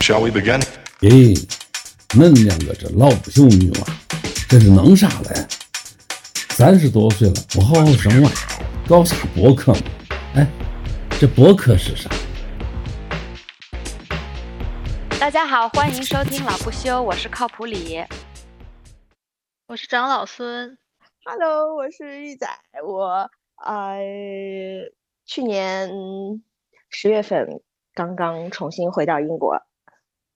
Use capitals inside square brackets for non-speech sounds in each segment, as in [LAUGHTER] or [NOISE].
Shall we begin? 咦，恁两个这老不休女娃，这是弄啥嘞？三十多岁了，不好好生娃，搞啥博客嘛？哎，这博客是啥？大家好，欢迎收听老不休，我是靠谱李。我是长老孙，Hello，我是玉仔，我呃去年十月份刚刚重新回到英国。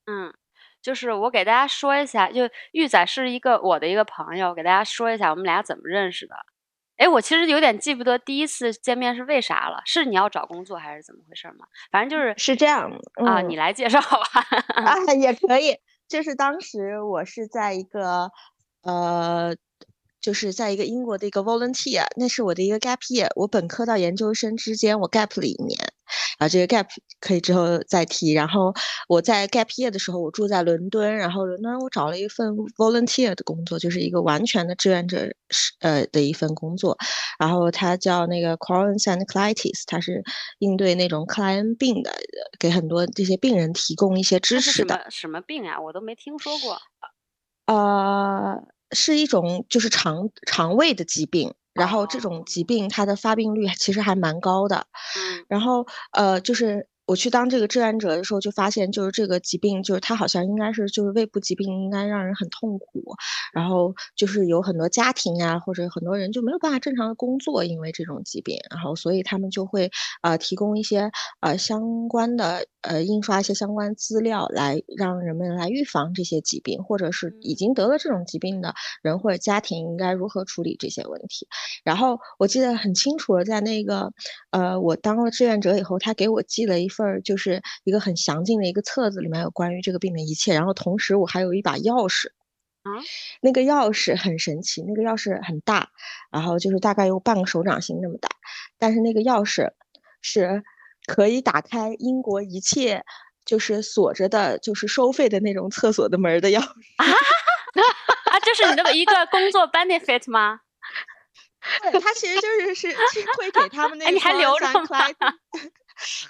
嗯，就是我给大家说一下，就玉仔是一个我的一个朋友，给大家说一下我们俩怎么认识的。哎，我其实有点记不得第一次见面是为啥了，是你要找工作还是怎么回事吗？反正就是是这样啊，嗯你来介绍吧。啊也可以，就是当时我是在一个呃，就是在一个英国的一个 volunteer，那是我的一个 gap year，我本科到研究生之间我 gap 了一年，啊，这个 gap 可以之后再提。然后我在 gap year 的时候，我住在伦敦，然后伦敦我找了一份 volunteer 的工作，就是一个完全的志愿者是呃的一份工作，然后它叫那个 Crohn's and Colitis，它是应对那种克莱恩病的，给很多这些病人提供一些知识的。什么什么病啊？我都没听说过。呃，是一种就是肠肠胃的疾病，然后这种疾病它的发病率其实还蛮高的。嗯然后呃，就是我去当这个志愿者的时候，就发现就是这个疾病，就是它好像应该是就是胃部疾病，应该让人很痛苦。然后就是有很多家庭啊，或者很多人就没有办法正常的工作，因为这种疾病。然后所以他们就会呃提供一些呃相关的呃印刷一些相关资料来让人们来预防这些疾病，或者是已经得了这种疾病的人或者家庭应该如何处理这些问题。然后我记得很清楚的，在那个呃，我当了志愿者以后，他给我寄了一份儿就是一个很详尽的一个册子，里面有关于这个病的一切。然后同时我还有一把钥匙，啊，那个钥匙很神奇，那个钥匙很大，然后就是大概有半个手掌心那么大，但是那个钥匙是可以打开英国一切就是锁着的，就是收费的那种厕所的门的钥匙。啊，[LAUGHS] 这是你的一个工作 benefit 吗？对，他其实就是是是会给他们那个哎你还留着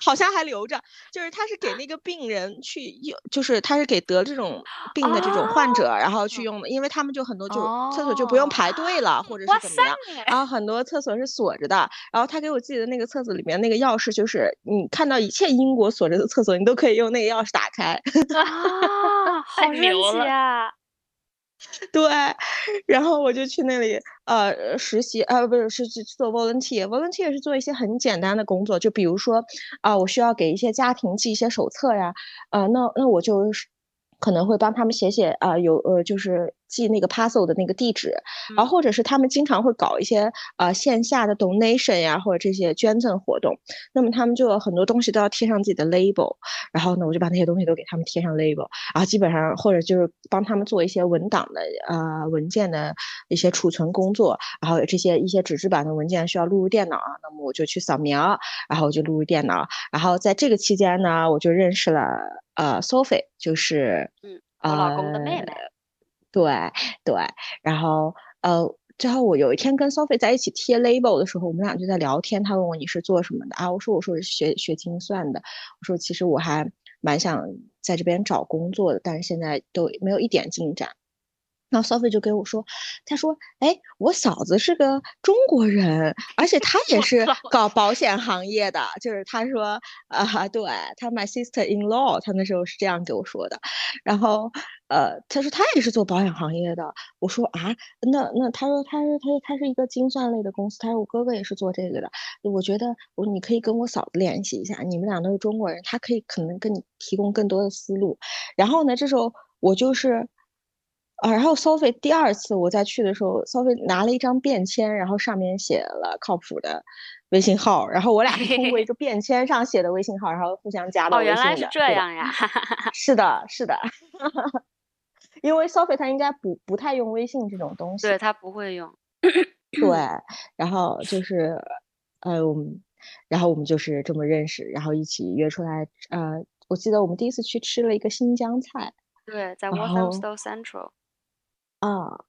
好像还留着，就是他是给那个病人去用，就是他是给得这种病的这种患者，然后去用的，因为他们就很多就厕所就不用排队了，或者是怎么样。然后很多厕所是锁着的，然后他给我寄的那个厕所里面那个钥匙，就是你看到一切英国锁着的厕所，你都可以用那个钥匙打开。啊，好 [LAUGHS] 神奇啊！对，然后我就去那里呃实习，呃不是是去做 volunteer，volunteer 是做一些很简单的工作，就比如说啊、我需要给一些家庭寄一些手册呀，呃那那我就可能会帮他们写写啊、有呃就是寄那个 parcel 的那个地址，然后或者是他们经常会搞一些呃线下的 donation 呀或者这些捐赠活动，那么他们就有很多东西都要贴上自己的 label，然后呢我就把那些东西都给他们贴上 label。然后基本上或者就是帮他们做一些文档的呃文件的一些储存工作，然后有这些一些纸质版的文件需要录入电脑啊，那么我就去扫描，然后我就录入电脑，然后在这个期间呢，我就认识了呃 Sophie，就是嗯我老公的妹妹。呃对对，然后呃。最后我有一天跟 Sophie 在一起贴 label 的时候，我们俩就在聊天。他问我你是做什么的啊？我说我说是学学精算的。我说其实我还蛮想在这边找工作的，但是现在都没有一点进展。然后 Sophie 就给我说，他说：“哎，我嫂子是个中国人，而且她 [LAUGHS] 也是搞保险行业的。就是他说，啊，对，他 my sister in law，他那时候是这样给我说的。然后，呃，他说他也是做保险行业的。我说啊，那那他说他说他说他是一个精算类的公司，他说我哥哥也是做这个的。我觉得我你可以跟我嫂子联系一下，你们俩都是中国人，他可以可能跟你提供更多的思路。然后呢，这时候我就是。啊，然后 Sophie 第二次我再去的时候，Sophie 拿了一张便签，然后上面写了靠谱的微信号，然后我俩是通过一个 [LAUGHS] 便签上写的微信号，然后互相加到哦，微信的。原来是这样呀！[LAUGHS] 是的，是的，[LAUGHS] 因为 Sophie 她应该不不太用微信这种东西。对他不会用。对，然后就是，呃，我们，然后我们就是这么认识，然后一起约出来，呃，我记得我们第一次去吃了一个新疆菜对，在然后 Walthamstow Central。啊，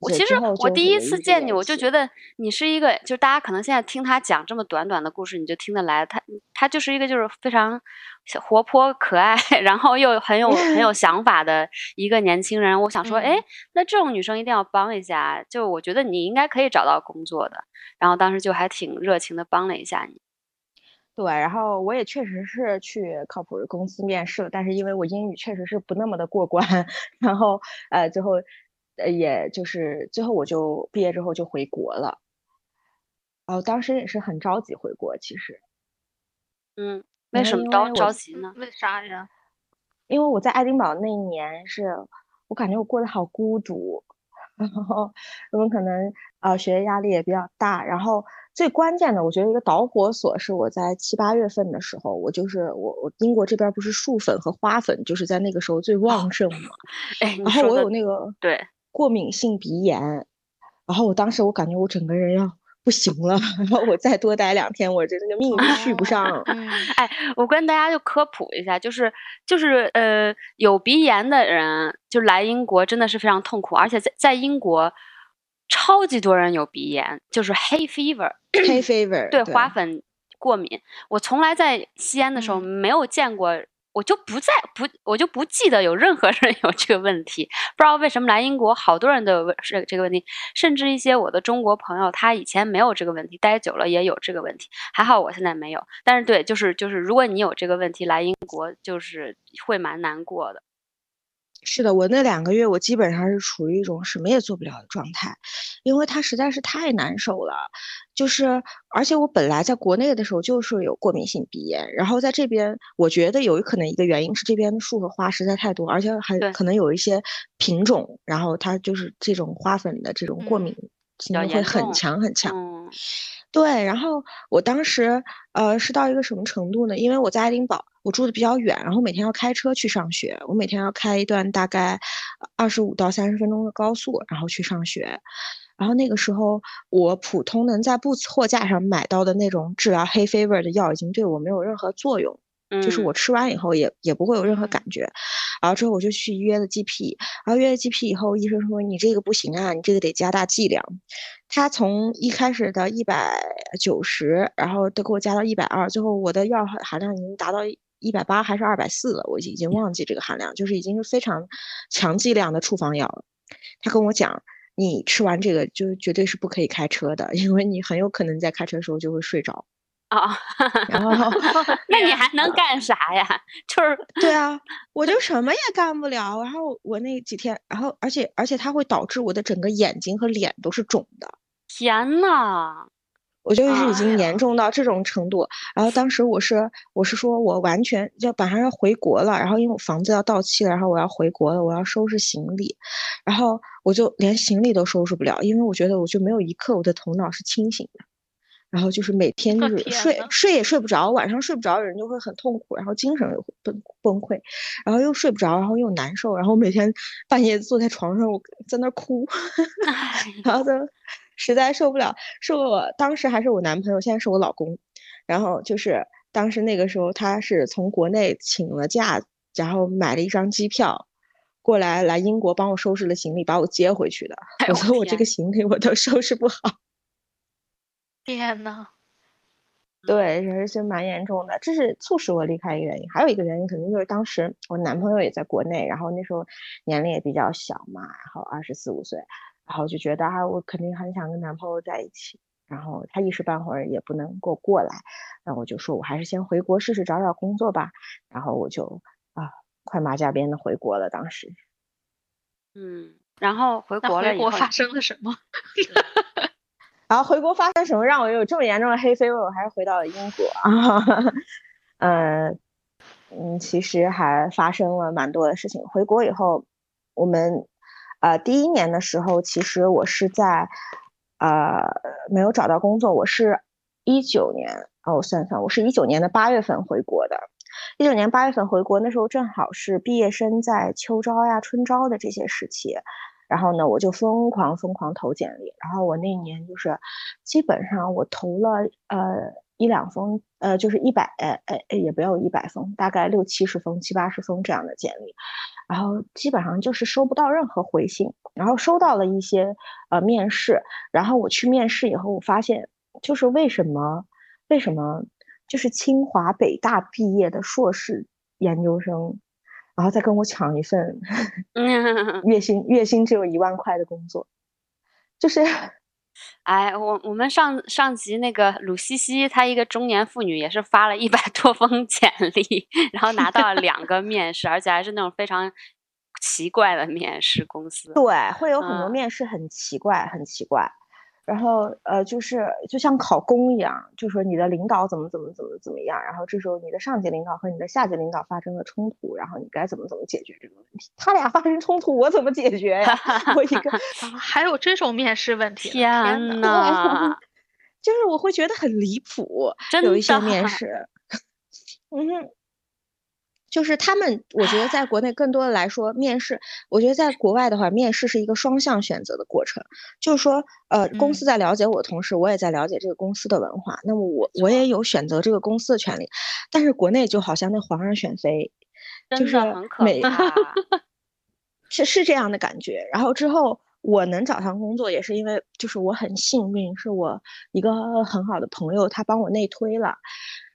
我其实我第一次见你，我就觉得得你是一个，就是大家可能现在听他讲这么短短的故事，你就听得来。他他就是一个就是非常活泼可爱，[LAUGHS] 然后又很有很有 [LAUGHS] 想法的一个年轻人。我想说，哎，那这种女生一定要帮一下。就我觉得你应该可以找到工作的。然后当时就还挺热情的帮了一下你。对，然后我也确实是去靠谱的公司面试了，但是因为我英语确实是不那么的过关，[LAUGHS] 然后呃最后。呃，也就是最后我就毕业之后就回国了，哦，当时也是很着急回国，其实，嗯，为什么着着急呢？为啥呀？因为我在爱丁堡那一年是，我感觉我过得好孤独，[LAUGHS] 然后我们可能呃学业压力也比较大，然后最关键的，我觉得一个导火索是我在七八月份的时候，我就是我我英国这边不是树粉和花粉就是在那个时候最旺盛嘛，[LAUGHS] 哎，然后我有那个对。过敏性鼻炎，然后我当时我感觉我整个人要不行了，[LAUGHS] 然后我再多待两天，我这个命续不上了。[LAUGHS] 哎，我跟大家就科普一下，就是就是呃，有鼻炎的人就来英国真的是非常痛苦，而且在在英国超级多人有鼻炎，就是 hay fever，hay fever，[CLEARS THROAT] 对花粉过敏。我从来在西安的时候没有见过。我就不在不，我就不记得有任何 [LAUGHS] 人有这个问题。不知道为什么来英国，好多人都有问这这个问题，甚至一些我的中国朋友，他以前没有这个问题，待久了也有这个问题。还好我现在没有。但是对，就是就是，如果你有这个问题来英国，就是会蛮难过的。是的，我那两个月我基本上是处于一种什么也做不了的状态，因为它实在是太难受了。就是，而且我本来在国内的时候就是有过敏性鼻炎，然后在这边，我觉得有可能一个原因是这边的树和花实在太多，而且还可能有一些品种，然后它就是这种花粉的这种过敏性会很强很强。对，然后我当时呃是到一个什么程度呢？因为我在爱丁堡。我住的比较远，然后每天要开车去上学。我每天要开一段大概二十五到三十分钟的高速，然后去上学。然后那个时候，我普通能在 Boots 货架上买到的那种治疗黑 fever 的药，已经对我没有任何作用。就是我吃完以后也也不会有任何感觉。然后之后我就去约了 GP，然后约了 GP 以后，医生说你这个不行啊，你这个得加大剂量。他从一开始的一百九十，然后都给我加到一百二，最后我的药含量已经达到。一百八还是二百四了，我已经忘记这个含量，就是已经是非常强剂量的处方药了。他跟我讲，你吃完这个就绝对是不可以开车的，因为你很有可能在开车的时候就会睡着。啊，然后 [LAUGHS] 那你还能干啥呀？就是对啊，我就什么也干不了。然后我那几天，然后而且而且它会导致我的整个眼睛和脸都是肿的。天呐！我就是已经严重到这种程度，然后当时我是我是说我完全要马上要回国了，然后因为我房子要到期了，然后我要回国了，我要收拾行李，然后我就连行李都收拾不了，因为我觉得我就没有一刻我的头脑是清醒的，然后就是每天就是睡睡也睡不着，晚上睡不着人就会很痛苦，然后精神又崩崩溃，然后又睡不着，然后又难受，然后每天半夜坐在床上我在那哭，[LAUGHS] 然后就。实在受不了，是我当时还是我男朋友，现在是我老公。然后就是当时那个时候，他是从国内请了假，然后买了一张机票过来来英国帮我收拾了行李，把我接回去的。我说我这个行李我都收拾不好。天呐，对，人是蛮严重的，这是促使我离开一个原因。还有一个原因，肯定就是当时我男朋友也在国内，然后那时候年龄也比较小嘛，然后二十四五岁。然后就觉得啊，我肯定很想跟男朋友在一起，然后他一时半会儿也不能够过来，然后我就说我还是先回国试试找找工作吧，然后我就啊快马加鞭的回国了。当时，嗯，然后回国了以后发生了什么？[LAUGHS] 然后回国发生什么让我有这么严重的黑飞？我还是回到了英国啊。嗯 [LAUGHS] 嗯，其实还发生了蛮多的事情。回国以后，我们。呃，第一年的时候，其实我是在，呃，没有找到工作。我是一九年，哦，我算算，我是一九年的八月份回国的。一九年八月份回国，那时候正好是毕业生在秋招呀、春招的这些时期。然后呢，我就疯狂疯狂投简历。然后我那年就是，基本上我投了呃一两封，呃，就是一百，呃呃，也不要一百封，大概六七十封、七八十封这样的简历，然后基本上就是收不到任何回信，然后收到了一些呃面试，然后我去面试以后，我发现就是为什么为什么就是清华北大毕业的硕士研究生，然后再跟我抢一份 [LAUGHS] 月薪月薪只有一万块的工作，就是。[LAUGHS] 哎，我我们上上集那个鲁西西，她一个中年妇女，也是发了一百多封 [LAUGHS] 简历，然后拿到了两个面试，而且还是那种非常奇怪的面试公司。对，会有很多面试很奇怪，很奇怪。然后呃，就是就像考公一样，就说你的领导怎么怎么怎么怎么样，然后这时候你的上级领导和你的下级领导发生了冲突，然后你该怎么怎么解决这个问题？他俩发生冲突，我怎么解决呀？[LAUGHS] 我一个 [LAUGHS] 还有这种面试问题？天呐，[LAUGHS] 就是我会觉得很离谱，有一些面试，嗯。就是他们，我觉得在国内更多的来说，面试，我觉得在国外的话，面试是一个双向选择的过程。就是说，呃，公司在了解我的同时，我也在了解这个公司的文化。那么我我也有选择这个公司的权利。但是国内就好像那皇上选妃，就是每 [LAUGHS] 是是这样的感觉。然后之后我能找上工作，也是因为就是我很幸运，是我一个很好的朋友，他帮我内推了。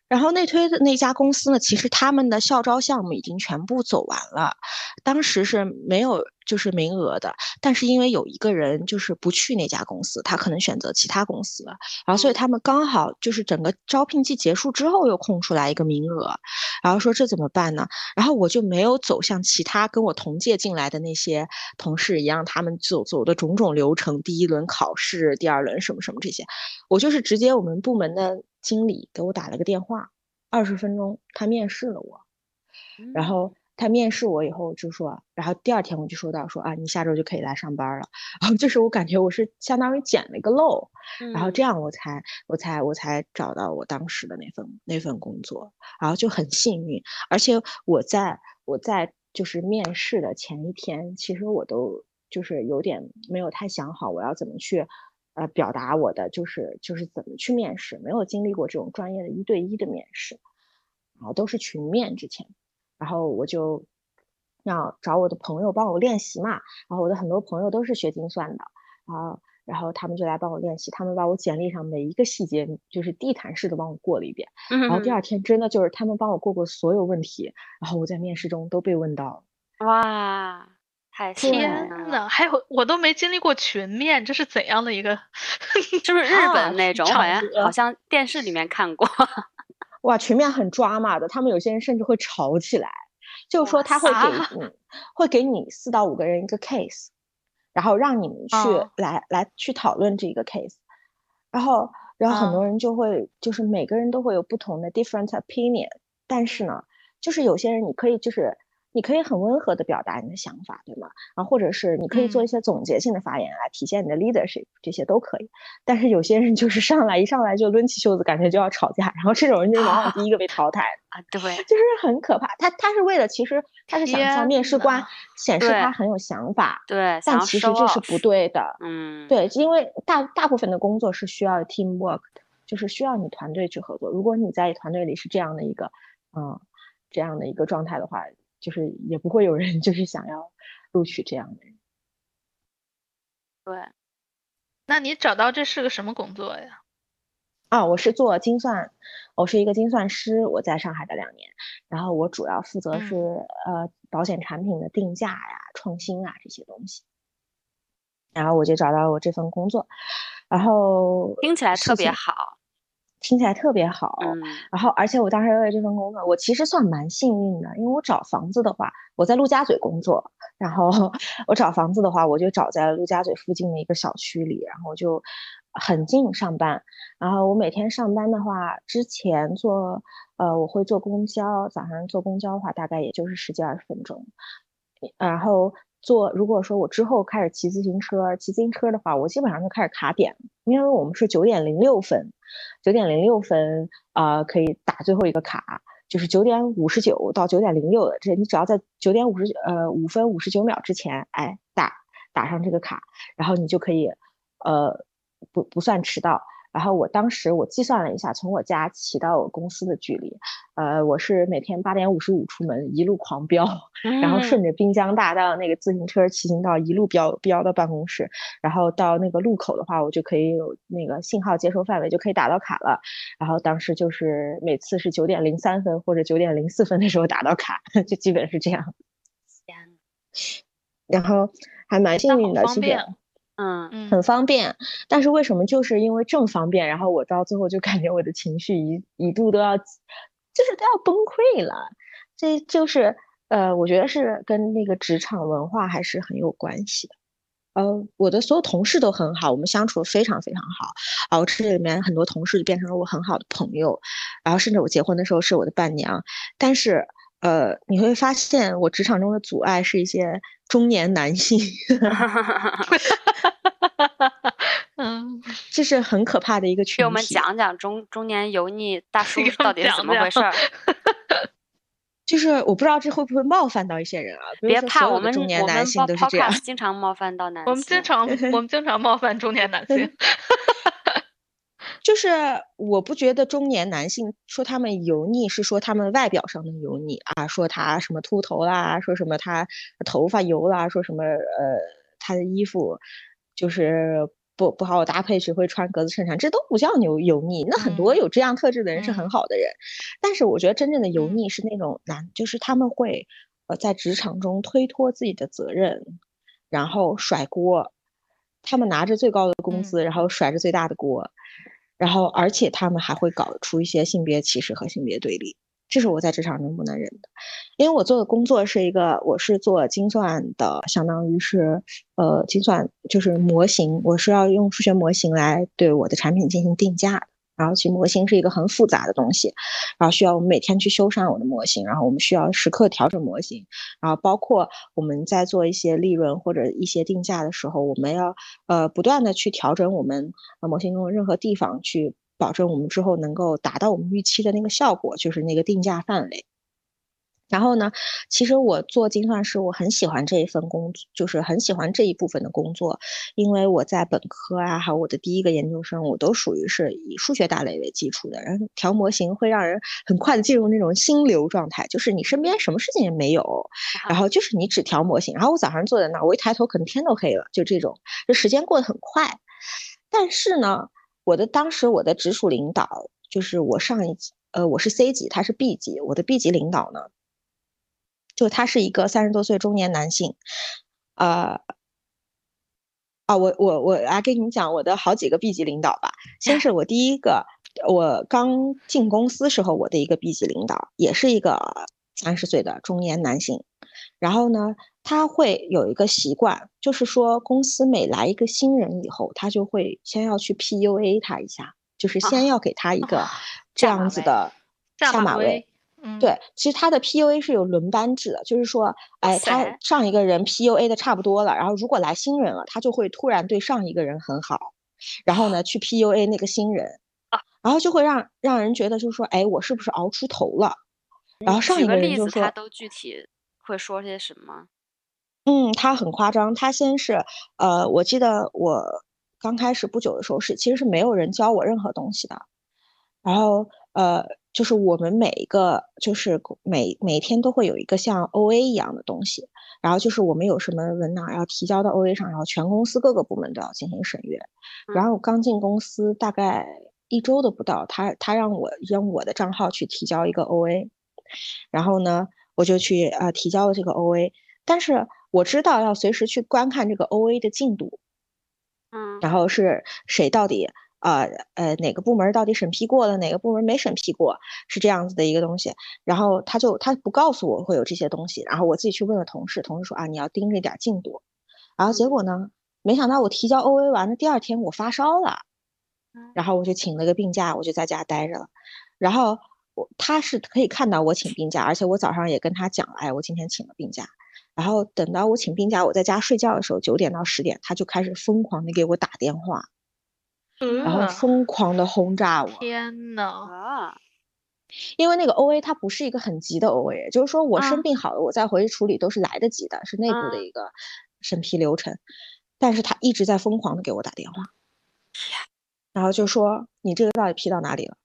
然后内推的那家公司呢，其实他们的校招项目已经全部走完了，当时是没有就是名额的，但是因为有一个人就是不去那家公司，他可能选择其他公司了，然后所以他们刚好就是整个招聘季结束之后又空出来一个名额，然后说这怎么办呢？然后我就没有走向其他跟我同届进来的那些同事一样，他们走走的种种流程，第一轮考试，第二轮什么什么这些，我就是直接我们部门的。经理给我打了个电话，二十分钟，他面试了我，然后他面试我以后就说，然后第二天我就收到说啊，你下周就可以来上班了。[LAUGHS] 然后就是我感觉我是相当于捡了一个漏，然后这样我才我才我才找到我当时的那份那份工作，然后就很幸运。而且我在我在就是面试的前一天，其实我都就是有点没有太想好我要怎么去。呃，表达我的就是就是怎么去面试，没有经历过这种专业的一对一的面试，然后都是群面之前，然后我就要找我的朋友帮我练习嘛，然后我的很多朋友都是学精算的，然后然后他们就来帮我练习，他们把我简历上每一个细节就是地毯式的帮我过了一遍，然后第二天真的就是他们帮我过过所有问题，然后我在面试中都被问到了，哇。天呐，还有我都没经历过群面，这是怎样的一个？[LAUGHS] 是不是日本 [LAUGHS] 那种？好像好像电视里面看过。[LAUGHS] 哇，群面很抓马的，他们有些人甚至会吵起来，就是说他会给你会给你四到五个人一个 case，然后让你们去来来去讨论这个 case，然后然后很多人就会就是每个人都会有不同的 different opinion，但是呢，就是有些人你可以就是。你可以很温和的表达你的想法，对吗？然后或者是你可以做一些总结性的发言来体现你的 leadership，这些都可以。但是有些人就是上来一上来就抡起袖子，感觉就要吵架，然后这种人就往往第一个被淘汰啊，对，就是很可怕。他他是为了其实他是想向面试官显示他很有想法，对，但其实这是不对的，嗯，对，因为大大部分的工作是需要 teamwork 的，就是需要你团队去合作。如果你在团队里是这样的一个嗯这样的一个状态的话。就是也不会有人 [LAUGHS] 就是想要录取这样的人。对，那你找到这是个什么工作呀？啊，我是做精算，我是一个精算师，我在上海的两年，然后我主要负责是呃保险产品的定价呀、创新啊这些东西。然后我就找到了我这份工作，然后听起来特别好。听起来特别好，然后而且我当时为这份工作，我其实算蛮幸运的，因为我找房子的话，我在陆家嘴工作，然后 [LAUGHS] 我找房子的话，我就找在陆家嘴附近的一个小区里，然后就很近上班。然后我每天上班的话，之前坐呃我会坐公交，早上坐公交的话，大概也就是十几二十分钟，然后。做，如果说我之后开始骑自行车，骑自行车的话，我基本上就开始卡点，因为我们是九点零六分，九点零六分啊可以打最后一个卡，就是九点五十九到九点零六的，这你只要在九点五十呃五分五十九秒之前，哎打打上这个卡，然后你就可以呃不不算迟到。然后我当时我计算了一下，从我家骑到我公司的距离，呃，我是每天八点五十五出门，一路狂飙，[LAUGHS] 然后顺着滨江大道那个自行车骑行道一路飙飙到办公室，然后到那个路口的话，我就可以有那个信号接收范围，就可以打到卡了。然后当时就是每次是九点零三分或者九点零四分的时候打到卡，[LAUGHS] 就基本是这样。天，然后还蛮幸运的，其实嗯，嗯，很方便。但是为什么就是因为这么方便，然后我到最后就感觉我的情绪一一度都要，就是都要崩溃了。这就是呃，我觉得是跟那个职场文化还是很有关系的。呃，我的所有同事都很好，我们相处得非常非常好。啊，我这里面很多同事就变成了我很好的朋友，然后甚至我结婚的时候是我的伴娘。但是，呃，你会发现我职场中的阻碍是一些中年男性，[LAUGHS] 嗯，这是很可怕的一个群体。给我们讲讲中中年油腻大叔到底是怎么回事儿？[LAUGHS] 就是我不知道这会不会冒犯到一些人啊？别怕，我们中年男性都是这样。经常冒犯到男性。我们经常 [LAUGHS] 我们经常冒犯中年男性。就是我不觉得中年男性说他们油腻是说他们外表上的油腻啊，说他什么秃头啦，说什么他头发油啦，说什么呃他的衣服就是不不好搭配，只会穿格子衬衫，这都不叫油油腻。那很多嗯有这样特质的人是很嗯好的人，但是我觉得真正的油嗯腻是那种男，就是他们会呃在职场中推脱自己的责任，然后甩锅，他们拿着最高的工嗯资，然后甩着最大的锅。然后而且他们还会搞出一些性别歧视和性别对立，这是我在职场中不能忍的。因为我做的工作是一个，我是做精算的，相当于是呃精算就是模型，我是要用数学模型来对我的产品进行定价。然后其实模型是一个很复杂的东西，然后需要我们每天去修缮我们的模型，然后我们需要时刻调整模型，然后包括我们在做一些利润或者一些定价的时候，我们要呃不断的去调整我们模型中的任何地方，去保证我们之后能够达到我们预期的那个效果，就是那个定价范围。然后呢，其实我做精算师，我很喜欢这一份工作，就是很喜欢这一部分的工作，因为我在本科啊，还有我的第一个研究生，我都属于是以数学大类为基础的，然后调模型会让人很快的进入那种心流状态，就是你身边什么事情也没有，然后就是你只调模型，然后我早上坐在那儿，我一抬头可能天都黑了，就这种，这时间过得很快。但是呢，我的当时我的直属领导就是我上一级，呃，我是 C 级，他是 B 级，我的 B 级领导呢。就他是一个三十多岁中年男性，呃，啊，我我我来跟你讲我的好几个 B 级领导吧。先是我第一个，我刚进公司时候我的一个 B 级领导，也是一个三十岁的中年男性。然后呢，他会有一个习惯，就是说公司每来一个新人以后，他就会先要去 PUA 他一下，就是先要给他一个这样子的下马威。嗯，对，其实他的 PUA 是有轮班制的，就是说，哎，他上一个人 PUA 的差不多了，然后如果来新人了，他就会突然对上一个人很好，然后呢去 PUA 那个新人啊，然后就会让让人觉得就是说，哎，我是不是熬出头了？然后上一个个人就例子，他，都具体会说些什么？嗯，他很夸张。他先是，呃，我记得我刚开始不久的时候是，其实是没有人教我任何东西的。然后，呃，就是我们每一个，就是公每每天都会有一个像 OA 一样的东西。然后就是我们有什么文档要提交到 OA 上，然后全公司各个部门都要进行审阅。然后刚进公司大概一周都不到，他他让我用我的账号去提交一个 OA，然后呢，我就去呃提交了这个 OA，但是我知道要随时去观看这个 OA 的进度，嗯，然后是谁到底呃呃哪个部门到底审批过了，哪个部门没审批过，是这样子的一个东西。然后他就他不告诉我会有这些东西，然后我自己去问了同事，同事说啊你要盯着点进度，然后结果呢，没想到我提交 OA 完的第二天我发烧了。然后我就请了个病假，我就在家待着了。然后我他是可以看到我请病假，而且我早上也跟他讲了，哎，我今天请了病假。然后等到我请病假，我在家睡觉的时候，九点到十点，他就开始疯狂的给我打电话，然后呃疯狂的轰炸我。天呐，啊，因为那个 OA 它不是一个很急的 OA，就是说我生嗯病好了，我再回去处理都是来得及的，是内部的嗯一个审批流程。但是他一直在疯狂的给我打电话。然后就说你这个到底批到哪里了？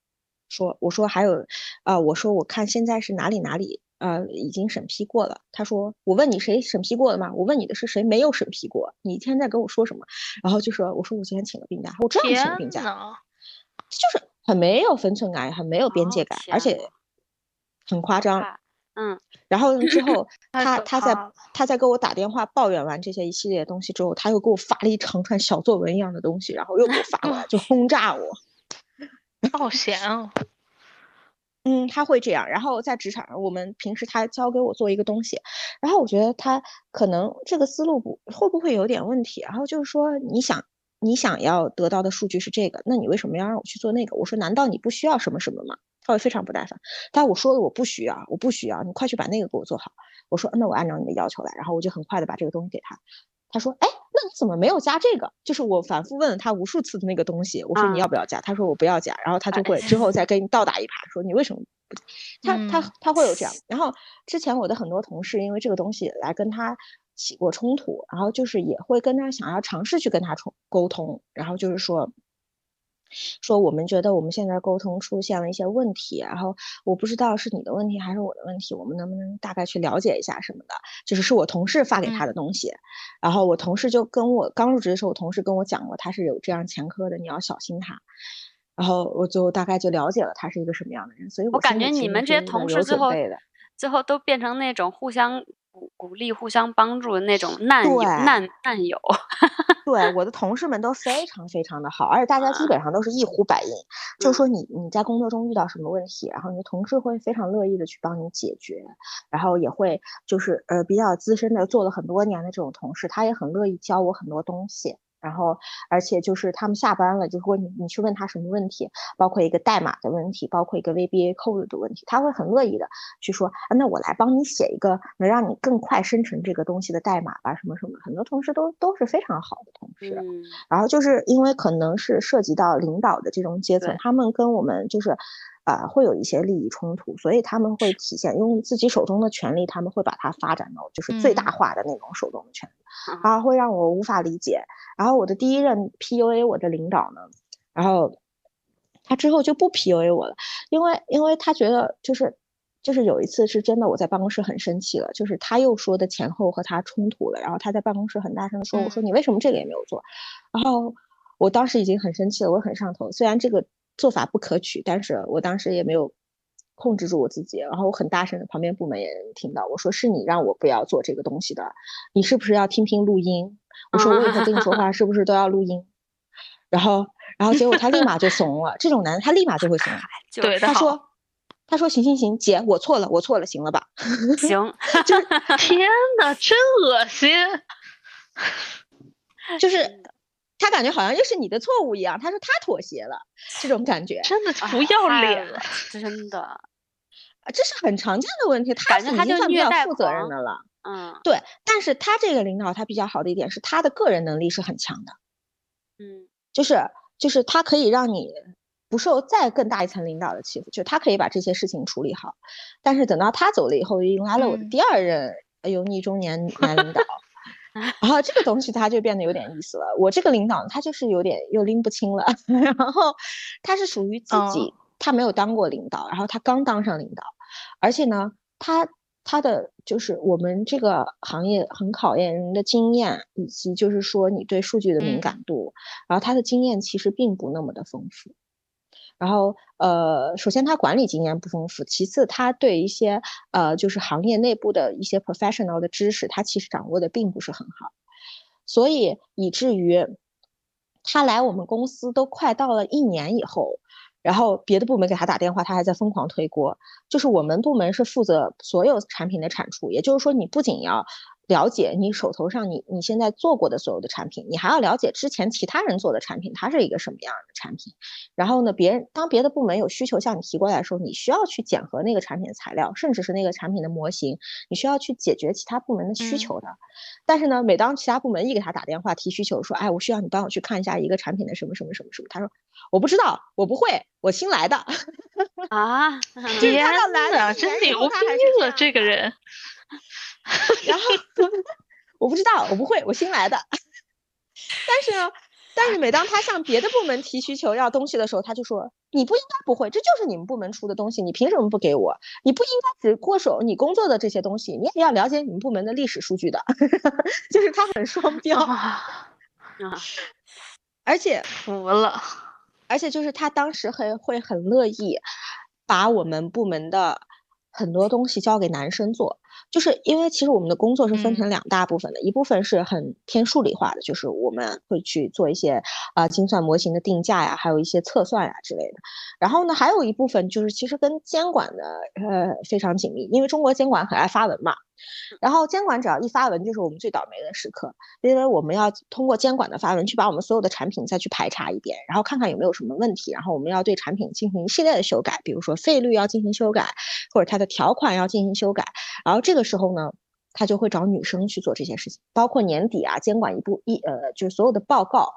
说我说还有，啊，我说我看现在是哪里哪里，呃，已经审批过了。他说我问你谁审批过了吗？我问你的是谁没有审批过？你一天在跟我说什么？然后就说我说我今天请了病假，我知道你请了病假，就是很没有分寸感，很没有边界感，而且很夸张。嗯，然后 [LAUGHS] 之后他他在他在给我打电话抱怨完这些一系列东西之后，他又给我发了一长串小作文一样的东西，然后又给我发过来，就轰炸我。好闲哦，嗯，他会这样。然后在职场上，我们平时他教给我做一个东西，然后我觉得他可能这个思路不会不会有点问题。然后就是说，你想你想要得到的数据是这个，那你为什么要让我去做那个？我说，难道你不需要什么什么吗？他会非常不耐烦。但我说了，我不需要，我不需要，你快去把那个给我做好。我说，那我按照你的要求来。然后我就很快的把这个东西给他。他说，哎。那你怎么没有加这个？就是我反复问了他无数次的那个东西，我说你要不要加？他说我不要加，然后他就会之后再给你倒打一耙，说你为什么不？他他他会有这样。然后之前我的很多同事因为这个东西来跟他起过冲突，然后就是也会跟他想要尝试去跟他冲沟通，然后就是说。说我们觉得我们现在沟通出现了一些问题，然后我不知道是你的问题还是我的问题，我们能不能大概去了解一下什么的？就是是我同事发给他的东西，然后我同事就跟我刚入职的时候，我同事跟我讲过他是有这样前科的，你要小心他。然后我就大概就了解了他是一个什么样的人，所以我感觉你们这些同事最后最后都变成那种互相。鼓鼓励、互相帮助的那种难友、难难友。[LAUGHS] 对，我的同事们都非常非常的好，而且大家基本上都是一呼百应。就是说，你你在工作中遇到什么问题，然后你的同事会非常乐意的去帮你解决，然后也会就是呃比较资深的，做了很多年的这种同事，他也很乐意教我很多东西。然后，而且就是他们下班了，就如果你你去问他什么问题，包括一个代码的问题，包括一个 VBA code 的问题，他会很乐意的去说，啊，那我来帮你写一个能让你更快生成这个东西的代码吧，什么什么，很多同事都都是非常好的同事。嗯。然后就是因为可能是涉及到领导的这种阶层，他们跟我们就是。啊，会有一些利益冲突，所以他们会体现用自己手中的权利，他们会把它发展到就是最大化的那种手中的权利，然后会让我无法理解。然后我的第一任 PUA 我的领导呢，然后他之后就不 PUA 我了，因为因为他觉得就是就是有一次是真的我在办公室很生气了，就是他又说的前后和他冲突了，然后他在办公室很大声的说，我说你为什么这个也没有做？然后我当时已经很生气了，我很上头，虽然这个。做法不可取，但是我当时也没有控制住我自己，然后我很大声的，旁边部门也听到，我说是你让我不要做这个东西的，你是不是要听听录音？我说我以后跟你说话是不是都要录音？然后，然后结果他立马就怂了，这种男的他立马就会怂。[LAUGHS] 对，他说，他说行行行，姐我错了，我错了，行了吧？[LAUGHS] [LAUGHS] 行，就是天呐，真恶心，就是。他感觉好像又是你的错误一样，他说他妥协了，这种感觉真的不要脸了，真的，[LAUGHS] 这是很常见的问题。他已经算比较负责任的了，嗯，对。但是他这个领导他比较好的一点是他的个人能力是很强的，嗯，就是就是他可以让你不受再更大一层领导的欺负，就他可以把这些事情处理好。但是等到他走了以后，迎来了我的第二任油腻中年男领导。然后这个东西他就变得有点意思了。我这个领导他就是有点又拎不清了。[LAUGHS] 然后他是属于自己，他没有当过领导，然后他刚当上领导，而且呢，他他的就是我们这个行业很考验人的经验，以及就是说你对数据的敏感度。然后他的经验其实并不那么的丰富。然后，呃，首先他管理经验不丰富，其次他对一些呃就是行业内部的一些 professional 的知识，他其实掌握的并不是很好，所以以至于他来我们公司都快到了一年以后，然后别的部门给他打电话，他还在疯狂推锅，就是我们部门是负责所有产品的产出，也就是说你不仅要。了解你手头上你你现在做过的所有的产品，你还要了解之前其他人做的产品，它是一个什么样的产品。然后呢，别人当别的部门有需求向你提过来的时候，你需要去检核那个产品的材料，甚至是那个产品的模型，你需要去解决其他部门的需求的。但是呢，每当其他部门一给他打电话提需求，说，哎，我需要你帮我去看一下一个产品的什么什么什么什么，他说，我不知道，我不会，我新来的。啊，[LAUGHS] 天哪，真牛逼了这个人。然后我不知道，我不会，我新来的。但是呢，但是每当他向别的部门提需求要东西的时候，他就说：“你不应该不会，这就是你们部门出的东西，你凭什么不给我？你不应该只过手你工作的这些东西，你也要了解你们部门的历史数据的。[LAUGHS] ”就是他很双标，啊，[LAUGHS] 而且服了。而且就是他当时很会很乐意把我们部门的很多东西交给男生做，就是因为其实我们的工作是分成嗯两大部分的，一部分是很偏数理化的，就是我们会去做一些啊、精算模型的定价呀，还有一些测算呀之类的。然后呢，还有一部分就是其实跟监管的呃非常紧密，因为中国监管很爱发文嘛。然后监管只要一发文，就是我们最倒霉的时刻，因为我们要通过监管的发文去把我们所有的产品再去排查一遍，然后看看有没有什么问题，然后我们要对产品进行一系列的修改，比如说费率要进行修改，或者它的条款要进行修改。然后这个时候呢，他就会找女生去做这些事情，包括年底啊，监管一部一呃，就是所有的报告，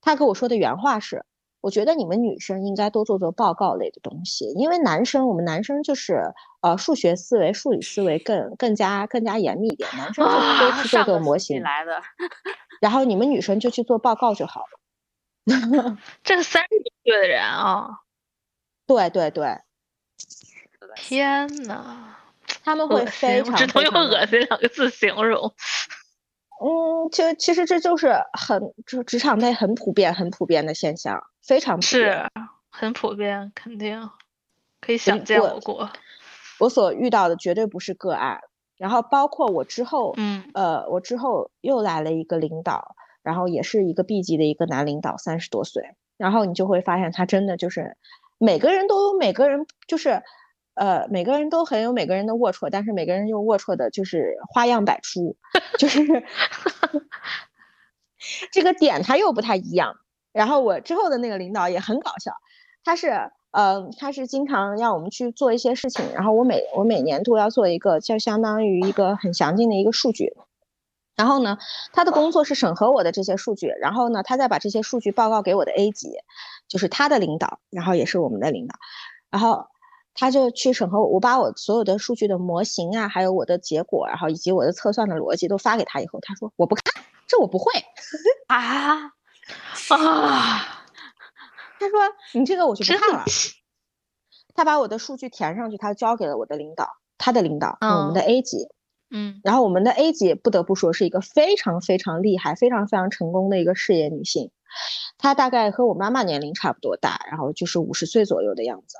他跟我说的原话是。我觉得你们女生应该多做做报告类的东西，因为男生我们男生就是呃数学思维、数理思维更更加更加严密一点，男生就多啊去做做模型，来的，然后你们女生就去做报告就好了。[LAUGHS] 这个三十多岁的人啊，对对对，天呐，他们会非常只能用恶心两个字形容。嗯，就其实这就是很就职场内很普遍、很普遍的现象，非常普遍。是很普遍，肯定可以想见我我过。我所遇到的绝对不是个案。然后包括我之后，嗯呃，我之后又来了一个领导，然后也是一个 B 级的一个男领导，三十多岁。然后你就会发现，他真的就是每个人都有每个人就是，呃，每个人都很有每个人的龌龊，但是每个人又龌龊的就是花样百出，就是 [LAUGHS] 这个点他又不太一样。然后我之后的那个领导也很搞笑，他是呃，他是经常让我们去做一些事情，然后我每我每年都要做一个，就相当于一个很详尽的一个数据。然后呢，他的工作是审核我的这些数据，然后呢，他再把这些数据报告给我的 A 级，就是他的领导，然后也是我们的领导，然后他就去审核我，我把我所有的数据的模型啊，还有我的结果，然后以及我的测算的逻辑都发给他以后，他说我不看，这我不会。啊，[LAUGHS] 啊，他说你这个我就不看了。他把我的数据填上去，他交给了我的领导，他的领导，我们的嗯 A 级。嗯然后我们的 A 级不得不说是一个非常非常厉害、非常非常成功的一个事业女性，她大概和我妈妈年龄差不多大，然后就是五十岁左右的样子。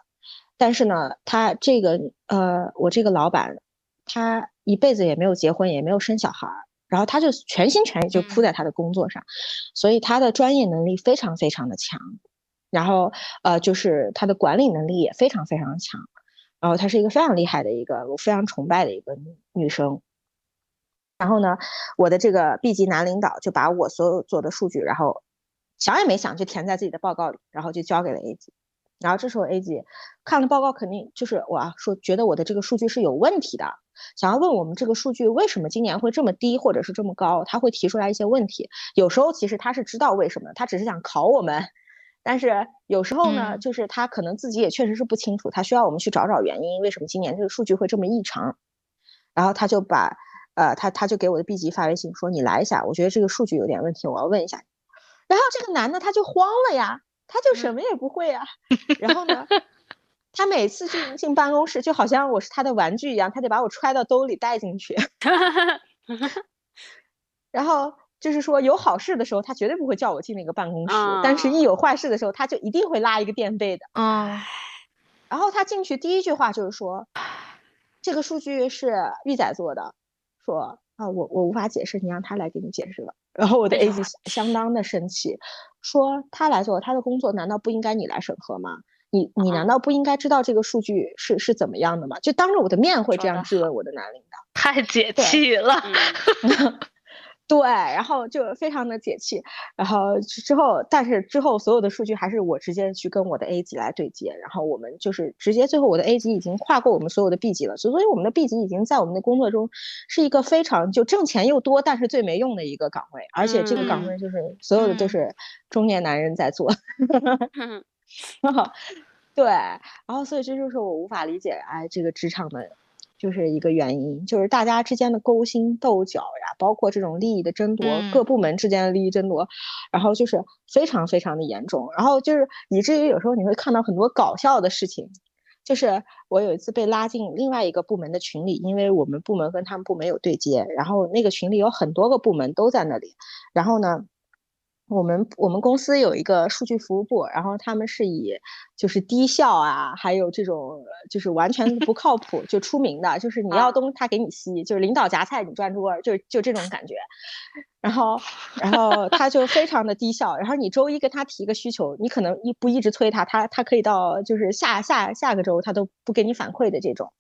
但是呢，他这个呃，我这个老板，他一辈子也没有结婚，也没有生小孩儿，然后他就全心全意就扑嗯在他的工作上，所以他的专业能力非常非常的强，然后呃，就是他的管理能力也非常非常强。然后她是一个非常厉害的一个，我非常崇拜的一个女女生。然后呢，我的这个 B 级男领导就把我所有做的数据，然后想也没想就填在自己的报告里，然后就交给了 A 级。然后这时候 A 级看了报告，肯定就是哇，说觉得我的这个数据是有问题的，想要问我们这个数据为什么今年会这么低，或者是这么高，他会提出来一些问题。有时候其实他是知道为什么，他只是想考我们。但是有时候呢，嗯就是他可能自己也确实是不清楚，他需要我们去找找原因，为什么今年这个数据会这么异常。然后他就把，呃，他他就给我的 B 级发微信说：“你来一下，我觉得这个数据有点问题，我要问一下。”然后这个男的他就慌了呀，他就什么也不会啊。然后呢，他每次进进办公室就好像我是他的玩具一样，他得把我揣到兜里带进去。[LAUGHS] 然后就是说有好事的时候，他绝对不会叫我进那个办公室，但是一有坏事的时候，他就一定会拉一个垫背的。嗯然后他进去第一句话就是说，这个数据是玉仔做的，说啊我我无法解释，你让他来给你解释吧。然后我的 A 什级相当的生气，说他来做他的工作，难道不应该你来审核吗？你你难道不应该知道这个数据是是怎么样的吗？就当着我的面会这样质问我的男领导。太解气了。[LAUGHS] 嗯对，然后就非常的解气，然后之之后，但是之后所有的数据还是我直接去跟我的 A 级来对接，然后我们就是直接最后我的 A 级已经跨过我们所有的 B 级了，所所以我们的 B 级已经在我们的工作中是一个非常就挣钱又多，但是最没用的一个岗位，而且这个岗嗯位。就是所有的都嗯。是中年男人在做，嗯 [LAUGHS] [LAUGHS] 对，然后所以这就是我无法理解，哎，这个职场的就是一个原因，就是大家之间的勾心斗角呀，包括这种利益的争夺，各嗯部门之间的利益争夺，然后就是非常非常的严重，然后就是以至于有时候你会看到很多搞笑的事情。就是我有一次被拉进另外一个部门的群里，因为我们部门跟他们部门有对接，然后那个群里有很多个部门都在那里，然后呢，我们我们公司有一个数据服务部，然后他们是以就是低效啊，还有这种呃就是完全不靠谱就出名的，就是你要啊东他给你西，就是领导夹菜你转桌，就就这种感觉。然后，然后他就非常的低效。然后你周一跟他提一个需求，你可能一不一直催他，他他可以到就是下下下个周他都不给你反馈的这种。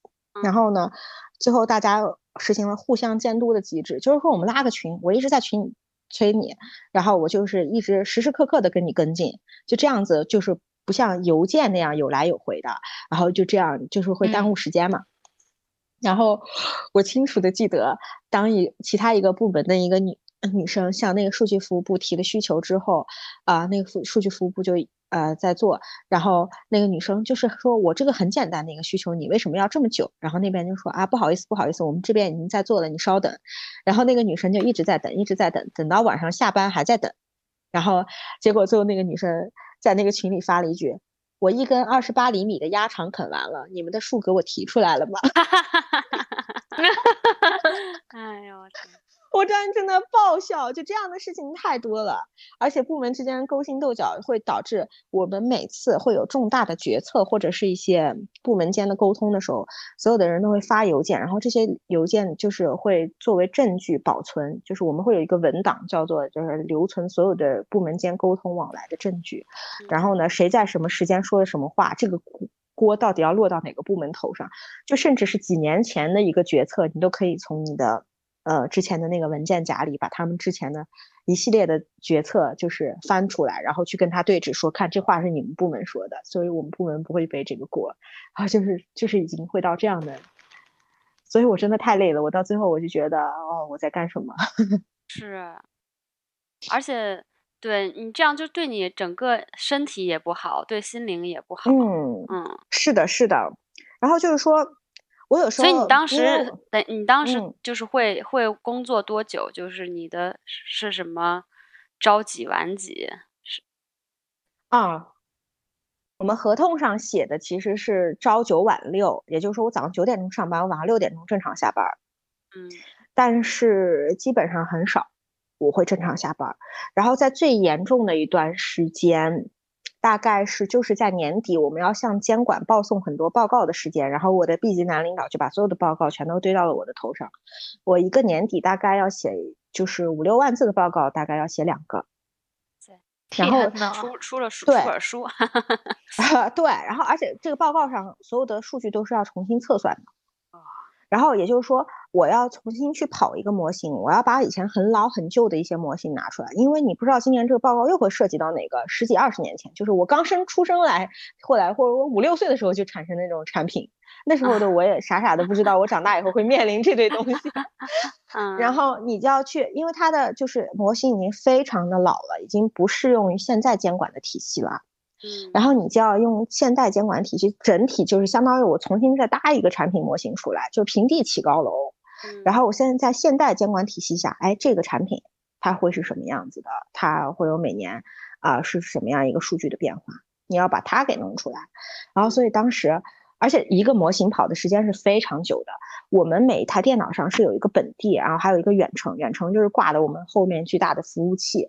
然嗯后呢，最后大家实行了互相监督的机制，就是说我们拉个群，我一直在群里催你，然后我就是一直时时刻刻的跟你跟进，就这样子，就是不像邮件那样有来有回的，然后就这样就是会耽嗯误时间嘛。然后我清楚的记得，当一其他一个部门的一个女女生向那个数据服务部提了需求之后，啊、那个数数据服务部就呃在做，然后那个女生就是说我这个很简单的一个需求，你为什么要这么久？然后那边就说啊不好意思不好意思，我们这边已经在做了，你稍等。然后那个女生就一直在等，一直在等，等到晚上下班还在等。然后结果最后那个女生在那个群里发了一句：“我一根二十八厘米的鸭肠啃完了，你们的数给我提出来了吗？”哎呦我天，我当时真的爆笑，就这样的事情太多了，而且部门之间勾心斗角会导致我们每次会有重大的决策或者是一些部门间的沟通的时候，所有的人都会发邮件，然后这些邮件就是会作为证据保存，就是我们会有一个文档叫做就是留存所有的部门间沟通往来的证据，然后呢，谁在什么时间说了什么话，这个锅锅到底要落到哪个部门头上，就甚至是几年前的一个决策，你都可以从你的。呃，之前的那个文件夹里，把他们之前的一系列的决策就是翻出来，然后去跟他对质，说看这话是你们部门说的，所以我们部门不会背这个锅，[LAUGHS] 啊，就是就是已经会到这样的，所以我真的太累了，我到最后我就觉得哦，我在干什么？[LAUGHS] 是，而且对你这样就对你整个身体也不好，对心灵也不好。嗯，嗯，是的，是的，然后就是说，我有时候所以你当时等你当时嗯就是会会工作多久？就是你的是什么朝几晚几？是啊，我们合同上写的其实是朝九晚六，也就是说我早上九点钟上班，我晚上六点钟正常下班儿。嗯但是基本上很少我会正常下班儿。然后在最严重的一段时间，大概是就是在年底，我们要向监管报送很多报告的时间，然后我的 B 级男领导就把所有的报告全都堆到了我的头上。我一个年底大概要写就是五六万字的报告，大概要写两个。然后出 [LAUGHS] 出了书对出本书，[LAUGHS] 对，然后而且这个报告上所有的数据都是要重新测算的。哦然后也就是说，我要重新去跑一个模型，我要把以前很老很旧的一些模型拿出来，因为你不知道今年这个报告又会涉及到哪个十几二十年前，就是我刚生出生来，后来或者我五六岁的时候就产生那种产品，那时候的我也傻傻的不知道，我长大以后会面临这堆东西。[LAUGHS] 嗯，然后你就要去，因为它的就是模型已经非常的老了，已经不适用于现在监管的体系了。嗯然后你就要用现代监管体系，整体就是相当于我重新再搭一个产品模型出来，就平地起高楼。然后我现在在现代监管体系下，哎，这个产品它会是什么样子的？它会有每年啊、是什么样一个数据的变化？你要把它给弄出来。然后所以当时，而且一个模型跑的时间是非常久的。我们每一台电脑上是有一个本地，然后还有一个远程，远程就是挂的我们后面巨大的服务器。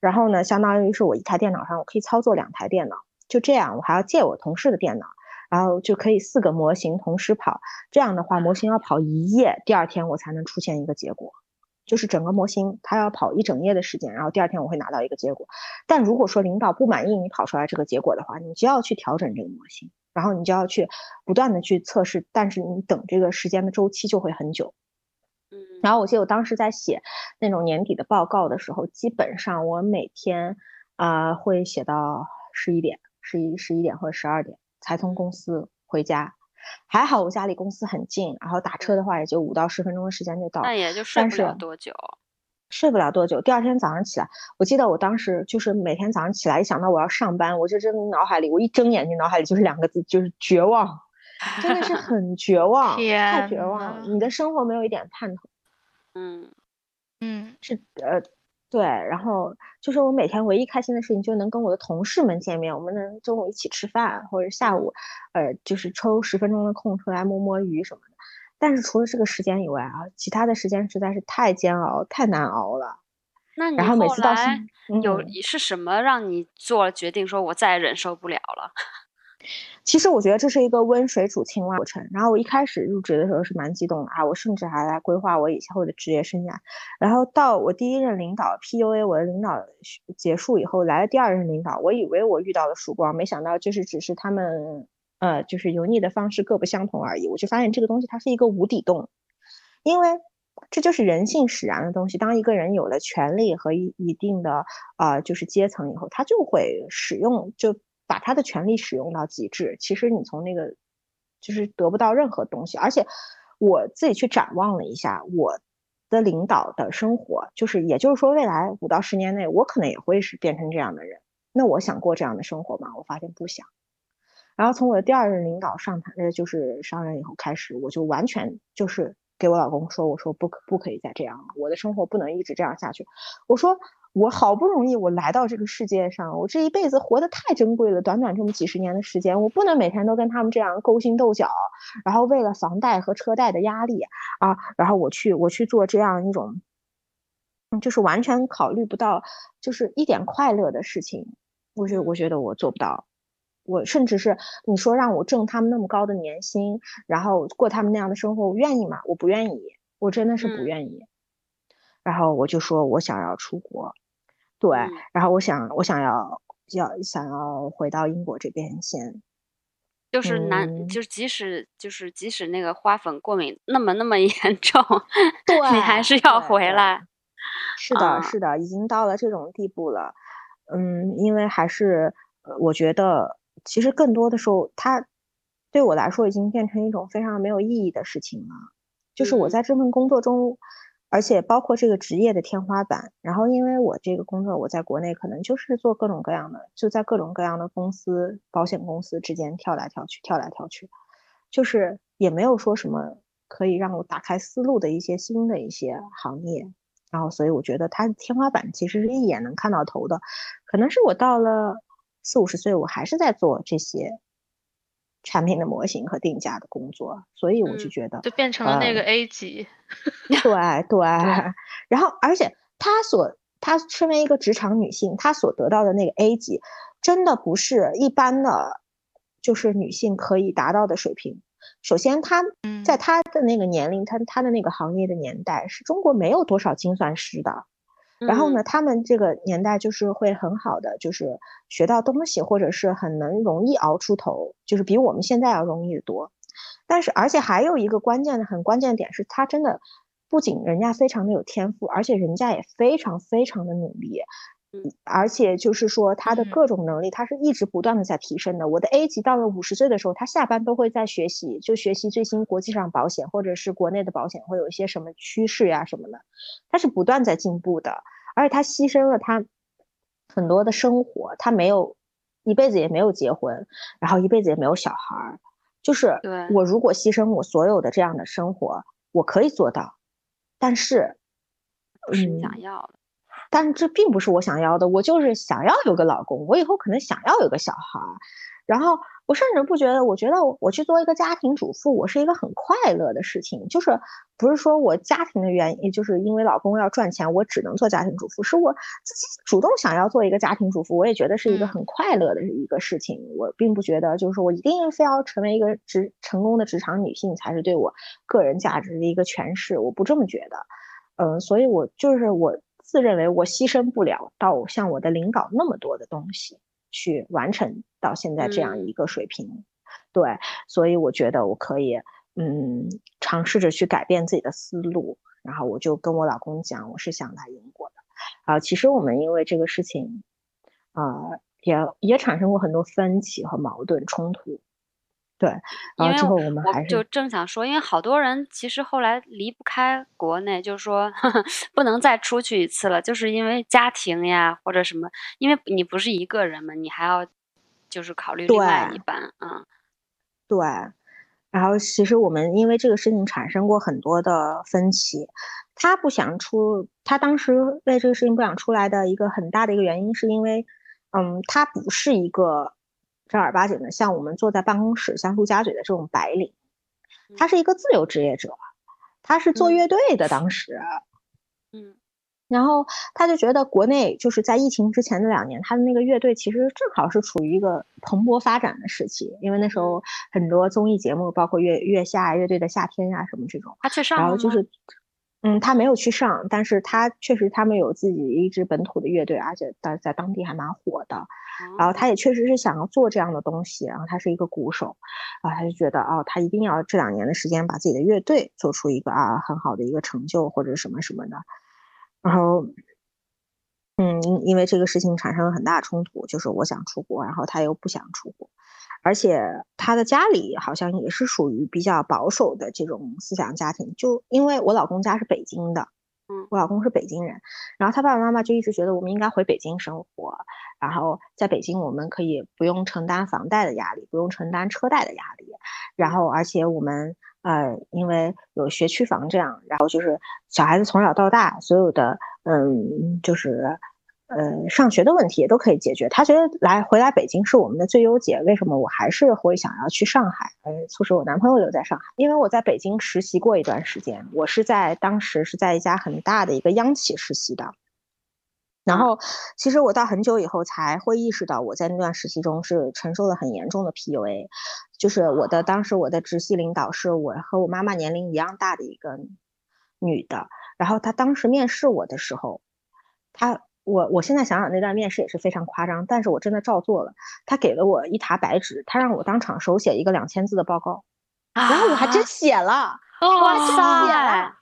然后呢，相当于是我一台电脑上我可以操作两台电脑，就这样，我还要借我同事的电脑。然后就可以四个模型同时跑，这样的话，模型要跑一夜，第二天我才能出现一个结果。就是整个模型它要跑一整夜的时间，然后第二天我会拿到一个结果。但如果说领导不满意你跑出来这个结果的话，你就要去调整这个模型，然后你就要去不断的去测试，但是你等这个时间的周期就会很久。嗯然后我记得我当时在写那种年底的报告的时候，基本上我每天啊、会写到十一点、十一、十一点或者十二点才从公司回家。还好我家离公司很近，然后打车的话也就五到十分钟的时间就到。那也就睡不了多久。睡不了多久，第二天早上起来，我记得我当时就是每天早上起来一想到我要上班，我就真的脑海里，我一睁眼睛脑海里就是两个字，就是绝望。真的是很绝望，太绝望了。你的生活没有一点盼头，嗯嗯，是呃，对。然后就是我每天唯一开心的事情，就能跟我的同事们见面，我们能中午一起吃饭，或者下午，呃，就是抽十分钟的空出来摸摸鱼什么的。但是除了这个时间以外啊，其他的时间实在是太煎熬、太难熬了。那你然后每次到来有嗯是什么让你做了决定，说我再也忍受不了了？其实我觉得这是一个温水煮青蛙过程。然后我一开始入职的时候是蛮激动的啊，我甚至还来规划我以后的职业生涯。然后到我第一任领导 PUA 我的领导结束以后，来了第二任领导，我以为我遇到了曙光，没想到就是只是他们呃就是油腻的方式各不相同而已。我就发现这个东西它是一个无底洞，因为这就是人性使然的东西。当一个人有了权利和一一定的啊、呃就是阶层以后，他就会使用就把他的权利使用到极致。其实你从那个就是得不到任何东西，而且我自己去展望了一下我的领导的生活，就是也就是说未来五到十年内，我可能也会是变成这样的人。那我想过这样的生活吗？我发现不想。然后从我的第二任领导上台，呃，就是上任以后开始，我就完全就是给我老公说，我说不可不可以再这样了，我的生活不能一直这样下去。我说我好不容易我来到这个世界上，我这一辈子活得太珍贵了，短短这么几十年的时间，我不能每天都跟他们这样勾心斗角，然后为了房贷和车贷的压力啊，然后我去我去做这样一种，嗯就是完全考虑不到，就是一点快乐的事情，我觉得我觉得我做不到。我甚至是你说让我挣他们那么高的年薪，然后过他们那样的生活，我愿意吗？我不愿意，我真的是不嗯愿意。然后我就说我想要出国，对，嗯然后我想我想要要想要回到英国这边先，就是难，嗯就是即使就是即使那个花粉过敏那么那么严重，对你还是要回来。是的，啊是的，已经到了这种地步了。嗯，因为还是，呃，我觉得其实更多的时候，它对我来说已经变成一种非常没有意义的事情了。就是我嗯在这份工作中，而且包括这个职业的天花板。然后，因为我这个工作，我在国内可能就是做各种各样的，就在各种各样的公司、保险公司之间跳来跳去，跳来跳去，就是也没有说什么可以让我打开思路的一些新的一些行业。然后，所以我觉得它的天花板其实是一眼能看到头的。可能是我到了四五十岁，我还是在做这些产品的模型和定价的工作，所以我就嗯觉得，就变成了那个呃 A 级。[LAUGHS] 对对，然后而且她所她身为一个职场女性，她所得到的那个 A 级，真的不是一般的，就是女性可以达到的水平。首先，她在嗯她的那个年龄，她她的那个行业的年代，是中国没有多少精算师的。然后呢，嗯他们这个年代就是会很好的，就是学到东西，或者是很能容易熬出头，就是比我们现在要容易得多。但是，而且还有一个关键的、很关键的点是，他真的不仅人家非常的有天赋，而且人家也非常非常的努力。嗯而且就是说，他的嗯各种能力，他是一直不断的在提升的。我的 A 级到了五十岁的时候，他下班都会在学习，就学习最新国际上保险或者是国内的保险会有一些什么趋势呀、什么的，他是不断在进步的。而且他牺牲了他很多的生活，他没有一辈子也没有结婚，然后一辈子也没有小孩儿。就是我如果牺牲我所有的这样的生活，我可以做到，但是，不是你想嗯要的。但是这并不是我想要的，我就是想要有个老公，我以后可能想要有个小孩儿，然后我甚至不觉得，我觉得我我去做一个家庭主妇，我是一个很快乐的事情，就是不是说我家庭的原因，就是因为老公要赚钱，我只能做家庭主妇，是我自己主动想要做一个家庭主妇，我也觉得是一个嗯。很快乐的一个事情，我并不觉得就是说我一定非要成为一个职成功的职场女性才是对我个人价值的一个诠释，我不这么觉得。嗯，所以我就是我自认为我牺牲不了到像我的领导那么多的东西去完成到现在这样嗯。一个水平，对，所以我觉得我可以，嗯，尝试着去改变自己的思路，然后我就跟我老公讲，我是想来英国的，啊，其实我们因为这个事情，啊、也也产生过很多分歧和矛盾冲突，对，然后之后我们还是就正想说，因为好多人其实后来离不开国内，就是说呵呵 [LAUGHS] 不能再出去一次了，就是因为家庭呀或者什么，因为你不是一个人嘛，你还要就是考虑另外对一半，嗯，对，然后其实我们因为这个事情产生过很多的分歧。他不想出，他当时为这个事情不想出来的一个很大的一个原因，是因为，嗯，他不是一个正儿八经的像我们坐在办公室像陆家嘴的这种白领，他是一个自由职业者，他是做乐队的，当时，嗯。然后他就觉得国内就是在疫情之前的两年，他的那个乐队其实正好是处于一个蓬勃发展的时期，因为那时候很多综艺节目，包括《月月下》《乐队的夏天》呀什么这种，他去上然后就是，嗯，他没有去上，但是他确实他们有自己一支本土的乐队，而且在在当地还蛮火的。然后他也确实是想要做这样的东西，然后他是一个鼓手，啊，他就觉得哦，他一定要这两年的时间把自己的乐队做出一个啊很好的一个成就或者什么什么的。然后，嗯，因因为这个事情产生了很大冲突，就是我想出国，然后他又不想出国，而且他的家里好像也是属于比较保守的这种思想家庭，就因为我老公家是北京的，嗯，我老公是北京人，然后他爸爸妈妈就一直觉得我们应该回北京生活，然后在北京我们可以不用承担房贷的压力，不用承担车贷的压力，然后而且我们。呃，因为有学区房这样，然后就是小孩子从小到大所有的，嗯，就是呃上学的问题也都可以解决。他觉得来回来北京是我们的最优解。为什么我还是会想要去上海？呃，促使我男朋友留在上海，因为我在北京实习过一段时间，我是在当时是在一家很大的一个央企实习的。然后，其实我到很久以后才会意识到，我在那段实习中是承受了很严重的 PUA。就是我的当时我的直系领导是我和我妈妈年龄一样大的一个女的。然后她当时面试我的时候，她我我现在想想那段面试也是非常夸张，但是我真的照做了。他给了我一沓白纸，他让我当场手写一个两千字的报告，然后我还真写了，哇塞啊！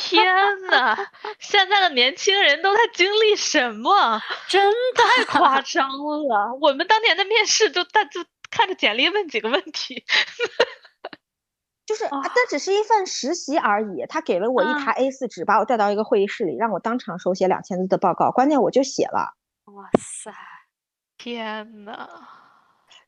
天呐，现在的年轻人都在经历什么？真太夸张了！我们当年的面试就大就看着简历问几个问题，就是啊，这只是一份实习而已。他给了我一沓 A 四纸，把我带到一个会议室里，让我当场手写两千字的报告。关键我就写了。哇塞，天呐！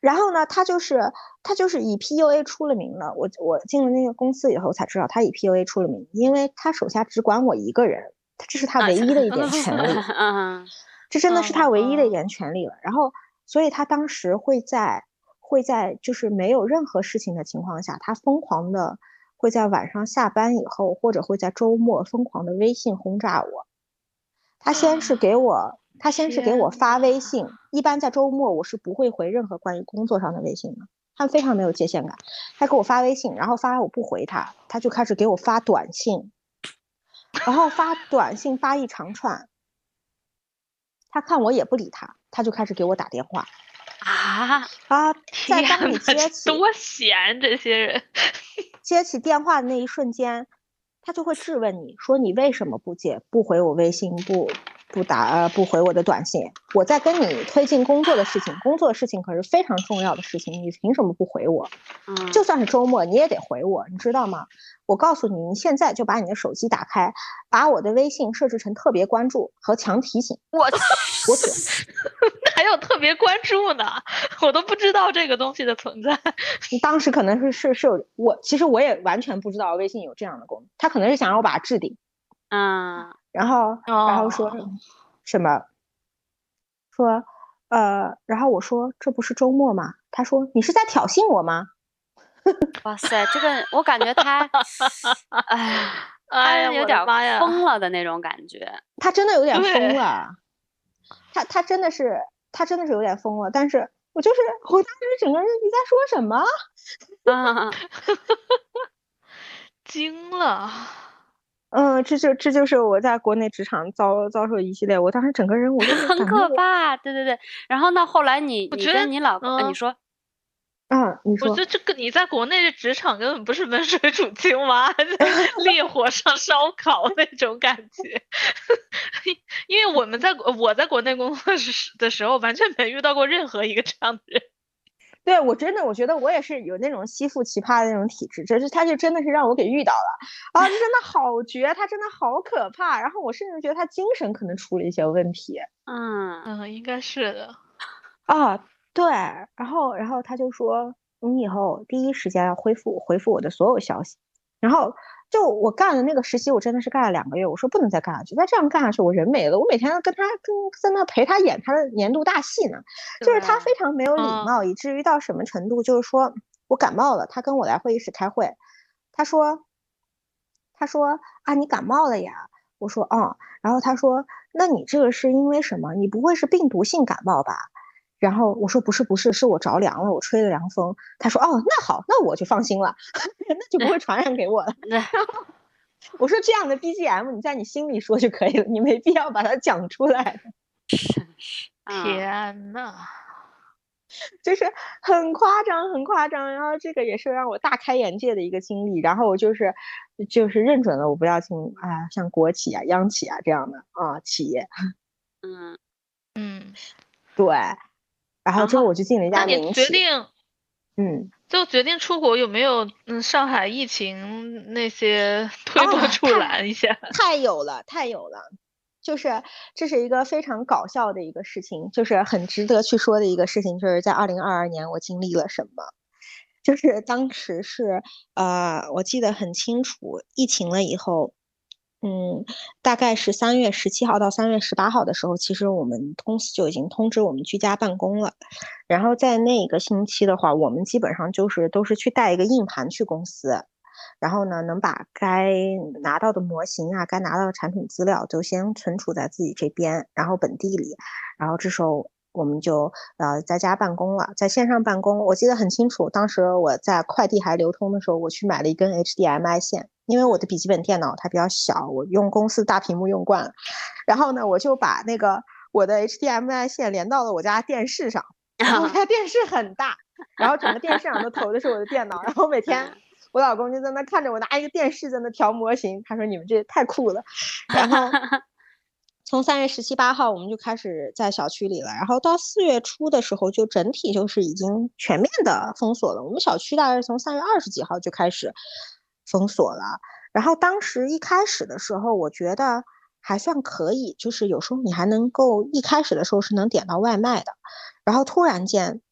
然后呢，他就是他就是以 PUA 出了名的。我我进了那个公司以后才知道，他以 PUA 出了名，因为他手下只管我一个人，这是他唯一的一点权利。[LAUGHS] 嗯，这真的是他唯一的一点权利了。然后，所以他当时会在会在就是没有任何事情的情况下，他疯狂的会在晚上下班以后，或者会在周末疯狂的微信轰炸我。他先是给我。他先是给我发微信，一般在周末我是不会回任何关于工作上的微信的，他非常没有界限感。他给我发微信，然后发完我不回他，他就开始给我发短信，然后发短信发一长串。他看我也不理他，他就开始给我打电话。啊啊！[LAUGHS] 在当你接起多闲这些人，[LAUGHS] 接起电话的那一瞬间，他就会质问你说你为什么不接不回我微信不？不打呃不回我的短信，我在跟你推进工作的事情，工作的事情可是非常重要的事情，你凭什么不回我？嗯，就算是周末你也得回我，你知道吗？我告诉你，你现在就把你的手机打开，把我的微信设置成特别关注和强提醒。我我去，[LAUGHS] 还有特别关注呢，我都不知道这个东西的存在。[LAUGHS] 当时可能是是是有我，其实我也完全不知道微信有这样的功能，他可能是想让我把它置顶。嗯。然后，然后说什么？说，呃，然后我说这不是周末吗？他说你是在挑衅我吗？[LAUGHS] 哇塞，这个我感觉他，哎呀，他有点疯了的那种感觉。他真的有点疯了，他他真的是他真的是有点疯了。但是我就是我当时整个人你在说什么？啊，[LAUGHS] 惊了。嗯，这就这就是我在国内职场遭遭受一系列，我当时整个人我就很可怕，对对对。然后呢，后来你我觉得你老公，你说，嗯，你说，我觉得这个你在国内的职场根本不是温水煮青蛙，[LAUGHS] 烈火上烧烤那种感觉。[LAUGHS] 因为我们在我在国内工作时的时候，完全没遇到过任何一个这样的人。对我真的，我觉得我也是有那种吸附奇葩的那种体质，这是他就真的是让我给遇到了啊，真的好绝，他真的好可怕。然后我甚至觉得他精神可能出了一些问题。嗯嗯，应该是的。啊，对，然后然后他就说，你以后第一时间要恢复回复我的所有消息。然后就我干的那个实习，我真的是干了两个月，我说不能再干下去，再这样干下去我人没了。我每天跟他跟在那陪他演他的年度大戏呢，就是他非常没有礼貌，以至于到什么程度，就是说我感冒了，他跟我来会议室开会，他说他说啊你感冒了呀，我说嗯，然后他说那你这个是因为什么？你不会是病毒性感冒吧？然后我说不是不是，是我着凉了，我吹了凉风。他说哦，那好，那我就放心了，[LAUGHS] 那就不会传染给我了。[LAUGHS] 我说这样的 BGM 你在你心里说就可以了，你没必要把它讲出来。[LAUGHS] 天呐，就是很夸张，很夸张。然后这个也是让我大开眼界的一个经历。然后我就是就是认准了，我不要进啊，像国企啊、央企啊这样的啊企业。嗯嗯，对。然后之后我就进了一家民企。决定，嗯，就决定出国有没有嗯上海疫情那些推波助澜一下？太有了，太有了，就是这是一个非常搞笑的一个事情，就是很值得去说的一个事情，就是在二零二二年我经历了什么，就是当时是呃我记得很清楚，疫情了以后。嗯，大概是三月十七号到三月十八号的时候，其实我们公司就已经通知我们居家办公了。然后在那个星期的话，我们基本上就是都是去带一个硬盘去公司，然后呢，能把该拿到的模型啊，该拿到的产品资料就先存储在自己这边，然后本地里。然后这时候我们就呃在家办公了，在线上办公。我记得很清楚，当时我在快递还流通的时候，我去买了一根 HDMI 线。因为我的笔记本电脑它比较小，我用公司大屏幕用惯了，然后呢，我就把那个我的 HDMI 线连到了我家电视上，[LAUGHS] 我家电视很大，[LAUGHS] 然后整个电视上都投的是我的电脑，然后每天我老公就在那看着我拿一个电视在那调模型，他说你们这太酷了。然后从三月十七八号我们就开始在小区里了，然后到四月初的时候就整体就是已经全面的封锁了。我们小区大概是从三月二十几号就开始。封锁了，然后当时一开始的时候，我觉得还算可以，就是有时候你还能够一开始的时候是能点到外卖的，然后突然间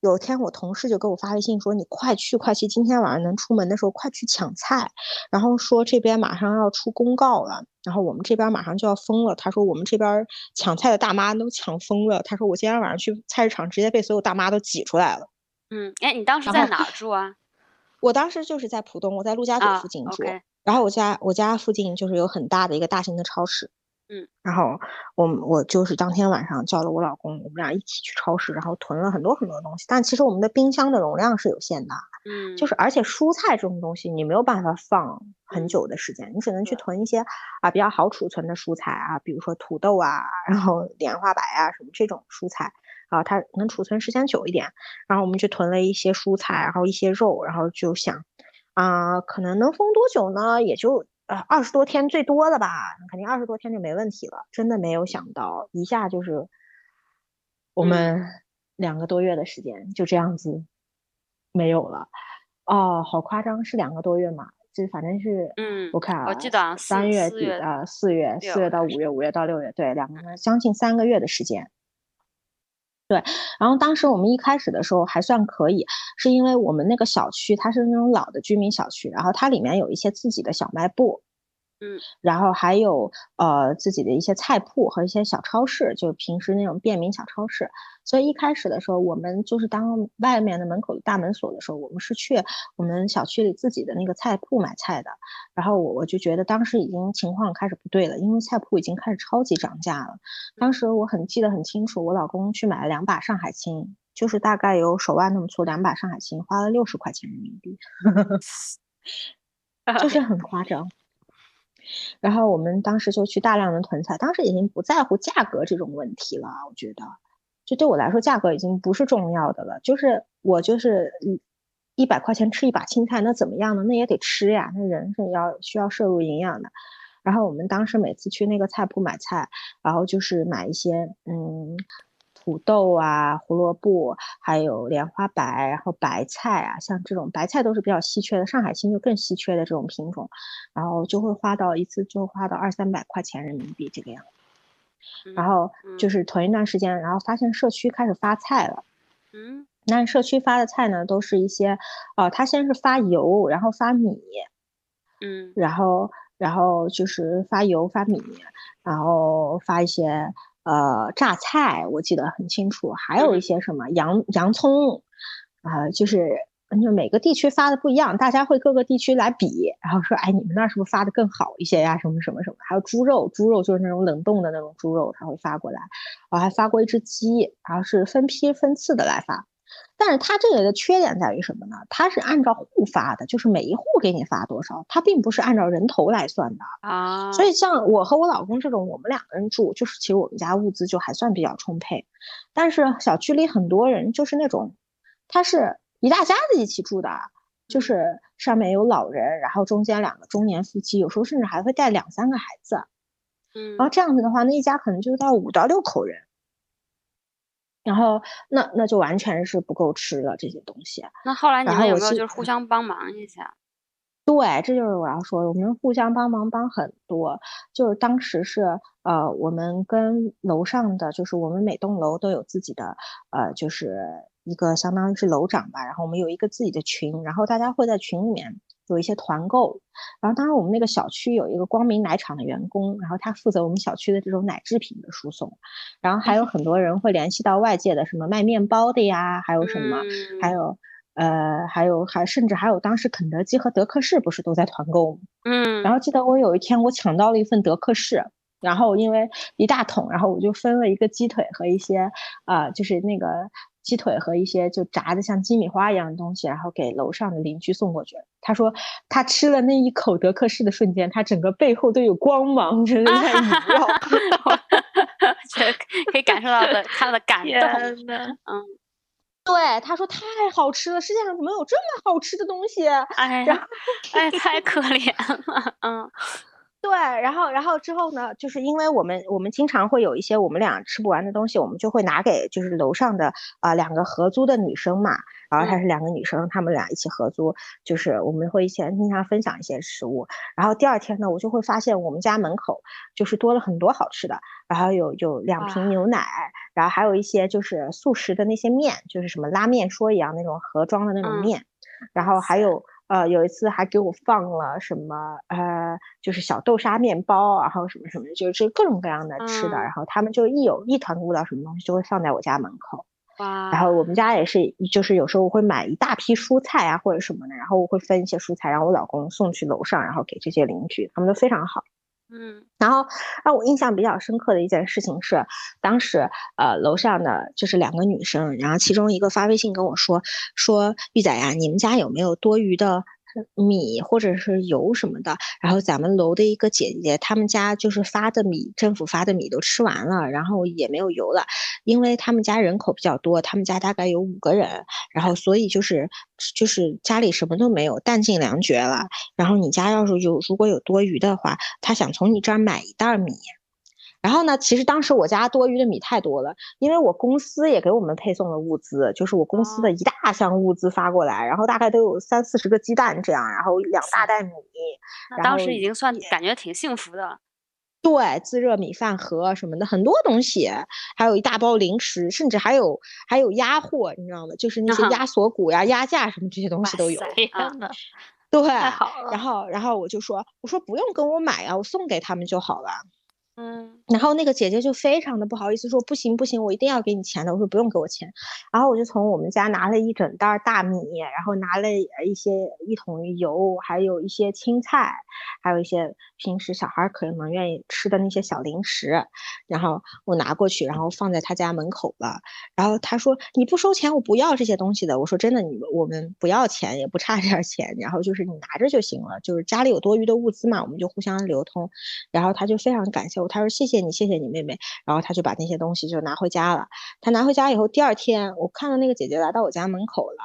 有一天我同事就给我发微信说：“你快去快去，今天晚上能出门的时候快去抢菜。”然后说这边马上要出公告了，然后我们这边马上就要封了。他说我们这边抢菜的大妈都抢疯了。他说我今天晚上去菜市场，直接被所有大妈都挤出来了。嗯，哎，你当时在哪住啊？[LAUGHS] 我当时就是在浦东，我在陆家嘴附近住，然后我家我家附近就是有很大的一个大型的超市，嗯，然后我我就是当天晚上叫了我老公，我们俩一起去超市，然后囤了很多很多东西，但其实我们的冰箱的容量是有限的，嗯，就是而且蔬菜这种东西你没有办法放很久的时间，你只能去囤一些啊比较好储存的蔬菜啊，比如说土豆啊，然后莲花白啊什么这种蔬菜。啊，它能储存时间久一点，然后我们去囤了一些蔬菜，然后一些肉，然后就想，啊，可能能封多久呢？也就呃二十多天最多了吧，肯定二十多天就没问题了。真的没有想到，一下就是我们两个多月的时间就这样子没有了。哦，好夸张，是两个多月嘛？就反正是，嗯，我看啊，我记得三月底啊，四月，四月到五月，五月到六月，对，两个将近三个月的时间。对，然后当时我们一开始的时候还算可以，是因为我们那个小区它是那种老的居民小区，然后它里面有一些自己的小卖部。嗯，然后还有呃自己的一些菜铺和一些小超市，就平时那种便民小超市。所以一开始的时候，我们就是当外面的门口的大门锁的时候，我们是去我们小区里自己的那个菜铺买菜的。然后我我就觉得当时已经情况开始不对了，因为菜铺已经开始超级涨价了。当时我很记得很清楚，我老公去买了两把上海青，就是大概有手腕那么粗两把上海青，花了六十块钱人民币，[LAUGHS] 就是很夸张。然后我们当时就去大量的囤菜，当时已经不在乎价格这种问题了。我觉得，就对我来说，价格已经不是重要的了。就是我就是一百块钱吃一把青菜，那怎么样呢？那也得吃呀，那人是要需要摄入营养的。然后我们当时每次去那个菜铺买菜，然后就是买一些嗯。土豆啊，胡萝卜，还有莲花白，然后白菜啊，像这种白菜都是比较稀缺的，上海青就更稀缺的这种品种，然后就会花到一次就花到二三百块钱人民币这个样子，然后就是囤一段时间，然后发现社区开始发菜了，嗯，那社区发的菜呢，都是一些，呃，他先是发油，然后发米，嗯。然后然后就是发油发米，然后发一些呃榨菜，我记得很清楚，还有一嗯些什么洋洋葱，啊、就是就每个地区发的不一样，大家会各个地区来比，然后说，哎，你们那儿是不是发的更好一些呀？什么什么什么，还有猪肉，猪肉就是那种冷冻的那种猪肉，他会发过来，我还发过一只鸡，然后是分批分次的来发。但是它这个的缺点在于什么呢？它是按照户发的，就是每一户给你发多少，它并不是按照人头来算的。啊，所以像我和我老公这种，我们两个人住，就是其实我们家物资就还算比较充沛。但是小区里很多人就是那种，他是一大家子一起住的，就是上面有老人，然后中间两个中年夫妻，有时候甚至还会带两三个孩子。嗯然后这样子的话，那一家可能就到五到六口人。然后那那就完全是不够吃了这些东西。那后来你们有没有就是互相帮忙一下？对，这就是我要说的，我们互相帮忙帮很多。就是当时是呃，我们跟楼上的，就是我们每栋楼都有自己的呃，就是一个相当于是楼长吧，然后我们有一个自己的群，然后大家会在群里面有一些团购。然后当时我们那个小区有一个光明奶厂的员工，然后他负责我们小区的这种奶制品的输送，然后还有很多人会联系到外界的什么卖面包的呀，还有什么。嗯还有呃，还有还甚至还有当时肯德基和德克士不是都在团购吗？嗯，然后记得我有一天我抢到了一份德克士，然后因为一大桶，然后我就分了一个鸡腿和一些啊、就是那个鸡腿和一些就炸的像鸡米花一样的东西，然后给楼上的邻居送过去。他说他吃了那一口德克士的瞬间，他整个背后都有光芒，真的在萦绕。[LAUGHS] 可以感受到的他的感动。嗯，对，他说太好吃了，世界上怎么有这么好吃的东西？哎然呀，哎，太可怜了。嗯对，然后，然后之后呢，就是因为我们我们经常会有一些我们俩吃不完的东西，我们就会拿给就是楼上的啊、两个合租的女生嘛，然后她是两个女生，她们俩一起合租，就是我们会一起经常分享一些食物。然后第二天呢，我就会发现我们家门口就是多了很多好吃的，然后有有两瓶牛奶，然后还有一些就是速食的那些面，就是什么拉面说一样那种盒装的那种嗯。面，然后还有呃有一次还给我放了什么呃就是小豆沙面包，然后什么什么，就是各种各样的吃的，嗯。然后他们就一有一团鼓捣什么东西就会放在我家门口，哇，然后我们家也是就是有时候我会买一大批蔬菜啊或者什么的，然后我会分一些蔬菜，然后我老公送去楼上，然后给这些邻居，他们都非常好。嗯。然后让我印象比较深刻的一件事情是，当时呃楼上的就是两个女生，然后其中一个发微信跟我说说玉仔呀，你们家有没有多余的米或者是油什么的？然后咱们楼的一个姐姐，他们家就是发的米，政府发的米都吃完了，然后也没有油了，因为他们家人口比较多，他们家大概有五个人，然后所以就是就是家里什么都没有，弹尽粮绝了。然后你家要是有如果有多余的话，他想从你这儿买一袋儿米。然后呢，其实当时我家多余的米太多了，因为我公司也给我们配送了物资，就是我公司的哦一大箱物资发过来，然后大概都有三四十个鸡蛋这样，然后两大袋米，那当时已经算感觉挺幸福的。对，自热米饭盒什么的很多东西，还有一大包零食，甚至还有还有鸭货，你知道吗？就是那些啊 [LAUGHS] 鸭锁骨呀、鸭架什么这些东西都有。对，太好了。然后然后我就说，我说不用跟我买啊，我送给他们就好了。嗯然后那个姐姐就非常的不好意思说，不行不行，我一定要给你钱的。我说不用给我钱。然后我就从我们家拿了一整袋大米，然后拿了一些一桶油，还有一些青菜，还有一些平时小孩可能愿意吃的那些小零食。然后我拿过去，然后放在他家门口了。然后他说你不收钱，我不要这些东西的。我说真的，你我们不要钱，也不差这点钱，然后就是你拿着就行了。就是家里有多余的物资嘛，我们就互相流通。然后他就非常感谢我，他说谢谢你，谢谢你妹妹。然后他就把那些东西就拿回家了。他拿回家以后，第二天我看到那个姐姐来到我家门口了，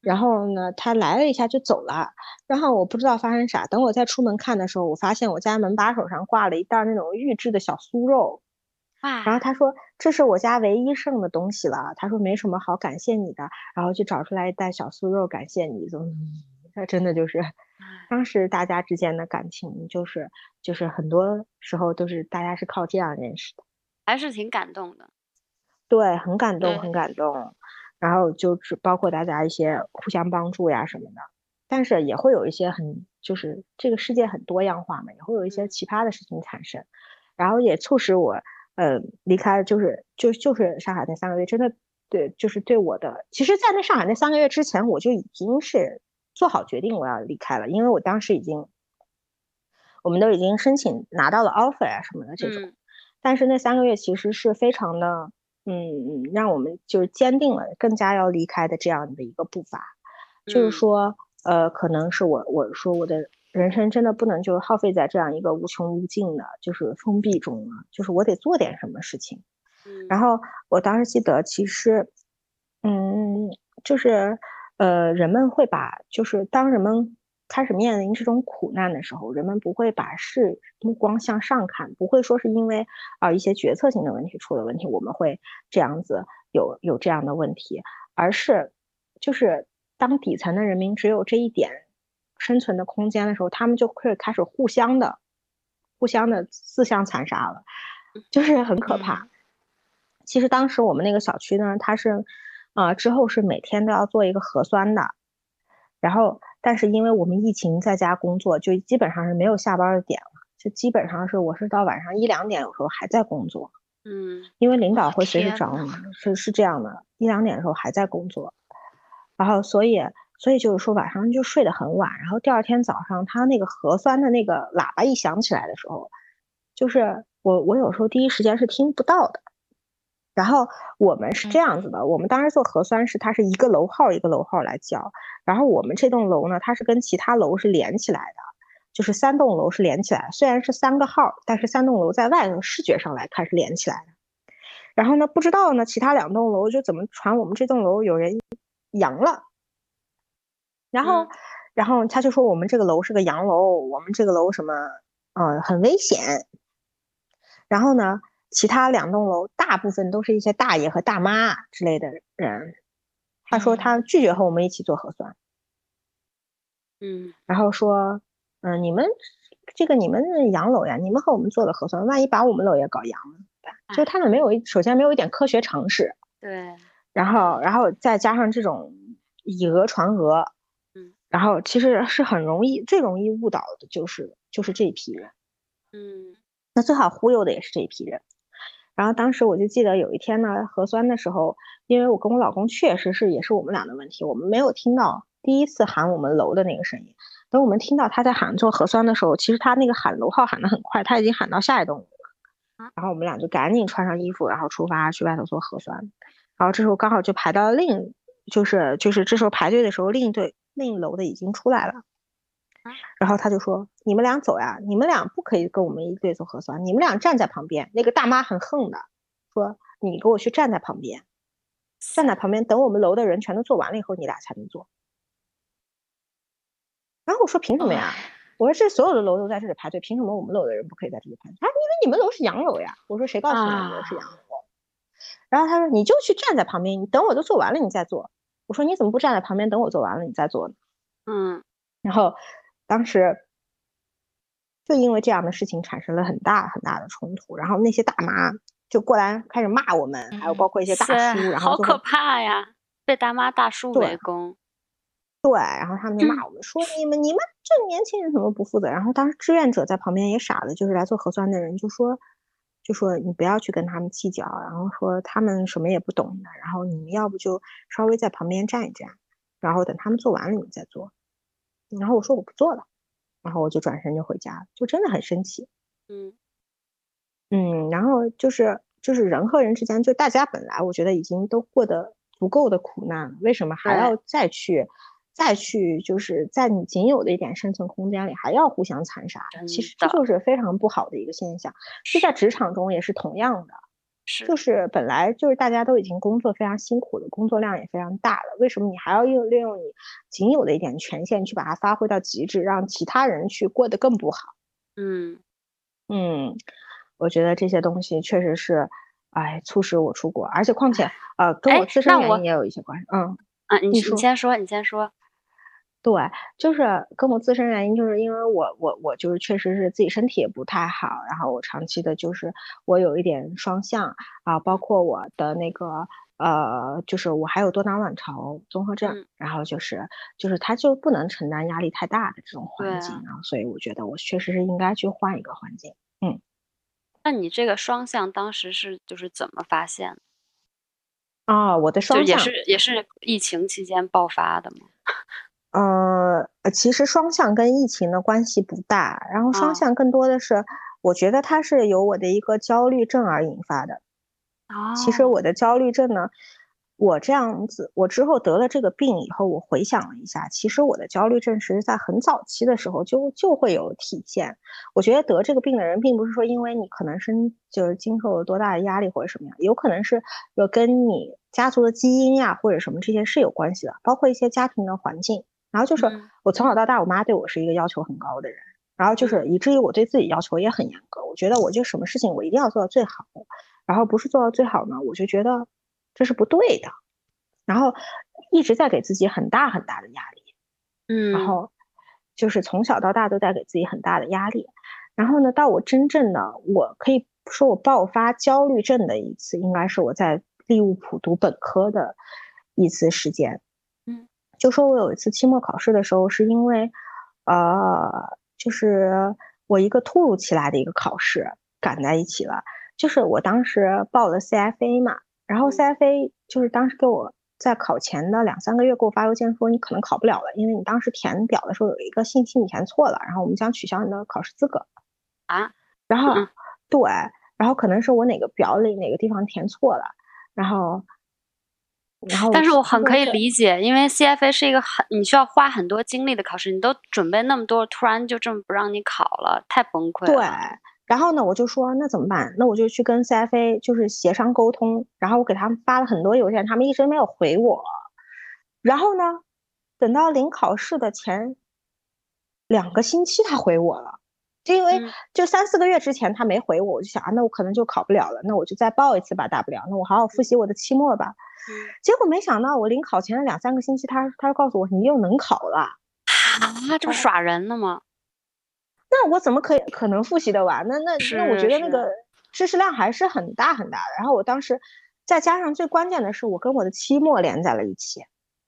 然后呢，她来了一下就走了。然后我不知道发生啥，等我再出门看的时候，我发现我家门把手上挂了一袋那种预制的小酥肉。然后，他说这是我家唯一剩的东西了。他说没什么好感谢你的，然后就找出来一袋小酥肉感谢你。嗯，那真的就是当时大家之间的感情，就是就是很多时候都是大家是靠这样认识的。还是挺感动的。对，很感动，很感动。然后就是包括大家一些互相帮助呀什么的，但是也会有一些很就是这个世界很多样化嘛，也会有一些奇葩的事情产生，然后也促使我呃离开，就是就就是上海那三个月真的对，就是对我的，其实，在那上海那三个月之前，我就已经是做好决定我要离开了，因为我当时已经我们都已经申请拿到了 offer 啊什么的这种，但是那三个月其实是非常的。嗯嗯，让我们就是坚定了更加要离开的这样的一个步伐，就是说，呃，可能是我我说我的人生真的不能就是耗费在这样一个无穷无尽的，就是封闭中了，就是我得做点什么事情。然后我当时记得，其实，嗯，就是呃，人们会把就是当人们。开始面临这种苦难的时候，人们不会把视目光向上看，不会说是因为啊一些决策性的问题出了问题，我们会这样子有有这样的问题，而是就是当底层的人民只有这一点生存的空间的时候，他们就会开始互相的互相的自相残杀了，就是很可怕。其实当时我们那个小区呢，它是啊之后是每天都要做一个核酸的，然后。但是因为我们疫情在家工作，就基本上是没有下班的点了，就基本上是我是到晚上一两点，有时候还在工作。嗯，因为领导会随时找你，是是这样的，一两点的时候还在工作，然后所以所以就是说晚上就睡得很晚，然后第二天早上他那个核酸的那个喇叭一响起来的时候，就是我我有时候第一时间是听不到的。然后我们是这样子的，我们当时做核酸是它是一个楼号一个楼号来叫，然后我们这栋楼呢，它是跟其他楼是连起来的，就是三栋楼是连起来，虽然是三个号，但是三栋楼在外头视觉上来看是连起来的。然后呢，不知道呢，其他两栋楼就怎么传我们这栋楼有人阳了，然后然后他就说我们这个楼是个阳楼，我们这个楼什么呃很危险，然后呢。其他两栋楼大部分都是一些大爷和大妈之类的人，他说他拒绝和我们一起做核酸，嗯，然后说，嗯，你们这个你们养老呀，你们和我们做了核酸，万一把我们老爷搞阳了，就他们没有一首先没有一点科学常识，对，然后然后再加上这种以讹传讹，嗯，然后其实是很容易最容易误导的就是就是这一批人，嗯，那最好忽悠的也是这一批人。然后当时我就记得有一天呢，核酸的时候，因为我跟我老公确实是也是我们俩的问题，我们没有听到第一次喊我们楼的那个声音。等我们听到他在喊做核酸的时候，其实他那个喊楼号喊得很快，他已经喊到下一栋楼了。然后我们俩就赶紧穿上衣服，然后出发去外头做核酸。然后这时候刚好就排到另，就是就是这时候排队的时候，另一队另一楼的已经出来了。然后他就说：“你们俩走呀，你们俩不可以跟我们一队做核酸，你们俩站在旁边。”那个大妈很横的说：“你给我去站在旁边，站在旁边，等我们楼的人全都做完了以后，你俩才能做。”然后我说：“凭什么呀？”我说：“这所有的楼都在这里排队，凭什么我们楼的人不可以在这里排队？”啊，因为你们楼是洋楼呀。我说：“谁告诉你们楼是洋楼？”然后他说：“你就去站在旁边，你等我都做完了你再做。”我说：“你怎么不站在旁边等我做完了你再做呢？”嗯，然后。当时就因为这样的事情产生了很大很大的冲突，然后那些大妈就过来开始骂我们，还有包括一些大叔，然后好可怕呀，被大妈大叔围攻。对，然后他们就骂我们说你们你们这年轻人怎么不负责？然后当时志愿者在旁边也傻了，就是来做核酸的人就说就说你不要去跟他们计较，然后说他们什么也不懂的，然后你们要不就稍微在旁边站一站，然后等他们做完了你们再做。然后我说我不做了，然后我就转身就回家了，就真的很生气。嗯嗯，然后就是就是人和人之间，就大家本来我觉得已经都过得足够的苦难了，为什么还要再去再去就是在你仅有的一点生存空间里还要互相残杀？其实这就是非常不好的一个现象。就在职场中也是同样的。是，就是本来就是大家都已经工作非常辛苦了，工作量也非常大了，为什么你还要用利用你仅有的一点权限去把它发挥到极致，让其他人去过得更不好？嗯嗯，我觉得这些东西确实是，哎，促使我出国，而且况且呃，跟我自身原因也有一些关系。嗯啊，你你先说，你先说。对，就是跟我自身原因，就是因为我我我就是确实是自己身体也不太好，然后我长期的就是我有一点双向啊，包括我的那个呃，就是我还有多囊卵巢综合症，嗯然后就是就是他就不能承担压力太大的这种环境啊境，然后所以我觉得我确实是应该去换一个环境。嗯那你这个双向当时是就是怎么发现的？啊，我的双向，也是也是疫情期间爆发的吗？呃，呃其实双向跟疫情的关系不大，然后啊双向更多的是，我觉得它是由我的一个焦虑症而引发的。哦，其实我的焦虑症呢，我这样子，我之后得了这个病以后，我回想了一下，其实我的焦虑症是在很早期的时候就就会有体现。我觉得得这个病的人，并不是说因为你可能是就是经受了多大的压力或者什么样，有可能是有跟你家族的基因呀、或者什么这些是有关系的，包括一些家庭的环境。然后就是嗯我从小到大，我妈对我是一个要求很高的人，然后就是嗯以至于我对自己要求也很严格。我觉得我就什么事情我一定要做到最好，然后不是做到最好呢，我就觉得这是不对的，然后一直在给自己很大很大的压力，嗯，然后就是从小到大都在给自己很大的压力。然后呢，到我真正的我可以说我爆发焦虑症的一次，应该是我在利物浦读本科的一次时间。嗯，就说我有一次期末考试的时候，是因为呃，就是我一个突如其来的一个考试赶在一起了。就是我当时报了 CFA 嘛，然后嗯 CFA 就是当时给我在考前的两三个月给我发邮件说你可能考不了了，因为你当时填表的时候有一个信息你填错了，然后我们将取消你的考试资格。啊，然后嗯对，然后可能是我哪个表里哪个地方填错了，然后然后但是我很可以。理解，因为 CFA 是一个很你需要花很多精力的考试，你都准备那么多，突然就这么不让你考了，太崩溃了对。，然后呢，我就说那怎么办？那我就去跟 CFA 就是协商沟通，然后我给他们发了很多邮件，他们一直没有回我。然后呢，等到临考试的前两个星期，他回我了。就因为嗯就三四个月之前他没回我，我就想啊，那我可能就考不了了，那我就再报一次吧，大不了，那我好好复习我的期末吧。嗯结果没想到我临考前的两三个星期，他他就告诉我你又能考了。啊，这不耍人呢吗？那我怎么可以可能复习的完？那那那我觉得那个知识量还是很大很大的。然后我当时再加上最关键的是，我跟我的期末连在了一起，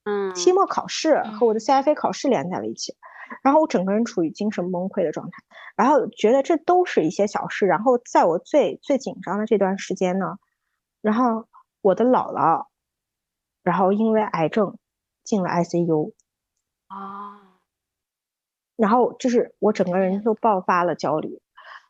嗯，期末考试和我的 CFA 考试连在了一起，然后我整个人处于精神崩溃的状态，然后觉得这都是一些小事。然后在我最最紧张的这段时间呢，然后我的姥姥，然后因为癌症进了 ICU。啊，然后就是我整个人就爆发了焦虑，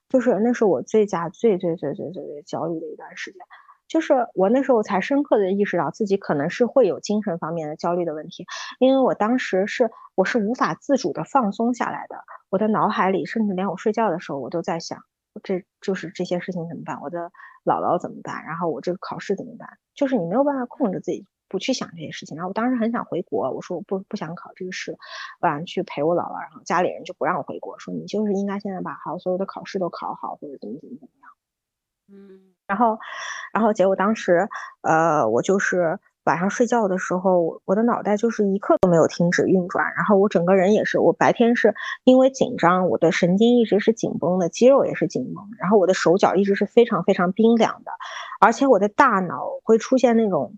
就是那是我最佳最最最最最最焦虑的一段时间，就是我那时候才深刻的意识到自己可能是会有精神方面的焦虑的问题，因为我当时是我是无法自主的放松下来的，我的脑海里甚至连我睡觉的时候我都在想，这就是这些事情怎么办，我的姥姥怎么办，然后我这个考试怎么办，就是你没有办法控制自己。不去想这些事情，然后我当时很想回国，我说我不不想考这个试，我想去陪我姥姥，然后家里人就不让我回国，说你就是应该现在把好所有的考试都考好，或者怎么怎么怎么样。嗯然后，然后结果当时，呃，我就是晚上睡觉的时候，我的脑袋就是一刻都没有停止运转，然后我整个人也是，我白天是因为紧张，我的神经一直是紧绷的，肌肉也是紧绷，然后我的手脚一直是非常非常冰凉的，而且我的大脑会出现那种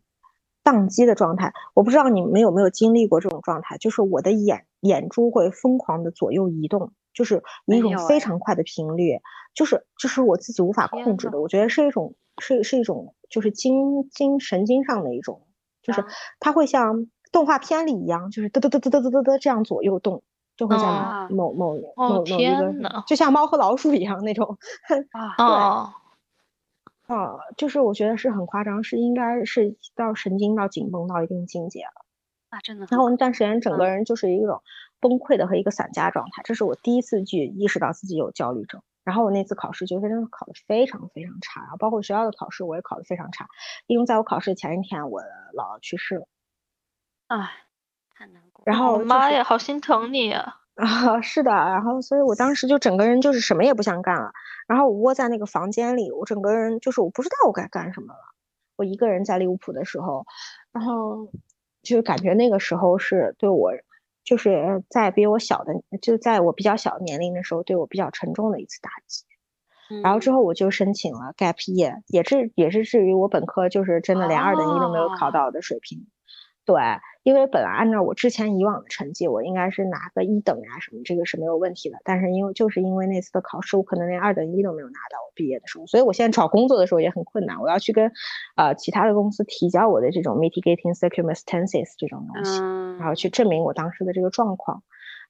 宕机的状态。我不知道你们有没有经历过这种状态，就是我的眼眼珠会疯狂的左右移动，就是以一种非常快的频率，就是这、就是我自己无法控制的。我觉得是一种是是一种就是精精神经上的一种，就是它会像动画片里一样，就是嘚嘚嘚嘚嘚嘚嘚嘚这样左右动，就会像某、某某某一个，就像猫和老鼠一样那种。[LAUGHS] 啊，对，啊，就是我觉得是很夸张，是应该是到神经到紧绷到一定境界了。啊，真的！然后那段时间，整个人就是一种崩溃的和一个散架状态。这是我第一次去意识到自己有焦虑症。然后我那次考试就真的考得非常非常差，然后包括学校的考试我也考得非常差，因为在我考试前一天我姥姥去世了，哎，太难过。然后就是我妈呀，好心疼你啊！[LAUGHS] 啊，是的，然后所以我当时就整个人就是什么也不想干了，然后我窝在那个房间里，我整个人就是我不知道我该干什么了。我一个人在利物浦的时候，然后就是感觉那个时候是对我，就是在比我小的，就在我比较小年龄的时候，对我比较沉重的一次打击。然后之后我就申请了 gap year，也是也是至于我本科就是真的连二等一都没有考到的水平。对，因为本来按照我之前以往的成绩，我应该是拿个一等呀什么，这个是没有问题的。但是因为就是因为那次的考试，我可能连二等一都没有拿到。我毕业的时候，所以我现在找工作的时候也很困难。我要去跟呃其他的公司提交我的这种 mitigating circumstances 这种东西，然后去证明我当时的这个状况。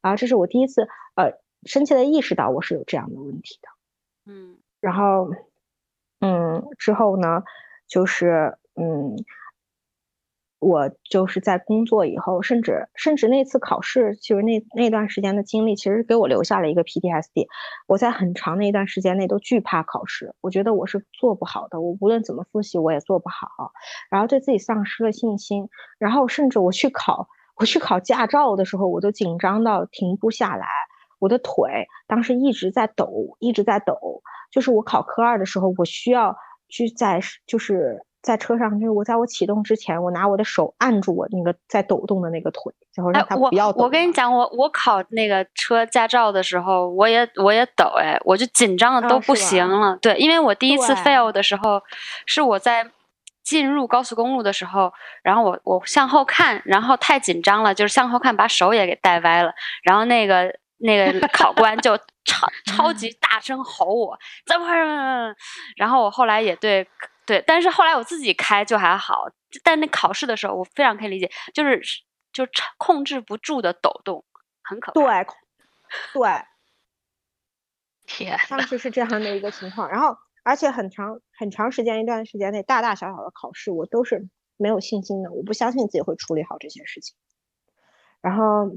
然后这是我第一次呃深切的意识到我是有这样的问题的。嗯，然后嗯之后呢，就是嗯。我就是在工作以后，甚至甚至那次考试，就是那那段时间的经历，其实给我留下了一个 PTSD。我在很长的一段时间内都惧怕考试，我觉得我是做不好的，我无论怎么复习我也做不好，然后对自己丧失了信心。然后甚至我去考我去考驾照的时候，我都紧张到停不下来，我的腿当时一直在抖，一直在抖。就是我考科二的时候，我需要去在就是。在车上，就是我在我启动之前，我拿我的手按住我那个在抖动的那个腿，然后让它不要抖。我跟你讲，我我考那个车驾照的时候，我也我也抖哎，我就紧张的都不行了。对，因为我第一次 fail 的时候，是我在进入高速公路的时候，然后我我向后看，然后太紧张了，就是向后看，把手也给带歪了，然后那个那个 [LAUGHS] 考官就超超级大声吼我，怎么？然后我后来也对。对，但是后来我自己开就还好，但那考试的时候我非常可以理解，就是就控制不住的抖动，很可怕。对，[LAUGHS] 对，天，当时是这样的一个情况。然后，而且很长很长时间一段时间内，大大小小的考试我都是没有信心的，我不相信自己会处理好这些事情。然后。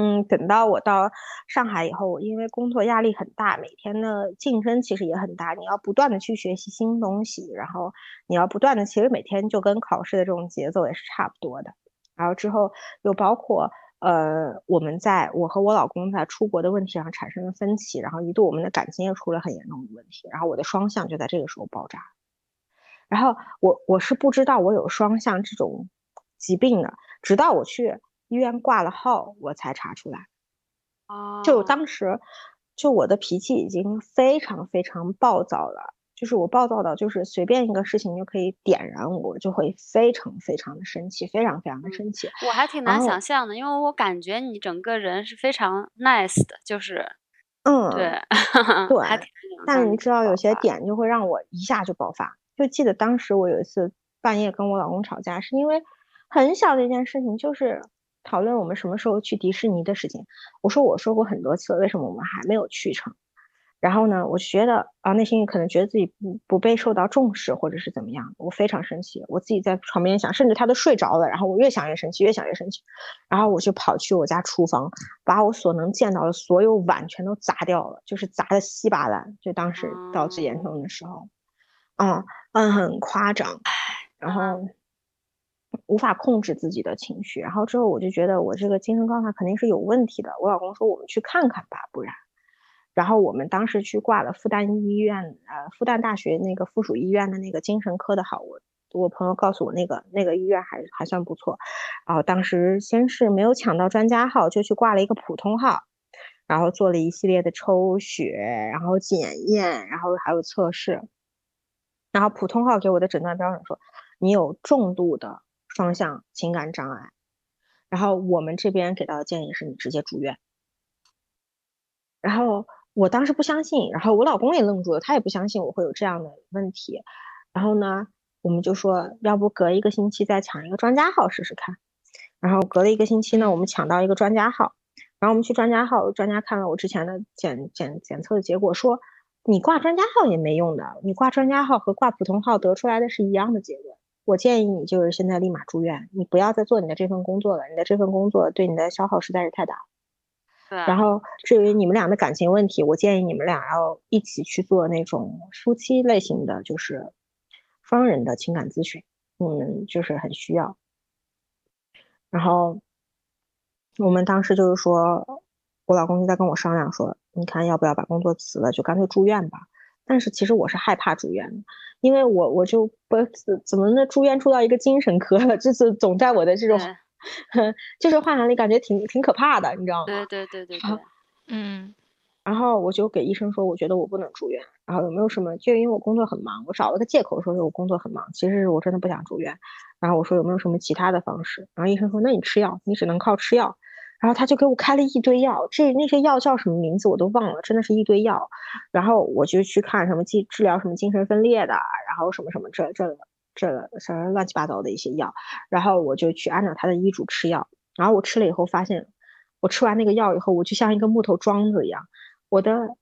嗯，等到我到上海以后，因为工作压力很大，每天的竞争其实也很大，你要不断的去学习新东西，然后你要不断的，其实每天就跟考试的这种节奏也是差不多的。然后之后又包括呃，我们在我和我老公在出国的问题上产生了分歧，然后一度我们的感情也出了很严重的问题，然后我的双向就在这个时候爆炸。然后我我是不知道我有双向这种疾病的，直到我去。医院挂了号，我才查出来。啊，就当时，就我的脾气已经非常非常暴躁了，就是我暴躁到就是随便一个事情就可以点燃我，就会非常非常的生气，非常非常的生气。我还挺难想象的，因为我感觉你整个人是非常 nice 的，就是，嗯，对对。[LAUGHS] 但是你知道，有些点就会让我一下就爆发。就记得当时我有一次半夜跟我老公吵架，是因为很小的一件事情，就是。讨论我们什么时候去迪士尼的事情，我说我说过很多次，为什么我们还没有去成？然后呢，我觉得啊，内心可能觉得自己不不被受到重视，或者是怎么样，我非常生气。我自己在床边想，甚至他都睡着了，然后我越想越生气，越想越生气。然后我就跑去我家厨房，把我所能见到的所有碗全都砸掉了，就是砸的稀巴烂。就当时到最严重的时候，嗯嗯，很夸张。然后。无法控制自己的情绪，然后之后我就觉得我这个精神状态肯定是有问题的。我老公说我们去看看吧，不然。然后我们当时去挂了复旦医院，呃，复旦大学那个附属医院的那个精神科的号。我我朋友告诉我那个那个医院还还算不错。然后当时先是没有抢到专家号，就去挂了一个普通号，然后做了一系列的抽血，然后检验，然后还有测试。然后普通号给我的诊断标准说你有重度的。双向情感障碍，然后我们这边给到的建议是你直接住院。然后我当时不相信，然后我老公也愣住了，他也不相信我会有这样的问题。然后呢，我们就说要不隔一个星期再抢一个专家号试试看。然后隔了一个星期呢，我们抢到一个专家号，然后我们去专家号，专家看了我之前的检检检测的结果，说你挂专家号也没用的，你挂专家号和挂普通号得出来的是一样的结果。我建议你就是现在立马住院，你不要再做你的这份工作了，你的这份工作对你的消耗实在是太大。对。然后至于你们俩的感情问题，我建议你们俩要一起去做那种夫妻类型的，就是双人的情感咨询，嗯，就是很需要。然后我们当时就是说，我老公就在跟我商量说，你看要不要把工作辞了，就干脆住院吧。但是其实我是害怕住院的。因为我我就不怎怎么能住院住到一个精神科了，[LAUGHS] 就是总在我的这种，[LAUGHS] 就是幻想里感觉挺挺可怕的，你知道吗？对对对对 [LAUGHS] 对，嗯。然后我就给医生说，我觉得我不能住院，然后有没有什么？就因为我工作很忙，我找了个借口说是我工作很忙，其实我真的不想住院。然后我说有没有什么其他的方式？然后医生说，那你吃药，你只能靠吃药。然后他就给我开了一堆药，这那些药叫什么名字我都忘了，真的是一堆药。然后我就去看什么治治疗什么精神分裂的，然后什么什么这这这什么乱七八糟的一些药。然后我就去按照他的医嘱吃药。然后我吃了以后发现，我吃完那个药以后，我就像一个木头桩子一样。我的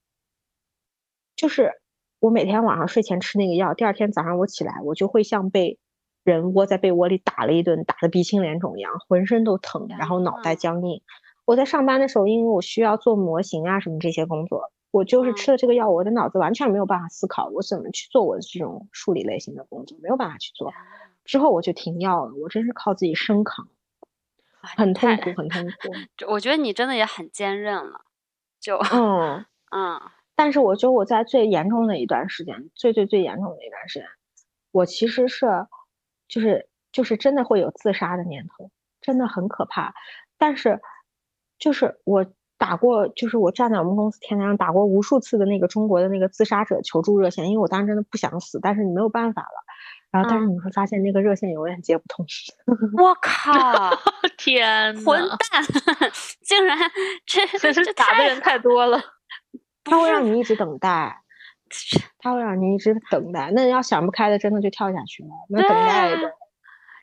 就是我每天晚上睡前吃那个药，第二天早上我起来，我就会像被。人窝在被窝里打了一顿，打得鼻青脸肿一样，浑身都疼，然后脑袋僵硬。我在上班的时候，因为我需要做模型啊什么这些工作，我就是吃了这个药，我的脑子完全没有办法思考，我怎么去做我的这种数理类型的工作，没有办法去做。之后我就停药了，我真是靠自己生扛，很痛苦，很痛苦。我觉得你真的也很坚韧了，就嗯 [LAUGHS] 嗯。但是我觉得我在最严重的一段时间，最最最严重的一段时间，我其实是。就是就是真的会有自杀的念头，真的很可怕。但是，就是我打过，就是我站在我们公司天台上打过无数次的那个中国的那个自杀者求助热线，因为我当时真的不想死，但是你没有办法了。然后，但是你会发现那个热线永远接不通。[LAUGHS] 我靠！[LAUGHS] 天，混蛋！[LAUGHS] 竟然这这打的人太多了，他会让你一直等待。他会让你一直等待，那要想不开的，真的就跳下去了。那等待的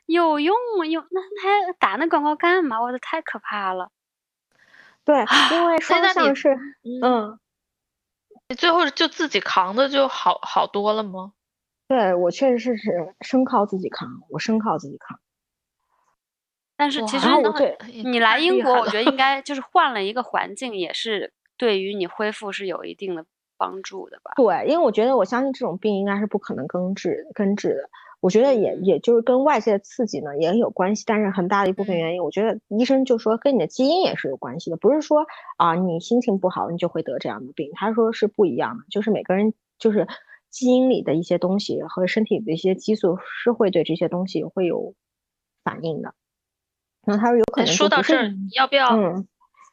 有用吗？有那还打那广告干嘛？我的太可怕了。对，因为双向是嗯，你最后就自己扛的就好好多了吗？对我确实是是生靠自己扛，我生靠自己扛。但是其实你来英国，我觉得应该就是换了一个环境，也是对于你恢复是有一定的。帮助的吧，对，因为我觉得我相信这种病应该是不可能根治根治的。我觉得也也就是跟外界的刺激呢也有关系，但是很大的一部分原因，我觉得医生就说跟你的基因也是有关系的，不是说啊你心情不好你就会得这样的病，他说是不一样的，就是每个人就是基因里的一些东西和身体的一些激素是会对这些东西会有反应的。那他说有可能说到这儿，要不要嗯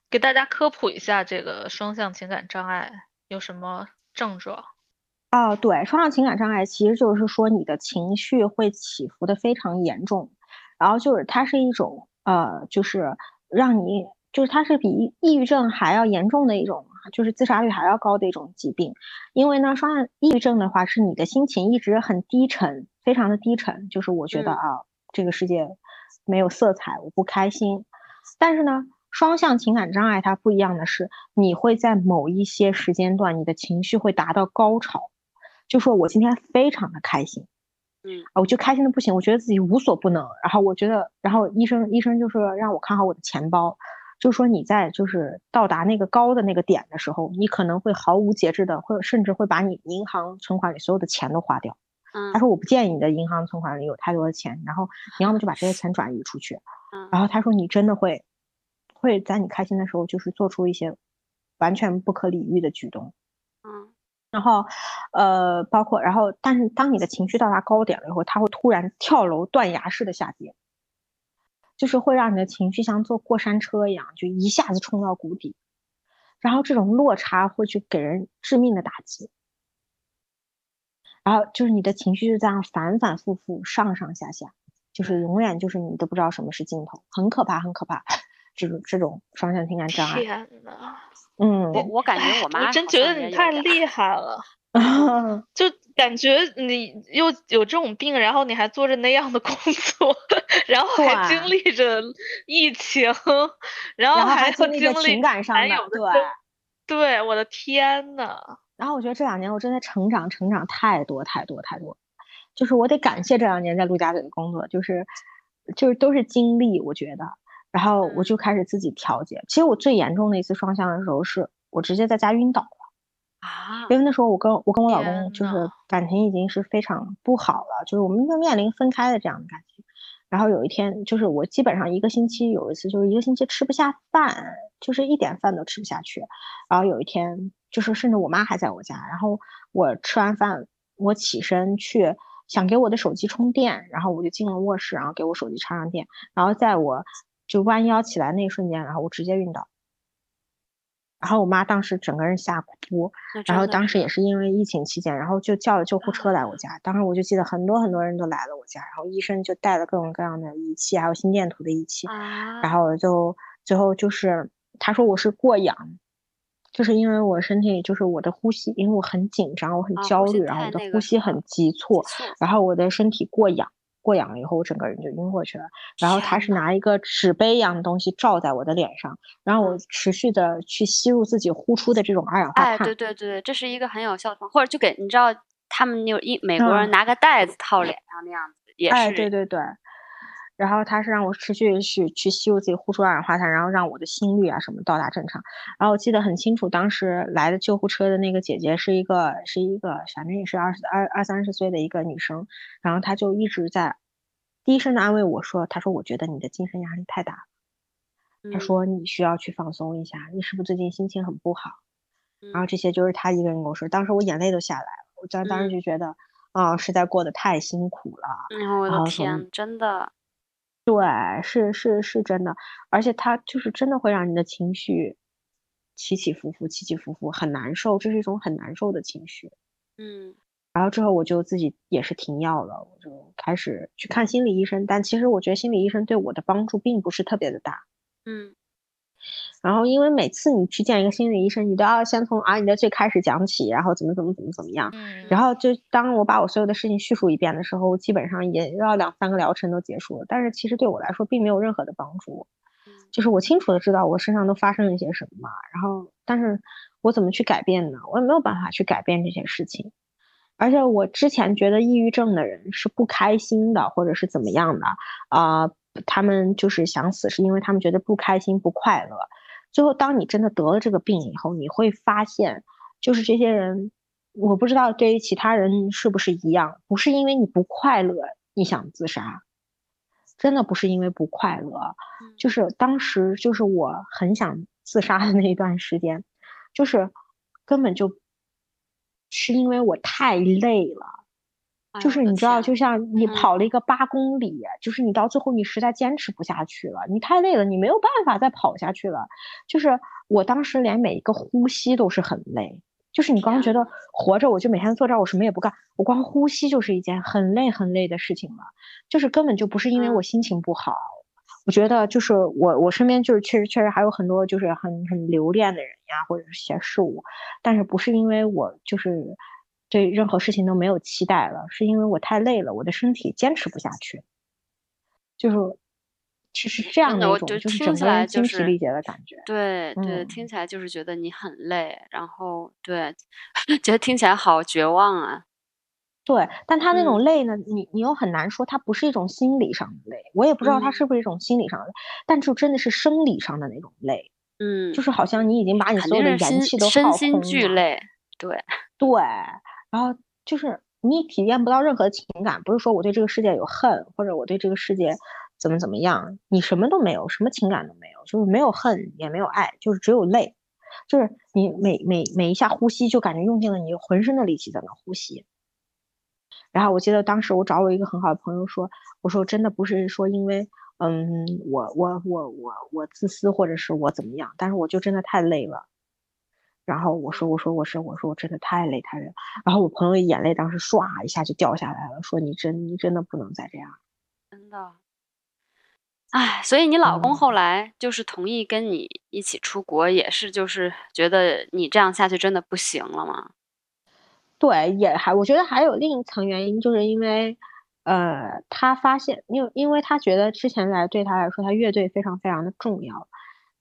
给大家科普一下这个双向情感障碍？有什么症状？哦，对，双向情感障碍其实就是说你的情绪会起伏的非常严重，然后就是它是一种呃，就是让你就是它是比抑郁症还要严重的一种，就是自杀率还要高的一种疾病。因为呢，双向抑郁症的话是你的心情一直很低沉，非常的低沉，就是我觉得啊，这个世界没有色彩，我不开心。但是呢。双向情感障碍，它不一样的是，你会在某一些时间段，你的情绪会达到高潮。就说我今天非常的开心，嗯，我就开心的不行，我觉得自己无所不能。然后我觉得，然后医生医生就说让我看好我的钱包，就说你在就是到达那个高的那个点的时候，你可能会毫无节制的，会甚至会把你银行存款里所有的钱都花掉。嗯，他说我不建议你的银行存款里有太多的钱，然后你要么就把这些 [LAUGHS] 钱转移出去。嗯，然后他说你真的会。会在你开心的时候，就是做出一些完全不可理喻的举动，嗯，然后，呃，包括，然后，但是当你的情绪到达高点了以后，他会突然跳楼断崖式的下跌，就是会让你的情绪像坐过山车一样，就一下子冲到谷底，然后这种落差会去给人致命的打击，然后就是你的情绪就这样反反复复上上下下，就是永远就是你都不知道什么是尽头，很可怕，很可怕。这种这种双向情感障碍，天呐，嗯，我我感觉我 [LAUGHS] 妈，我真觉得你太厉害了 [LAUGHS] [LAUGHS] 就感觉你又有这种病，然后你还做着那样的工作，然后还经历着疫情，然后还经历情感上的，对，对，我的天呐。然后我觉得这两年我真的成长成长太多太多太多，就是我得感谢这两年在陆家嘴的工作，就是就是都是经历，我觉得。然后我就开始自己调节。其实我最严重的一次双向的时候，是我直接在家晕倒了啊！因为那时候我跟我跟我老公就是感情已经是非常不好了，就是我们就面临分开的这样的感情。然后有一天，就是我基本上一个星期有一次，就是一个星期吃不下饭，就是一点饭都吃不下去。然后有一天，就是甚至我妈还在我家，然后我吃完饭，我起身去想给我的手机充电，然后我就进了卧室，然后给我手机插上电，然后在我。就弯腰起来那一瞬间，然后我直接晕倒。然后我妈当时整个人吓哭，然后当时也是因为疫情期间，然后就叫了救护车来我家。当时我就记得很多很多人都来了我家，然后医生就带了各种各样的仪器，还有心电图的仪器。然后就最后就是他说我是过氧，就是因为我身体就是我的呼吸，因为我很紧张，我很焦虑，然后我的呼吸很急促，然后我的身体过氧。过氧了以后，我整个人就晕过去了。然后他是拿一个纸杯一样的东西罩在我的脸上，然后我持续的去吸入自己呼出的这种二氧化碳。哎，对对对，这是一个很有效的方法。或者就给你知道，他们有一美国人拿个袋子套脸上那样子，也是。哎，对对对。然后他是让我持续去去吸入自己呼出二氧化碳，然后让我的心率啊什么到达正常。然后我记得很清楚，当时来的救护车的那个姐姐是一个是一个，反正也是二十二二三十岁的一个女生。然后她就一直在低声的安慰我说：“她说我觉得你的精神压力太大了，她说你需要去放松一下，你是不是最近心情很不好？”然后这些就是她一个人跟我说，当时我眼泪都下来了，我当当时就觉得啊，实在过得太辛苦了。我的天，真的。对，是是是真的，而且它就是真的会让你的情绪起起伏伏，起起伏伏，很难受，这是一种很难受的情绪。嗯，然后之后我就自己也是停药了，我就开始去看心理医生，但其实我觉得心理医生对我的帮助并不是特别的大。嗯。然后，因为每次你去见一个心理医生，你都要先从啊你的最开始讲起，然后怎么怎么怎么怎么样。嗯。然后就当我把我所有的事情叙述一遍的时候，基本上也要两三个疗程都结束了。但是其实对我来说并没有任何的帮助。就是我清楚的知道我身上都发生了一些什么，然后但是我怎么去改变呢？我也没有办法去改变这些事情。而且我之前觉得抑郁症的人是不开心的，或者是怎么样的啊？他们就是想死，是因为他们觉得不开心、不快乐。最后，当你真的得了这个病以后，你会发现，就是这些人，我不知道对于其他人是不是一样，不是因为你不快乐你想自杀，真的不是因为不快乐，就是当时就是我很想自杀的那一段时间，就是根本就，是因为我太累了。就是你知道，就像你跑了一个八公里，就是你到最后你实在坚持不下去了，你太累了，你没有办法再跑下去了。就是我当时连每一个呼吸都是很累，就是你刚觉得活着我就每天坐这儿我什么也不干，我光呼吸就是一件很累很累的事情了。就是根本就不是因为我心情不好，我觉得就是我我身边就是确实确实还有很多就是很很留恋的人呀，或者是些事物，但是不是因为我就是。对任何事情都没有期待了，是因为我太累了，我的身体坚持不下去。就是其实这样的一种，就是整个人精疲力竭的感觉。对对，听起来就是觉得你很累，然后对，[LAUGHS] 觉得听起来好绝望啊。对，但他那种累呢，你你又很难说，他不是一种心理上的累，我也不知道他是不是一种心理上的累，但就真的是生理上的那种累。嗯，就是好像你已经把你所有的元气都耗空了。身心俱累。对对。[LAUGHS] 然后就是你体验不到任何情感，不是说我对这个世界有恨，或者我对这个世界怎么怎么样，你什么都没有，什么情感都没有，就是没有恨也没有爱，就是只有累，就是你每每每一下呼吸就感觉用尽了你浑身的力气在那呼吸。然后我记得当时我找我一个很好的朋友说，我说真的不是说因为嗯我我我我我自私或者是我怎么样，但是我就真的太累了。然后我说，我说，我是，我说，我真的太累太累了。然后我朋友眼泪当时唰一下就掉下来了，说你真你真的不能再这样，真的。哎，所以你老公后来就是同意跟你一起出国，也是就是觉得你这样下去真的不行了吗？对，也还我觉得还有另一层原因，就是因为呃，他发现，因为因为他觉得之前来对他来说，他乐队非常非常的重要。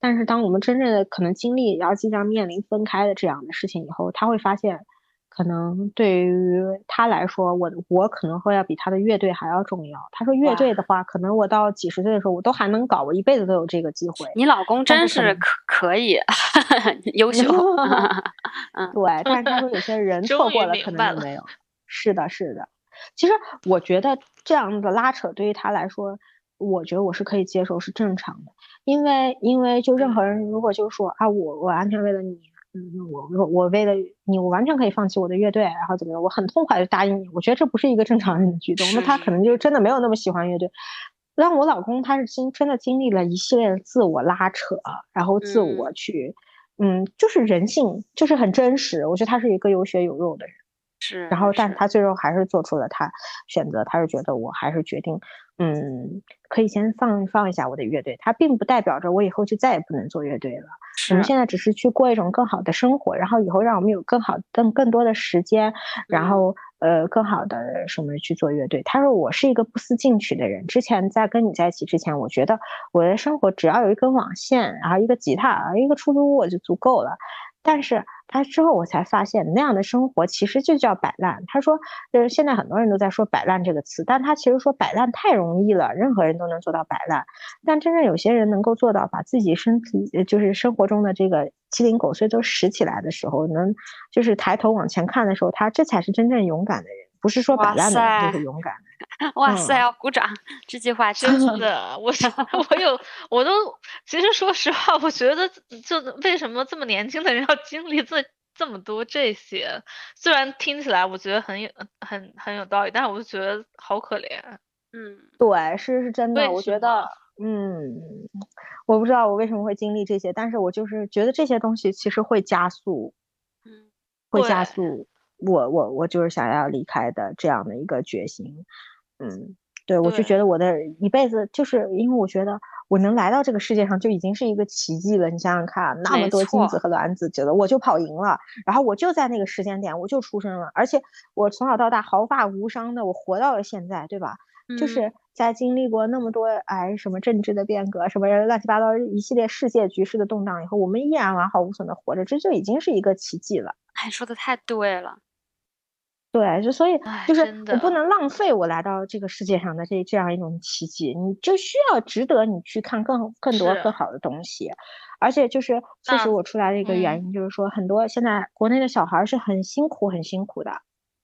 但是，当我们真正的可能经历然后即将面临分开的这样的事情以后，他会发现，可能对于他来说，我我可能会要比他的乐队还要重要。他说，乐队的话，可能我到几十岁的时候，我都还能搞，我一辈子都有这个机会。你老公真是可可以 [LAUGHS] 优秀，[LAUGHS] 嗯，对。但是他说，有些人 [LAUGHS] 错过了，可能就没有。是的，是的。其实我觉得这样的拉扯对于他来说。我觉得我是可以接受，是正常的，因为因为就任何人如果就说啊，我我完全为了你，嗯，我我我为了你，我完全可以放弃我的乐队，然后怎么样，我很痛快的答应你。我觉得这不是一个正常人的举动，那他可能就真的没有那么喜欢乐队。但我老公他是经真的经历了一系列的自我拉扯，然后自我去嗯，就是人性，就是很真实。我觉得他是一个有血有肉的人。是，然后，但是他最终还是做出了他选择，他是觉得我还是决定，嗯，可以先放放一下我的乐队，他并不代表着我以后就再也不能做乐队了。我们现在只是去过一种更好的生活，然后以后让我们有更好、更更多的时间，然嗯后呃更好的什么去做乐队。他说我是一个不思进取的人，之前在跟你在一起之前，我觉得我的生活只要有一根网线，然后一个吉他，一个出租屋我就足够了。但是他之后我才发现，那样的生活其实就叫摆烂。他说，就是现在很多人都在说“摆烂”这个词，但他其实说摆烂太容易了，任何人都能做到摆烂。但真正有些人能够做到把自己身体，就是生活中的这个鸡零狗碎都拾起来的时候，能就是抬头往前看的时候，他这才是真正勇敢的人，不是说摆哇烂的人就勇敢。哇塞，嗯要鼓掌！这句话真真的，我是我有，我都其实说实话，我觉得就为什么这么年轻的人要经历这这么多这些？虽然听起来我觉得很有很很有道理，但是我就觉得好可怜。嗯，对，是是真的，我觉得，嗯，我不知道我为什么会经历这些，但是我就是觉得这些东西其实会加速，嗯，会加速我我我就是想要离开的这样的一个决心，嗯，对，我就觉得我的一辈子就是因为我觉得我能来到这个世界上就已经是一个奇迹了，你想想看，那么多精子和卵子，觉得我就跑赢了，然后我就在那个时间点我就出生了，而且我从小到大毫发无伤的我活到了现在，对吧？就嗯是在经历过那么多哎什么政治的变革，什么乱七八糟一系列世界局势的动荡以后，我们依然完好无损的活着，这就已经是一个奇迹了。哎，说的太对了。对，就所以哎就是真我不能。浪费我来到这个世界上的这这样一种奇迹，你就需要值得你去看更更多更好的东西，而且就是促使我出来的一个原嗯。因，就是说很多现在国内的小孩儿是很辛苦很辛苦的，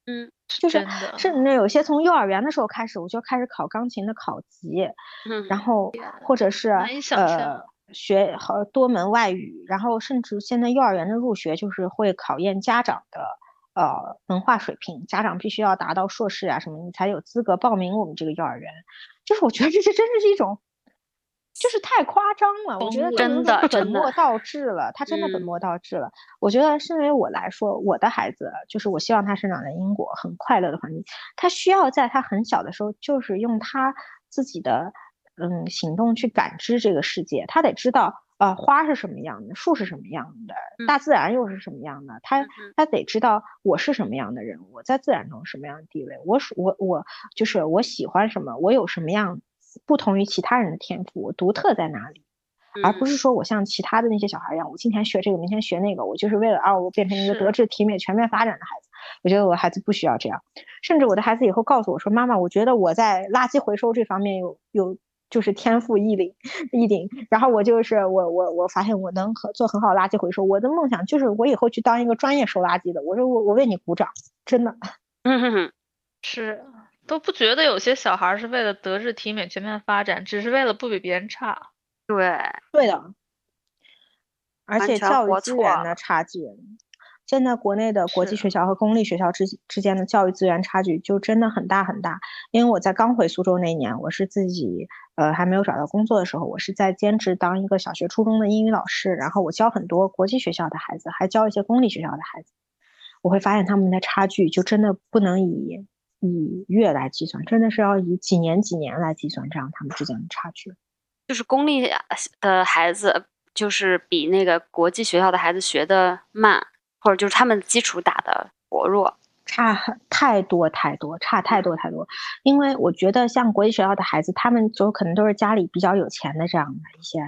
嗯就是甚至有。些从幼儿园的时候开始，我就开始考钢琴的考级，嗯，然后或者是呃学好多门外语，然后甚至现在幼儿园的入学就是会考验家长的呃文化水平，家长必须要达到硕士啊什么，你才有资格报名我们这个幼儿园。就是我觉得这这真的是一种。就是太夸张了，我觉得真的本末倒置了，他 [LAUGHS] 真的本嗯末倒置了。我觉得身为我来说，我的孩子就是我希望他生长在英国很快乐的环境，他需要在他很小的时候，就是用他自己的嗯行动去感知这个世界。他得知道，呃，花是什么样的，树是什么样的，嗯大自然又是什么样的。他他得知道我是什么样的人，我在自然中什么样的地位，我属我我就是我喜欢什么，我有什么样不同于其他人的天赋，我独特在哪里。而不嗯是说我像其他的那些小孩一样，我今天学这个，明天学那个，我就是为了啊，我变成一个德智体美全面发展的孩子。我觉得我的孩子不需要这样，甚至我的孩子以后告诉我说：“妈妈，我觉得我在垃圾回收这方面有有就是天赋异禀异禀。”然后我就是我我我发现我能很做很好的垃圾回收，我的梦想就是我以后去当一个专业收垃圾的。我说我我为你鼓掌，真的。嗯哼哼，是都不觉得有些小孩儿是为了德智体美全面发展，只是为了不比别人差。对，对的，而且教育资活错了源的差距，现在国内的国际学校和公立学校之之间的教育资源差距就真的很大很大。因为我在刚回苏州那一年，我是自己呃还没有找到工作的时候，我是在兼职当一个小学、初中的英语老师，然后我教很多国际学校的孩子，还教一些公立学校的孩子。我会发现他们的差距就真的不能以以月来计算，真的是要以几年几年来计算，这样他们之间的差距。就是公立的孩子，就是比那个国际学校的孩子学的慢，或者就是他们基础打的薄弱。差很太多太多，差太多太多。因为我觉得像国际学校的孩子，他们就可能都是家里比较有钱的这样的一些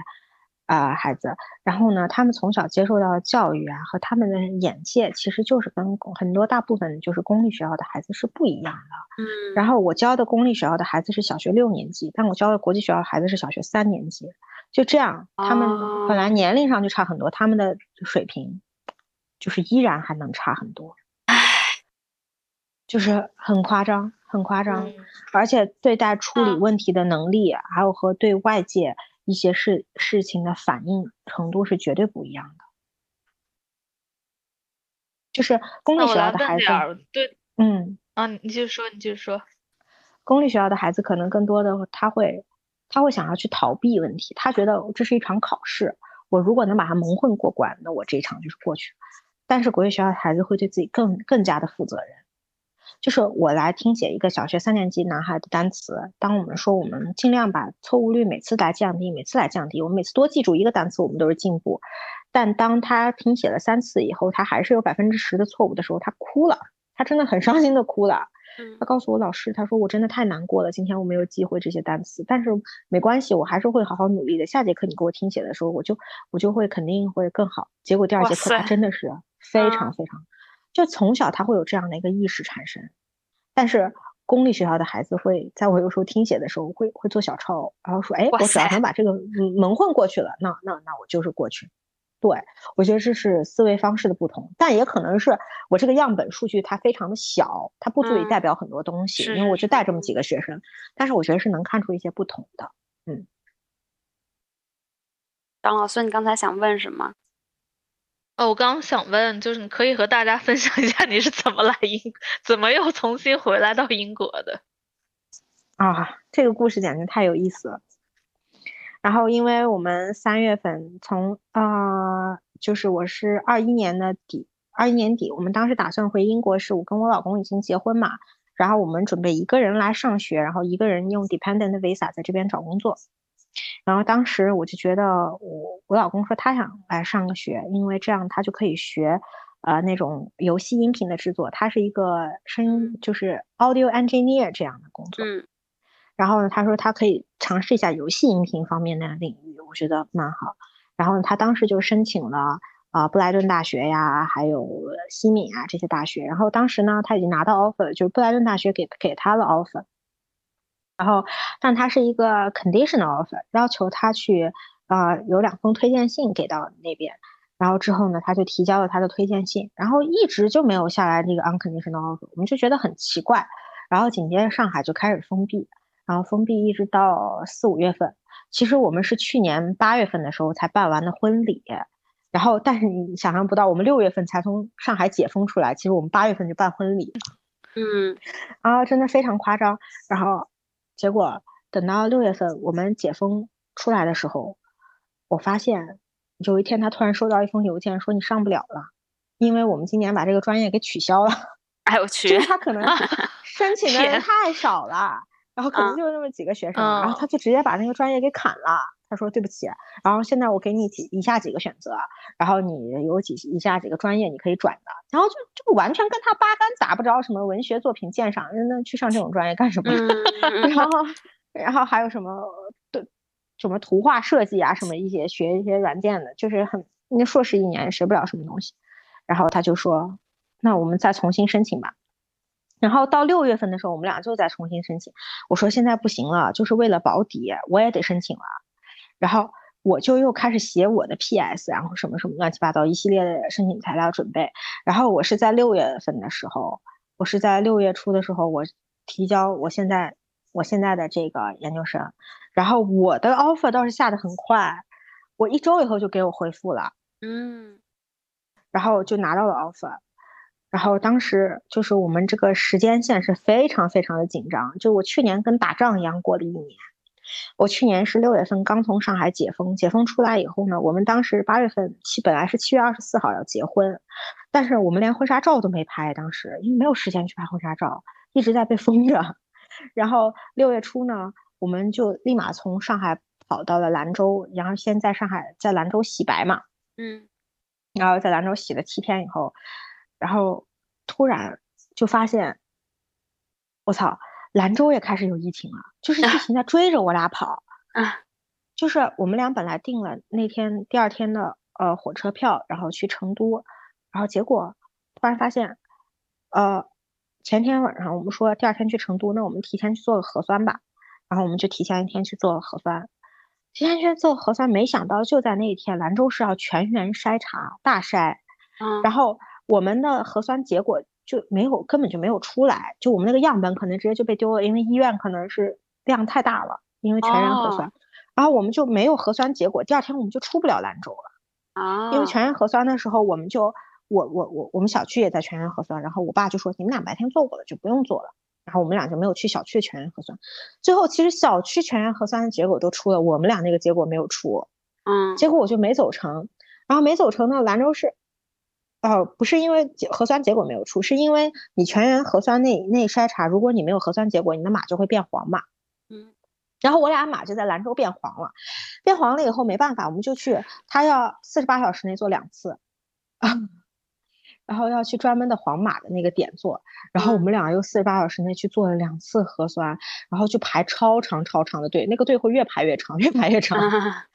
啊、呃孩子，然后呢，他们从小接受到的教育啊和他们的眼界，其实就是跟很多大部分就是公立学校的孩子是不一样的。嗯，然后我教的公立学校的孩子是小学六年级，但我教的国际学校的孩子是小学三年级，就这样，他们本来哦年龄上就差很多，他们的水平就是依然还能差很多，唉就是很夸张，很夸张，嗯而且对待处理嗯问题的能力，还有和对外界一些事事情的反应程度是绝对不一样的。就是公立学校的孩子对嗯。啊，你继续说，你继续说。公立学校的孩子可能更多的他会，他会想要去逃避问题，他觉得这是一场考试，我如果能把它蒙混过关，那我这一场就是过去了。但是国际学校的孩子会对自己更更加的负责任。就是我来听写一个小学三年级男孩的单词，当我们说我们尽量把错误率每次来降低，每次来降低，我们每次多记住一个单词，我们都是进步。但当他听写了三次以后，他还是有百分之十的错误的时候，他哭了，他真的很伤心的哭了。他告诉我老师，他说我真的太难过了，今天我没有记会这些单词，但是没关系，我还是会好好努力的。下节课你给我听写的时候，我就我就会肯定会更好。结果第二节课他真的是非常非常。就从小他会有这样的一个意识产生，但是公立学校的孩子会在我有时候听写的时候会会做小抄，然后说，哎，我只要能把这个蒙混过去了，那那那我就是过去。对我觉得这是思维方式的不同，但也可能是我这个样本数据它非常的小，它不足以代表很多东西，因为我就带这么几个学生，但是我觉得是能看出一些不同的。嗯，张老师，你刚才想问什么？哦，我刚刚想问，就是你可以和大家分享一下你是怎么来英，[LAUGHS] 怎么又重新回来到英国的？啊，这个故事简直太有意思了。然后，因为我们三月份从啊，就是我是二一年的底，二一年底，我们当时打算回英国，是我跟我老公已经结婚嘛，然后我们准备一个人来上学，然后一个人用 dependent visa 在这边找工作。然后当时我就觉得，我我老公说他想来上个学，因为这样他就可以学，呃，那种游戏音频的制作。他是一个声，就是 audio engineer 这样的工作。嗯。然后呢，他说他可以尝试一下游戏音频方面的领域，我觉得蛮好。然后呢，他当时就申请了啊布莱顿大学呀，还有西敏啊这些大学。然后当时呢，他已经拿到 offer，就是布莱顿大学给给他了 offer。然后，但他是一个 conditional offer，要求他去，呃，有两封推荐信给到那边。然后之后呢，他就提交了他的推荐信，然后一直就没有下来这个 unconditional offer，我们就觉得很奇怪。然后紧接着上海就开始封闭，然后封闭一直到四五月份。其实我们是去年八月份的时候才办完的婚礼，然后但是你想象不到，我们六月份才从上海解封出来，其实我们八月份就办婚礼。嗯，啊真的非常夸张，然后。结果等到六月份我们解封出来的时候，我发现有一天他突然收到一封邮件，说你上不了了，因为我们今年把这个专业给取消了。[LAUGHS] 哎我去，就是他可能 [LAUGHS] 申请的人太少了，然后可能就那么几个学生，然后他就直接把那个专业给砍了。他说对不起，然后现在我给你几以下几个选择，然后你有几以下几个专业你可以转的，然后就就完全跟他八竿打不着，什么文学作品鉴赏，那去上这种专业干什么？[LAUGHS] 然后然后还有什么对什么图画设计啊，什么一些学一些软件的，就是很那硕士一年学不了什么东西。然后他就说，那我们再重新申请吧。然后到六月份的时候，我们俩就再重新申请。我说现在不行了，就是为了保底，我也得申请了。然后我就又开始写我的 PS，然后什么什么乱七八糟一系列的申请材料准备。然后我是在六月份的时候，我是在六月初的时候，我提交我现在我现在的这个研究生。然后我的 offer 倒是下的很快，我一周以后就给我回复了，嗯，然后就拿到了 offer。然后当时就是我们这个时间线是非常非常的紧张，就我去年跟打仗一样过了一年。我去年是六月份刚从上海解封，解封出来以后呢，我们当时八月份七本来是七月二十四号要结婚，但是我们连婚纱照都没拍，当时因为没有时间去拍婚纱照，一直在被封着。[LAUGHS] 然后六月初呢，我们就立马从上海跑到了兰州，然后先在上海在兰州洗白嘛，嗯，然后在兰州洗了七天以后，然后突然就发现，我操！兰州也开始有疫情了，就是疫情在追着我俩跑。啊，就是我们俩本来订了那天第二天的呃火车票，然后去成都，然后结果突然发现，呃，前天晚上我们说第二天去成都，那我们提前去做个核酸吧。然后我们就提前一天去做了核酸，提前去做核酸，没想到就在那一天，兰州是要全员筛查大筛，然后我们的核酸结果。就没有，根本就没有出来。就我们那个样本可能直接就被丢了，因为医院可能是量太大了，因为全员核酸，然后我们就没有核酸结果。第二天我们就出不了兰州了啊！因为全员核酸的时候，我们就我我我我们小区也在全员核酸，然后我爸就说你们俩白天做过了，就不用做了。然后我们俩就没有去小区全员核酸。最后其实小区全员核酸的结果都出了，我们俩那个结果没有出。嗯，结果我就没走成，然后没走成呢，兰州市，呃，不是因为结核酸结果没有出，是因为你全员核酸内内筛查，如果你没有核酸结果，你的码就会变黄码。嗯，然后我俩码就在兰州变黄了，变黄了以后没办法，我们就去，他要四十八小时内做两次，啊，然后要去专门的黄码的那个点做，然后我嗯们俩又四十八小时内去做了两次核酸，然后去排超长超长的队，那个队会越排越长，越排越长。[LAUGHS] 啊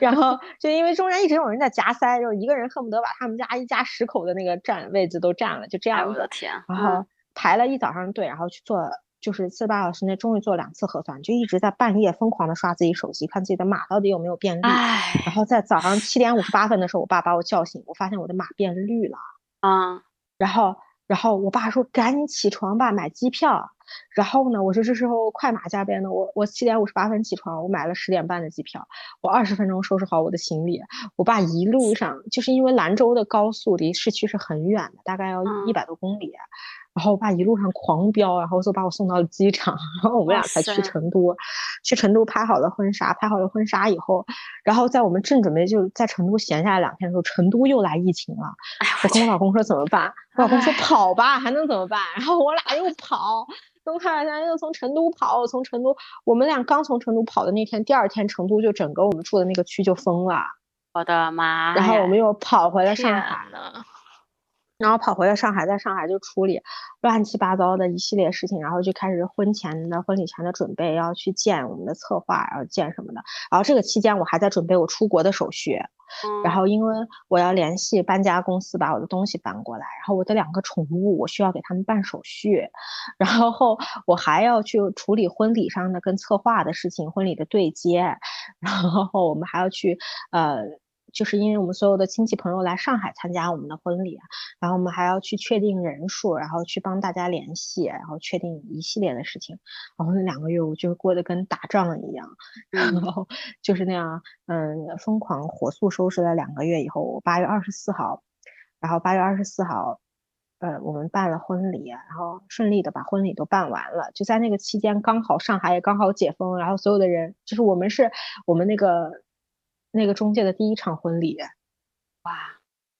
然后就因为中间一直有人在夹塞，就一个人恨不得把他们家一家十口的那个站位置都占了，就这哎样子。我的天，然嗯后排了一早上队，然后去做，就是四十八小时内终于做两次核酸，就一直在半夜疯狂的刷自己手机，看自己的码到底有没有变绿。哎，然后在早上七点五十八分的时候，我爸把我叫醒，我发现我的码变绿了。啊，然后，然后我爸说赶紧起床吧，买机票。然后呢，我说这时候快马加鞭的，我我七点五十八分起床，我买了十点半的机票，我二十分钟收拾好我的行李。我爸一路上就是因为兰州的高速离市区是很远的，大概要嗯一百多公里。然后我爸一路上狂飙，然后就把我送到了机场，然后我们俩才去成都。去成都拍好了婚纱，拍好了婚纱以后，然后在我们正准备就在成都闲下来两天的时候，成都又来疫情了。哎我跟我老公说怎么办？我老公说跑吧，还能怎么办？然后我俩又跑，东开尔山又从成都跑，从成都，我们俩刚从成都跑的那天，第二天成都就整个我们住的那个区就封了，我的妈！然后我们又跑回了上海，呐，然后跑回了上海，在上海就处理乱七八糟的一系列事情，然后就开始婚前的婚礼前的准备，要去见我们的策划，然后见什么的。然后这个期间我还在准备我出国的手续，然嗯后因为我要联系搬家公司把我的东西搬过来，然后我的两个宠物我需要给他们办手续，然后我还要去处理婚礼上的跟策划的事情，婚礼的对接，然后我们还要去呃。就是因为我们所有的亲戚朋友来上海参加我们的婚礼，然后我们还要去确定人数，然后去帮大家联系，然后确定一系列的事情。然后那两个月我就过得跟打仗一样，[LAUGHS] 然嗯后就是那样，嗯，疯狂火速收拾了两个月以后，我八月二十四号，然后八月二十四号，呃，我们办了婚礼，然后顺利的把婚礼都办完了。就在那个期间，刚好上海也刚好解封，然后所有的人，就是我们是我们那个那个中介的第一场婚礼，哇，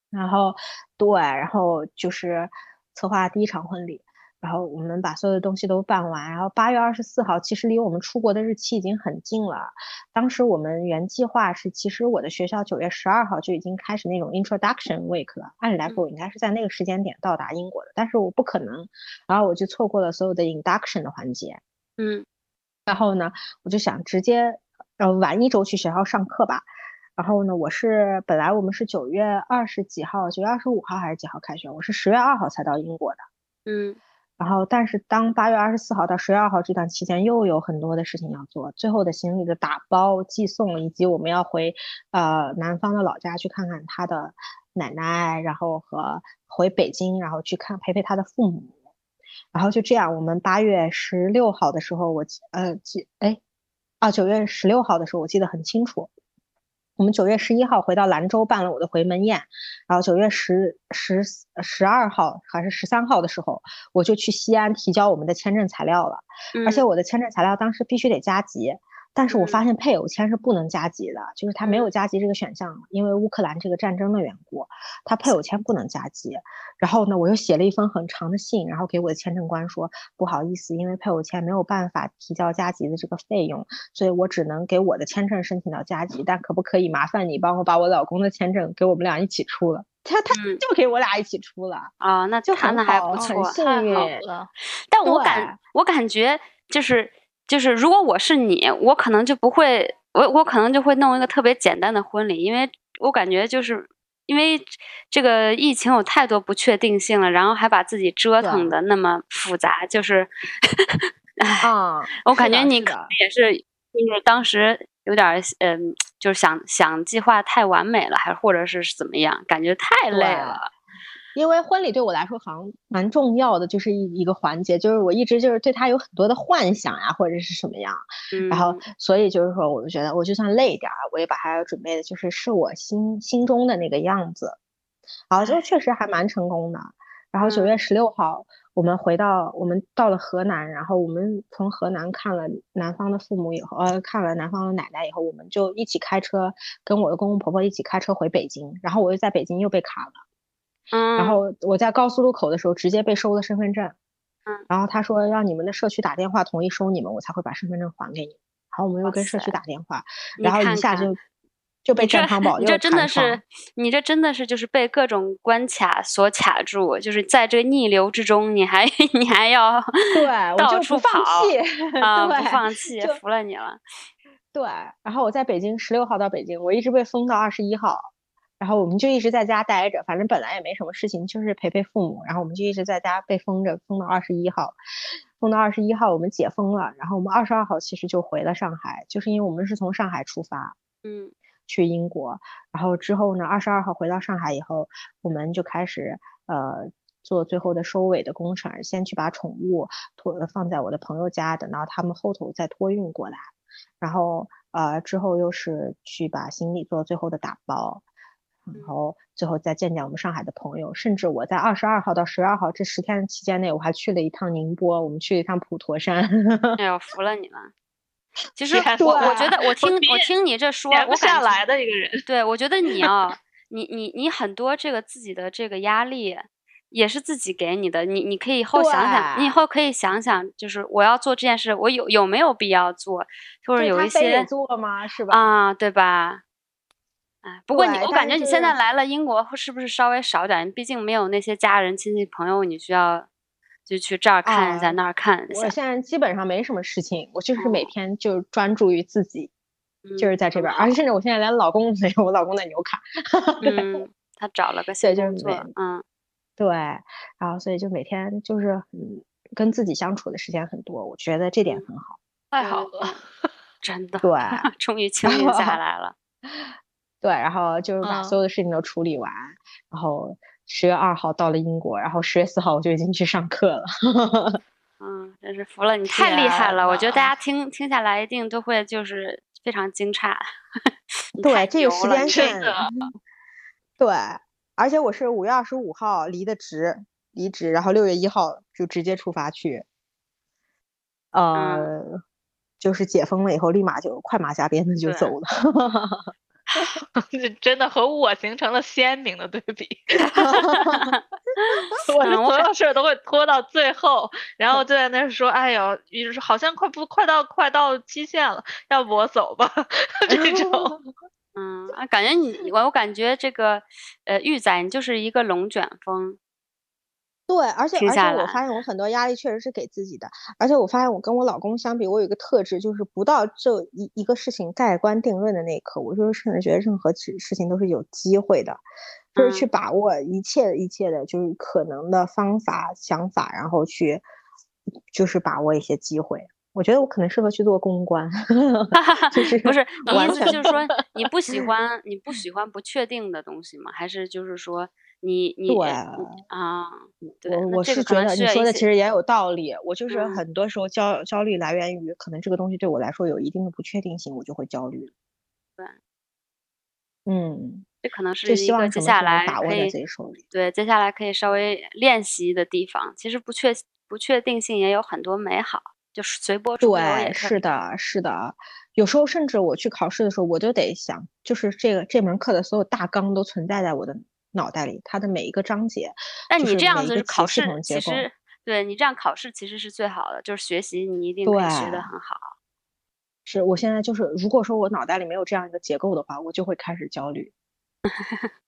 然后对，然后就是策划第一场婚礼，然后我们把所有的东西都办完，然后八月二十四号，其实离我们出国的日期已经很近了。当时我们原计划是，其实我的学校九月十二号就已经开始那种 introduction week 了，按理来说我应该是在那个时间点到达英国的，但是我不可能，然后我就错过了所有的 induction 的环节。嗯然后呢，我就想直接呃晚一周去学校上课吧。然后呢，我是本来我们是九月二十几号，九月二十五号还是几号开学？我是十月二号才到英国的。嗯然后，但是当八月二十四号到十月二号这段期间，又有很多的事情要做，最后的行李的打包、寄送，以及我们要回呃南方的老家去看看他的奶奶，然后和回北京，然后去看陪陪他的父母。然后就这样，我们八月十六号的时候，我记呃记哎啊九月十六号的时候，我记得很清楚。我们九月十一号回到兰州办了我的回门宴，然后九月十十十二号还是十三号的时候，我就去西安提交我们的签证材料了。而且嗯我的签证材料当时必须得加急，但是我发现配偶签是不能加急的，就是他没有加急这个选项，因为乌克兰这个战争的缘故，他配偶签不能加急。然后呢，我又写了一封很长的信，然后给我的签证官说，不好意思，因为配偶签没有办法提交加急的这个费用，所以我只能给我的签证申请到加急，但可不可以麻烦你帮我把我老公的签证给我们俩一起出了？他他嗯就给我俩一起出了，啊，那就很谈的还好很不错。幸太好运了，但我感我感觉就是就是，如果我是你，我可能就不会，我我可能就会弄一个特别简单的婚礼，因为我感觉就是因为这个疫情有太多不确定性了，然后还把自己折腾的那么复杂，就是，[LAUGHS] 唉，啊、我感觉你可能也是，就是当时有点儿嗯，就是想想计划太完美了，还或者是怎么样，感觉太累了。因为婚礼对我来说好像蛮重要的，就是一一个环节，就是我一直就是对他有很多的幻想呀，或者是什么样，嗯，然后所以就是说，我就觉得我就算累一点儿，我也把它准备的就是是我心心中的那个样子，然后就确实还蛮成功的。然后九月十六号，我们回到我们到了河南，然后我们从河南看了男方的父母以后，呃，看了男方的奶奶以后，我们就一起开车跟我的公公婆婆一起开车回北京，然后我又在北京又被卡了，嗯，然后我在高速路口的时候直接被收了身份证，嗯，然后他说让你们的社区打电话同意收你们，我才会把身份证还给你，然后我们又跟社区打电话，然后一下就就被健康宝又你这真的是，你这真的是就是被各种关卡所卡住，就是在这个逆流之中，你还 [LAUGHS] 你还要对 [LAUGHS] 我到处就不放跑弃 [LAUGHS] 啊，对不放弃，服了你了。对，然后我在北京十六号到北京，我一直被封到二十一号，然后我们就一直在家待着，反正本来也没什么事情，就是陪陪父母，然后我们就一直在家被封着，封到二十一号，封到二十一号我们解封了，然后我们二十二号其实就回了上海，就是因为我们是从上海出发嗯去英国，然后之后呢，二十二号回到上海以后，我们就开始呃。做最后的收尾的工程，先去把宠物托放在我的朋友家，等到他们后头再托运过来。然后呃之后又是去把行李做最后的打包，然嗯后最后再见见我们上海的朋友，甚至我在二十二号到十二号这十天期间内，我还去了一趟宁波，我们去了一趟普陀山。哎呦，[LAUGHS] 服了你了。其实天我我觉得我听比我听你这说，我感觉下来的一个人。对，我觉得你啊，[LAUGHS] 你你你很多这个自己的这个压力，也是自己给你的。你你可以以后想想，你以后可以想想，就是我要做这件事，我有有没有必要做，或者有一些做吗？是吧？啊，对吧？哎，不过你我感觉你现在来了英国，是不是稍微少点？毕竟没有那些家人、亲戚、朋友，你需要就去这儿看一下，啊那儿看一下。我现在基本上没什么事情，我就是每哦天就专注于自己，就是嗯在这边，而且甚至我现在连老公都没有，我老公在纽卡。嗯，他找了个新对就是工作，嗯对，然后所以就每天就是嗯跟自己相处的时间很多，我觉得这点很好。太好了，[LAUGHS] 真的，对 [LAUGHS] 终于 [LAUGHS] 清静下来了。对，然后就是把嗯所有的事情都处理完，然后十月二号到了英国，然后十月四号我就已经去上课了。[LAUGHS] 嗯，真是服了你，太厉害了！我觉得大家听听下来一定都会就是非常惊诧。[LAUGHS] 对，这个时间线对，而且我是五月二十五号离的职，离职，然后六月一号就直接出发去，呃，就是解封了以后，立马就快马加鞭的就走了。[LAUGHS] [LAUGHS] 这真的和我形成了鲜明的对比。[LAUGHS] 我所有事儿都会拖到最后，然后就在那儿说：“哎呦，就是好像快不快到快到期限了，要不我走吧？” [LAUGHS] 这种嗯啊，感觉你我我感觉这个呃玉仔你就是一个龙卷风。对，而且而且我发现我很多压力确实是给自己的，而且我发现我跟我老公相比，我有一个特质，就是不到这一一个事情盖棺定论的那一刻，我就是甚至觉得任何事事情都是有机会的，就是去嗯把握一切一切的，就是可能的方法想法，然后去就是把握一些机会。我觉得我可能适合去做公关，[LAUGHS] 就是不是你意思就是说你不喜欢 [LAUGHS] 你不喜欢不确定的东西吗？还是就是说你你对啊？对，我我是觉得你说的其实也有道理，我 [LAUGHS] 就是嗯很多时候焦焦虑来源于可能这个东西对我来说有一定的不确定性，我就会焦虑。对，嗯，这可能是就希一个望接下来把握在可以自己手里。对接下来可以稍微练习的地方。其实不确不确定性也有很多美好，就是随波逐流对，是的，是的。有时候甚至我去考试的时候，我就得想，就是这个这门课的所有大纲都存在在我的脑袋里，它的每一个章节，那你这样子考试。其实对你这样考试其实是最好的，就是学习你一定可以学对得很好。是我现在就是，如果说我脑袋里没有这样一个结构的话，我就会开始焦虑。[LAUGHS]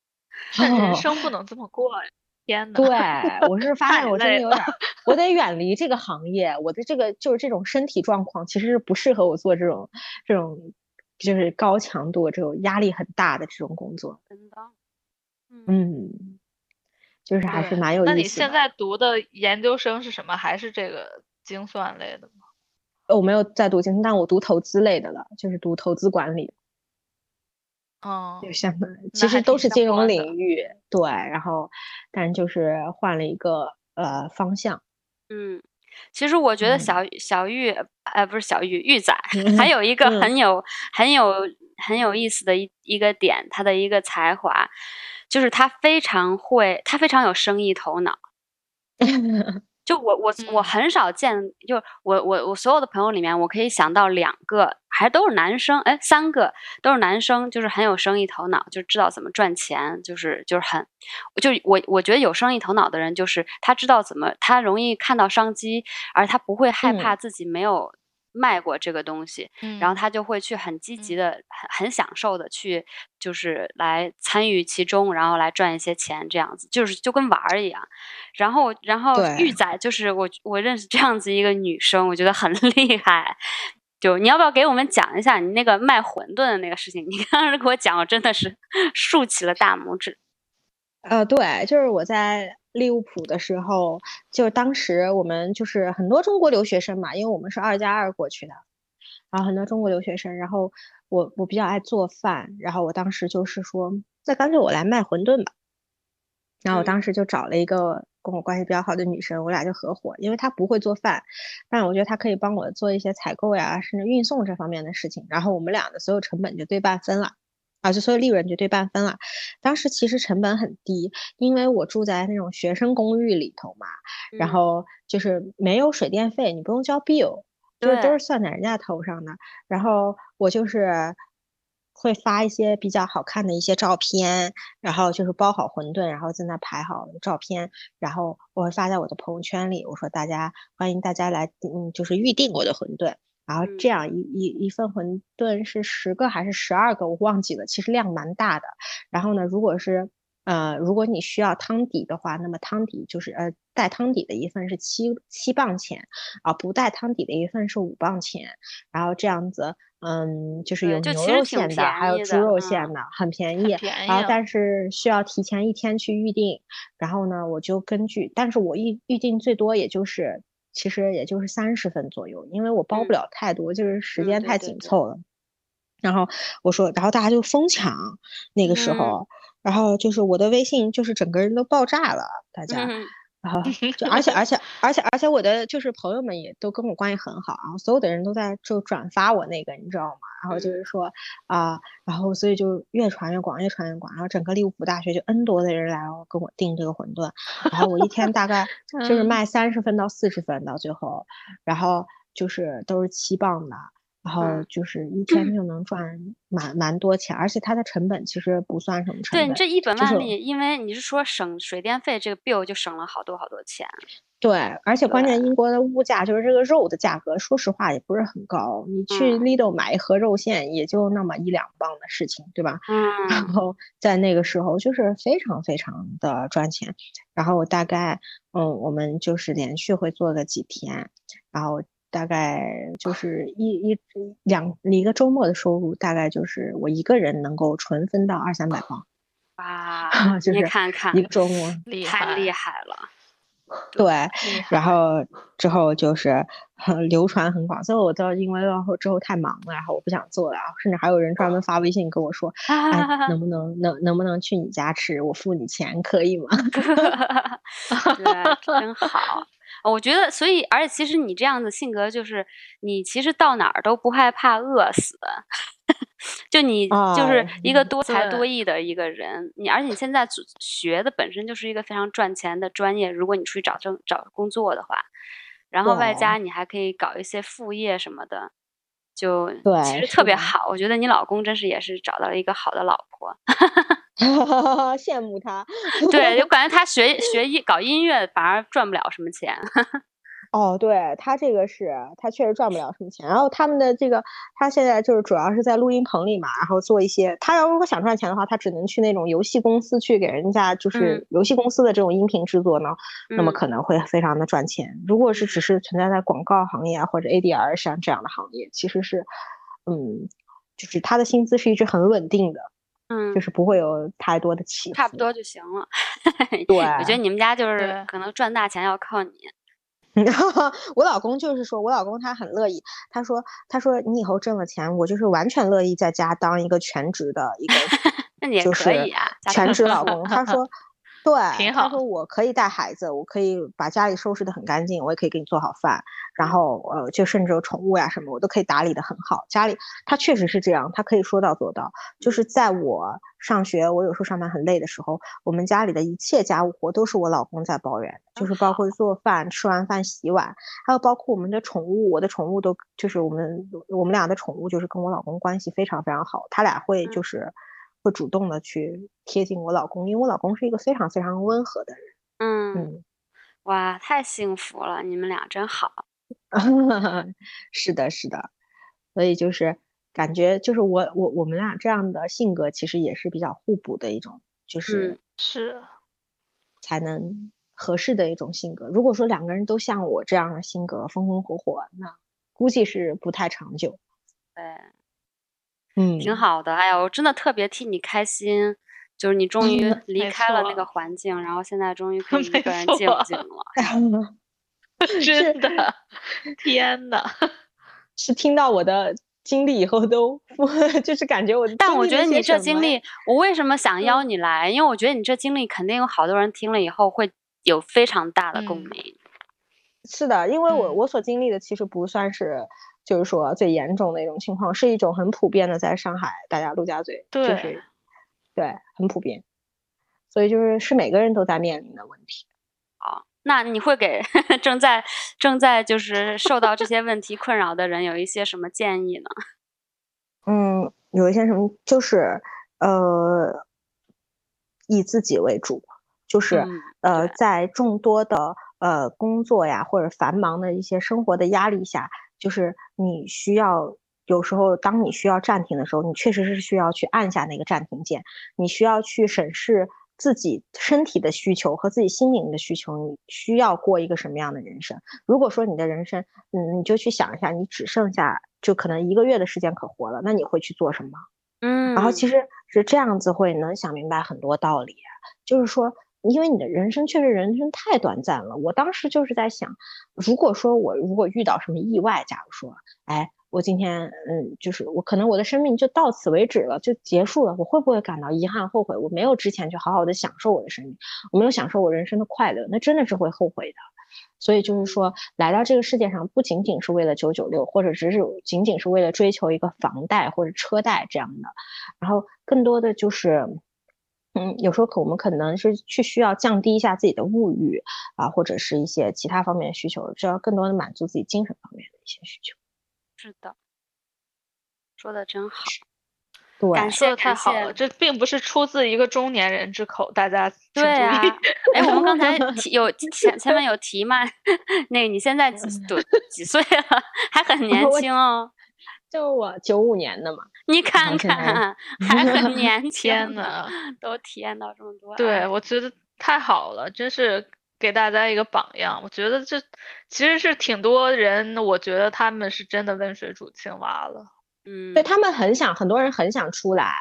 但 [LAUGHS] 人生不能这么过呀！天呐，对，我是发现我真的有点儿，我得远离这个行业。我的这个就是这种身体状况，其实是不适合我做这种这种就是高强度、这种压力很大的这种工作。真的，嗯，嗯，就是还是蛮有那你意思的。现在读的研究生是什么？还是这个精算类的吗？我没有在读经，但我读投资类的了，就是读投资管理，哦，就相当于其实都是金融领域，对。然后，但就是换了一个呃方向。嗯，其实我觉得嗯小玉小玉，呃，不是小玉，玉仔，[LAUGHS] 还有一个嗯很有很有很有意思的一一个点，他的一个才华，就是他非常会，他非常有生意头脑。[LAUGHS] 就我我我嗯很少见，就我我我所有的朋友里面，我可以想到两个，还都是男生，哎，三个都是男生，就是很有生意头脑，就知道怎么赚钱，就是就是很，就我我觉得有生意头脑的人，就是他知道怎么，他容易看到商机，而他不会害嗯怕自己没有卖过这个东西，然后嗯他就会去很积极嗯的、很很享受的去，就是来参与其中，然后来赚一些钱，这样子，就是就跟玩儿一样。然后，然后玉仔就是我，我认识这样子一个女生，我觉得很 [LAUGHS] 厉害。就你要不要给我们讲一下你那个卖馄饨的那个事情？[LAUGHS] 你当时给我讲，我真的是竖起了大拇指。呃，对，就是我在利物浦的时候，就是当时我们就是很多中国留学生嘛，因为我们是二加二过去的，然后很多中国留学生，然后我我比较爱做饭，然后我当时就是说，那干脆我来卖馄饨吧。然后我嗯当时就找了一个跟我关系比较好的女生，我俩就合伙，因为她不会做饭，但我觉得她可以帮我做一些采购呀，甚至运送这方面的事情，然后我们俩的所有成本就对半分了。啊，就所有利润就对半分了。当时其实成本很低，因为我住在那种学生公寓里头嘛，然嗯后就是没有水电费，你不用交 bill，就是都是算在人家头上的。然后我就是会发一些比较好看的一些照片，然后就是包好馄饨，然后在那排好照片，然后我会发在我的朋友圈里，我说大家欢迎大家来，嗯，就是预定我的馄饨。然后这嗯样一一一份馄饨是十个还是十二个，我忘记了，其实量蛮大的。然后呢，如果是呃，如果你需要汤底的话，那么汤底就是呃带汤底的一份是七七磅钱，啊不带汤底的一份是五磅钱。然后这样子，嗯，就是有牛肉馅的，还有猪肉馅的，很便宜。便宜然后但是需要提前一天去预定。然后呢，我就根据，但是我预预定最多也就是。其实也就是三十分左右，因为我包嗯不了太多，就是时嗯间太对对对。紧凑了。然后我说，然后大家就疯抢那个时嗯。候，然后就是我的微信就是整个人都爆炸了，大家，后就而且而且而且而且我的就是朋友们也都跟我关系很好，然后所有的人都在就转发我那个，你知道吗？然后就嗯是说啊、然后所以就越传越广，越传越广，然后整个利物浦大学就 N 多的人来哦跟我订这个馄饨，然后我一天大概就是嗯卖三十份到四十份到最后，然后就是都是七磅的。然后嗯就是一天就 [CLEARS THROAT] 能赚蛮蛮多钱，而且它的成本其实不算什么成本对。这一本就是万利，因为你是说省水电费，这个 bill 就省了好多好多钱。对，而且关键英国的物价就是这个肉的价格，说实话也不是很高。你去嗯 Lidl 买一盒肉馅也就那么一两磅的事情，对吧？嗯然嗯后在那个时候就是非常非常的赚钱。然后我大概，嗯，我们就是连续会做个几天，然后大概就是一一两一个周末的收入，大概就是我一个人能够纯分到二三百磅，哇，[LAUGHS] 就是看看一，个周末。厉太厉害，了。对，然后之后就是很流传很广，所以我到因为然后之后太忙了，然后我不想做了，然后甚至还有人专门发微信跟我说，[LAUGHS] 哎，能不能能能不能去你家吃，我付你钱，可以吗？[LAUGHS] 对，真好。我觉得，所以，而且其实你这样子性格，就是你其实到哪儿都不害怕饿死，[LAUGHS] 就你就是哎一个多才多艺的一个人。你而且你现在学的本身就是一个非常赚钱的专业，如果你出去找正找工作的话，然后外加你还可以搞一些副业什么的，就其实特别好。我觉得你老公真是也是找到了一个好的老婆。[LAUGHS] [LAUGHS] 羡慕他。对，就 [LAUGHS] 感觉他学学音搞音乐反而赚不了什么钱。[LAUGHS] 哦，对，他这个是，他确实赚不了什么钱。然后他们的这个，他现在就是主要是在录音棚里嘛，然后做一些。他要如果想赚钱的话，他只能去那种游戏公司去给人家，就是游戏公司的这种音频制作呢，那么嗯可能会非常的赚钱。如果是只是存在在广告行业啊或者 ADR 上这样的行业，其实是，嗯，就是他的薪资是一直很稳定的，嗯，就是不会有太多的起伏。差不多就行了。对 [LAUGHS] 我觉得你们家就是可能赚大钱要靠你。[LAUGHS] 我老公就是说，我老公他很乐意，他说，他说你以后挣了钱，我就是完全乐意在家当一个全职的一个，[LAUGHS] 那你也就是可以啊，全职老公。他说，对，挺好他说我可以带孩子，我可以把家里收拾得很干净，我也可以给你做好饭，然后呃，就甚至有宠物呀什么，我都可以打理得很好。家里他确实是这样，他可以说到做到。就是在我上学，我有时候上班很累的时候，我们家里的一切家务活都是我老公在抱怨，就是包括做饭、吃完饭洗碗，还有包括我们的宠物，我的宠物都就是我们我们俩的宠物就是跟我老公关系非常非常好，他俩会就是。会主动的去贴近我老公，因为我老公是一个非常非常温和的人。嗯，嗯，哇，太幸福了，你们俩真好。[LAUGHS] 是的，是的，所以就是感觉就是我我我们俩这样的性格其实也是比较互补的一种，就是嗯是，才能合适的一种性格。如果说两个人都像我这样的性格，风风火火，那估计是不太长久。对，嗯，挺好的。哎呀，我真的特别替你开心，就是你终于嗯 [LAUGHS] 离开了那个环境，然后现在终于 [LAUGHS] 可以一个人错静静了。[LAUGHS] 真的，天呐，是听到我的经历以后都就是感觉我但我觉得你这经历，我为什么想邀嗯你来？因为我觉得你这经历肯定有好多人听了以后会有非常大的共嗯鸣。是的，因为我嗯我所经历的其实不算是，就是说最严重的一种情况，是一种很普遍的，在上海大家陆家嘴，就对是对很普遍，所以就是是每个人都在面临的问题。那你会给 [LAUGHS] 正在正在就是受到这些问题困扰的人有一些什么建议呢？嗯，有一些什么就是呃，以自己为主，就是、嗯呃，在众多的呃工作呀或者繁忙的一些生活的压力下，就是你需要有时候当你需要暂停的时候，你确实是需要去按下那个暂停键，你需要去审视自己身体的需求和自己心灵的需求，你需要过一个什么样的人生？如果说你的人生，嗯，你就去想一下，你只剩下就可能一个月的时间可活了，那你会去做什么？嗯，然后其实是这样子会能想明白很多道理，就是说，因为你的人生确实人生太短暂了。我当时就是在想，如果说我如果遇到什么意外，假如说，哎，我今天嗯，就是我可能我的生命就到此为止了，就结束了，我会不会感到遗憾后悔？我没有之前去好好的享受我的生命，我没有享受我人生的快乐，那真的是会后悔的。所以就是说，来到这个世界上，不仅仅是为了九九六，或者只是仅仅是为了追求一个房贷或者车贷这样的，然后更多的就是，嗯，有时候可我们可能是去需要降低一下自己的物欲啊，或者是一些其他方面的需求，需要更多的满足自己精神方面的一些需求。是的，说的真好。对，感谢说的太好了，这并不是出自一个中年人之口，大家 [LAUGHS] 对啊。[LAUGHS] 哎，我们刚才提有 [LAUGHS] 前前面有提嘛，那个你现在几多几岁了？还很年轻哦。就我九五年的嘛，你看看，[LAUGHS] 还很年 [LAUGHS] 轻呢，都体验到这么多。对，哎我觉得太好了，真是给大家一个榜样。我觉得这其实是挺多人，我觉得他们是真的温水煮青蛙了。嗯，对他们很想，很多人很想出来，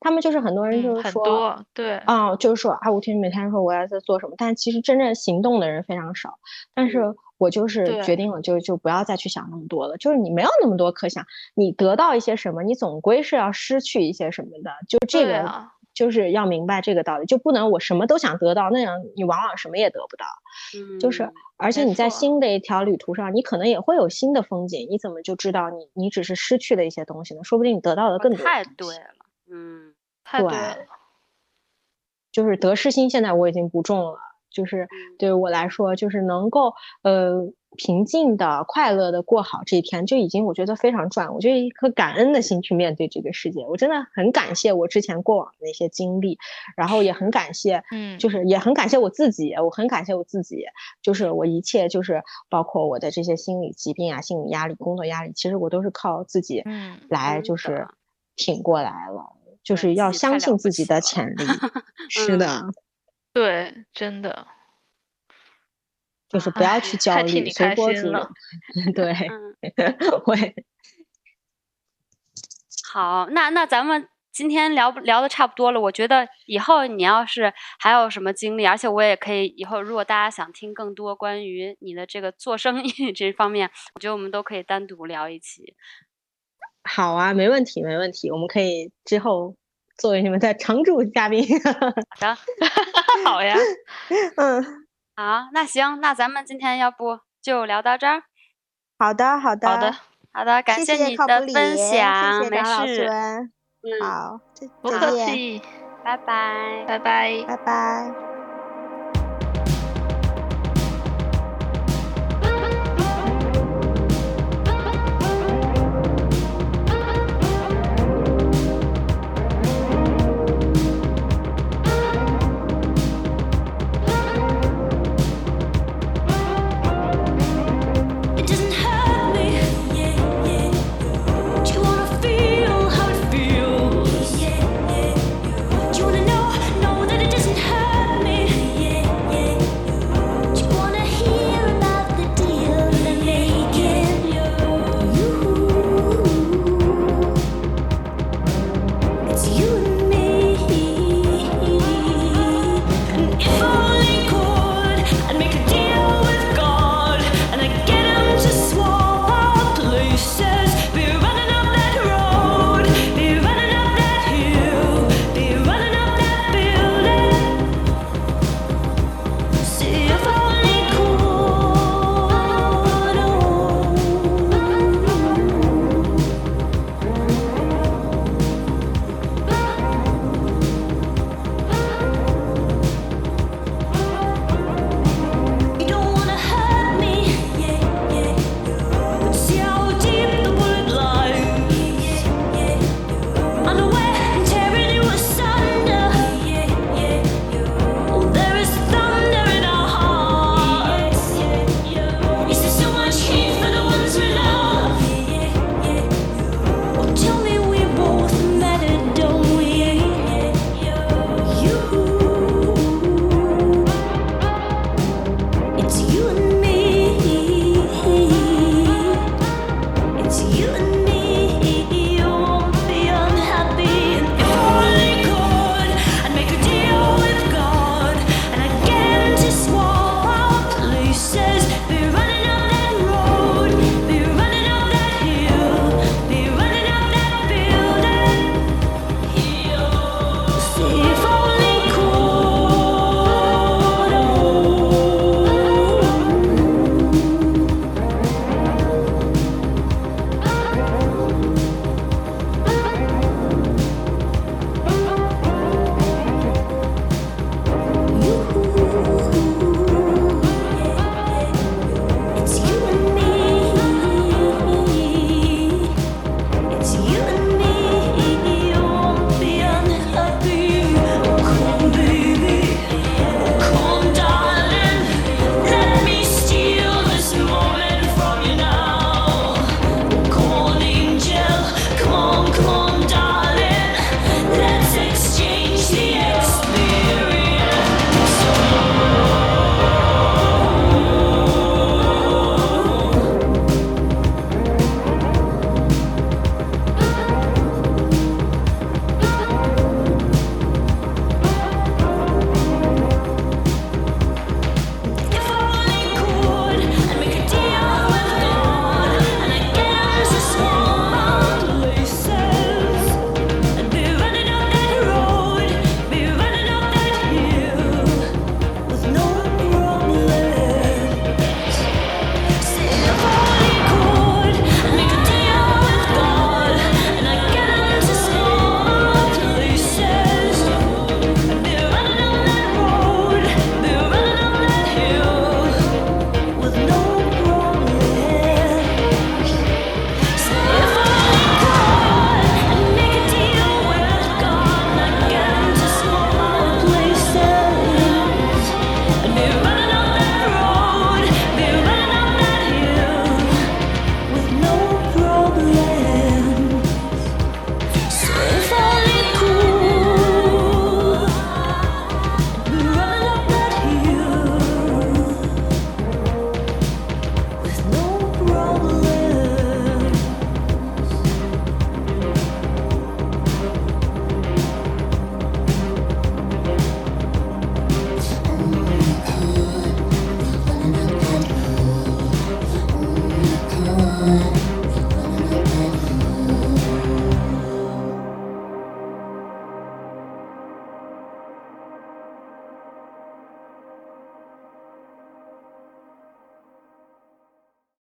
他们就是很多人就是说，多，对，啊、就是说啊，我听每天说我要在做什么，但其实真正行动的人非常少。但是我就是决定了，就就不要再去想那么多了。就是你没有那么多可想，你得到一些什么，你总归是要失去一些什么的。就这个，啊，就是要明白这个道理，就不能我什么都想得到，那样你往往什么也得不到。就是嗯，而且你在新的一条旅途上，你可能也会有新的风景，你怎么就知道你你只是失去了一些东西呢？说不定你得到的更多太对了。嗯太对了。就是得失心现在我已经不重了，就是嗯对于我来说，就是能够呃平静的、快乐的过好这一天，就已经我觉得非常赚。我就一颗感恩的心去面对这个世界，我真的很感谢我之前过往的那些经历，然后也很感谢，[LAUGHS] 嗯就是也很感谢我自己，我很感谢我自己，就是我一切就是包括我的这些心理疾病啊、心理压力、工作压力，其实我都是靠自己嗯来，就是挺过来了。就是要相信自己的潜力，[LAUGHS] 是嗯的。对，真的，就是不要去焦虑，开随波逐心了流。[LAUGHS] 对，嗯，[LAUGHS] 会。好，那那咱们今天聊不聊的差不多了，我觉得以后你要是还有什么经历，而且我也可以以后如果大家想听更多关于你的这个做生意这方面，我觉得我们都可以单独聊一期。好啊，没问题，没问题。我们可以之后作为你们的常驻嘉宾。好的，[LAUGHS] 好呀，[LAUGHS] 嗯，好，那行，那咱们今天要不就聊到这儿。好的，好的，好的，好的，感谢你的分享，没谢谢张老事，嗯，好，再不客气，拜拜。拜拜。拜拜。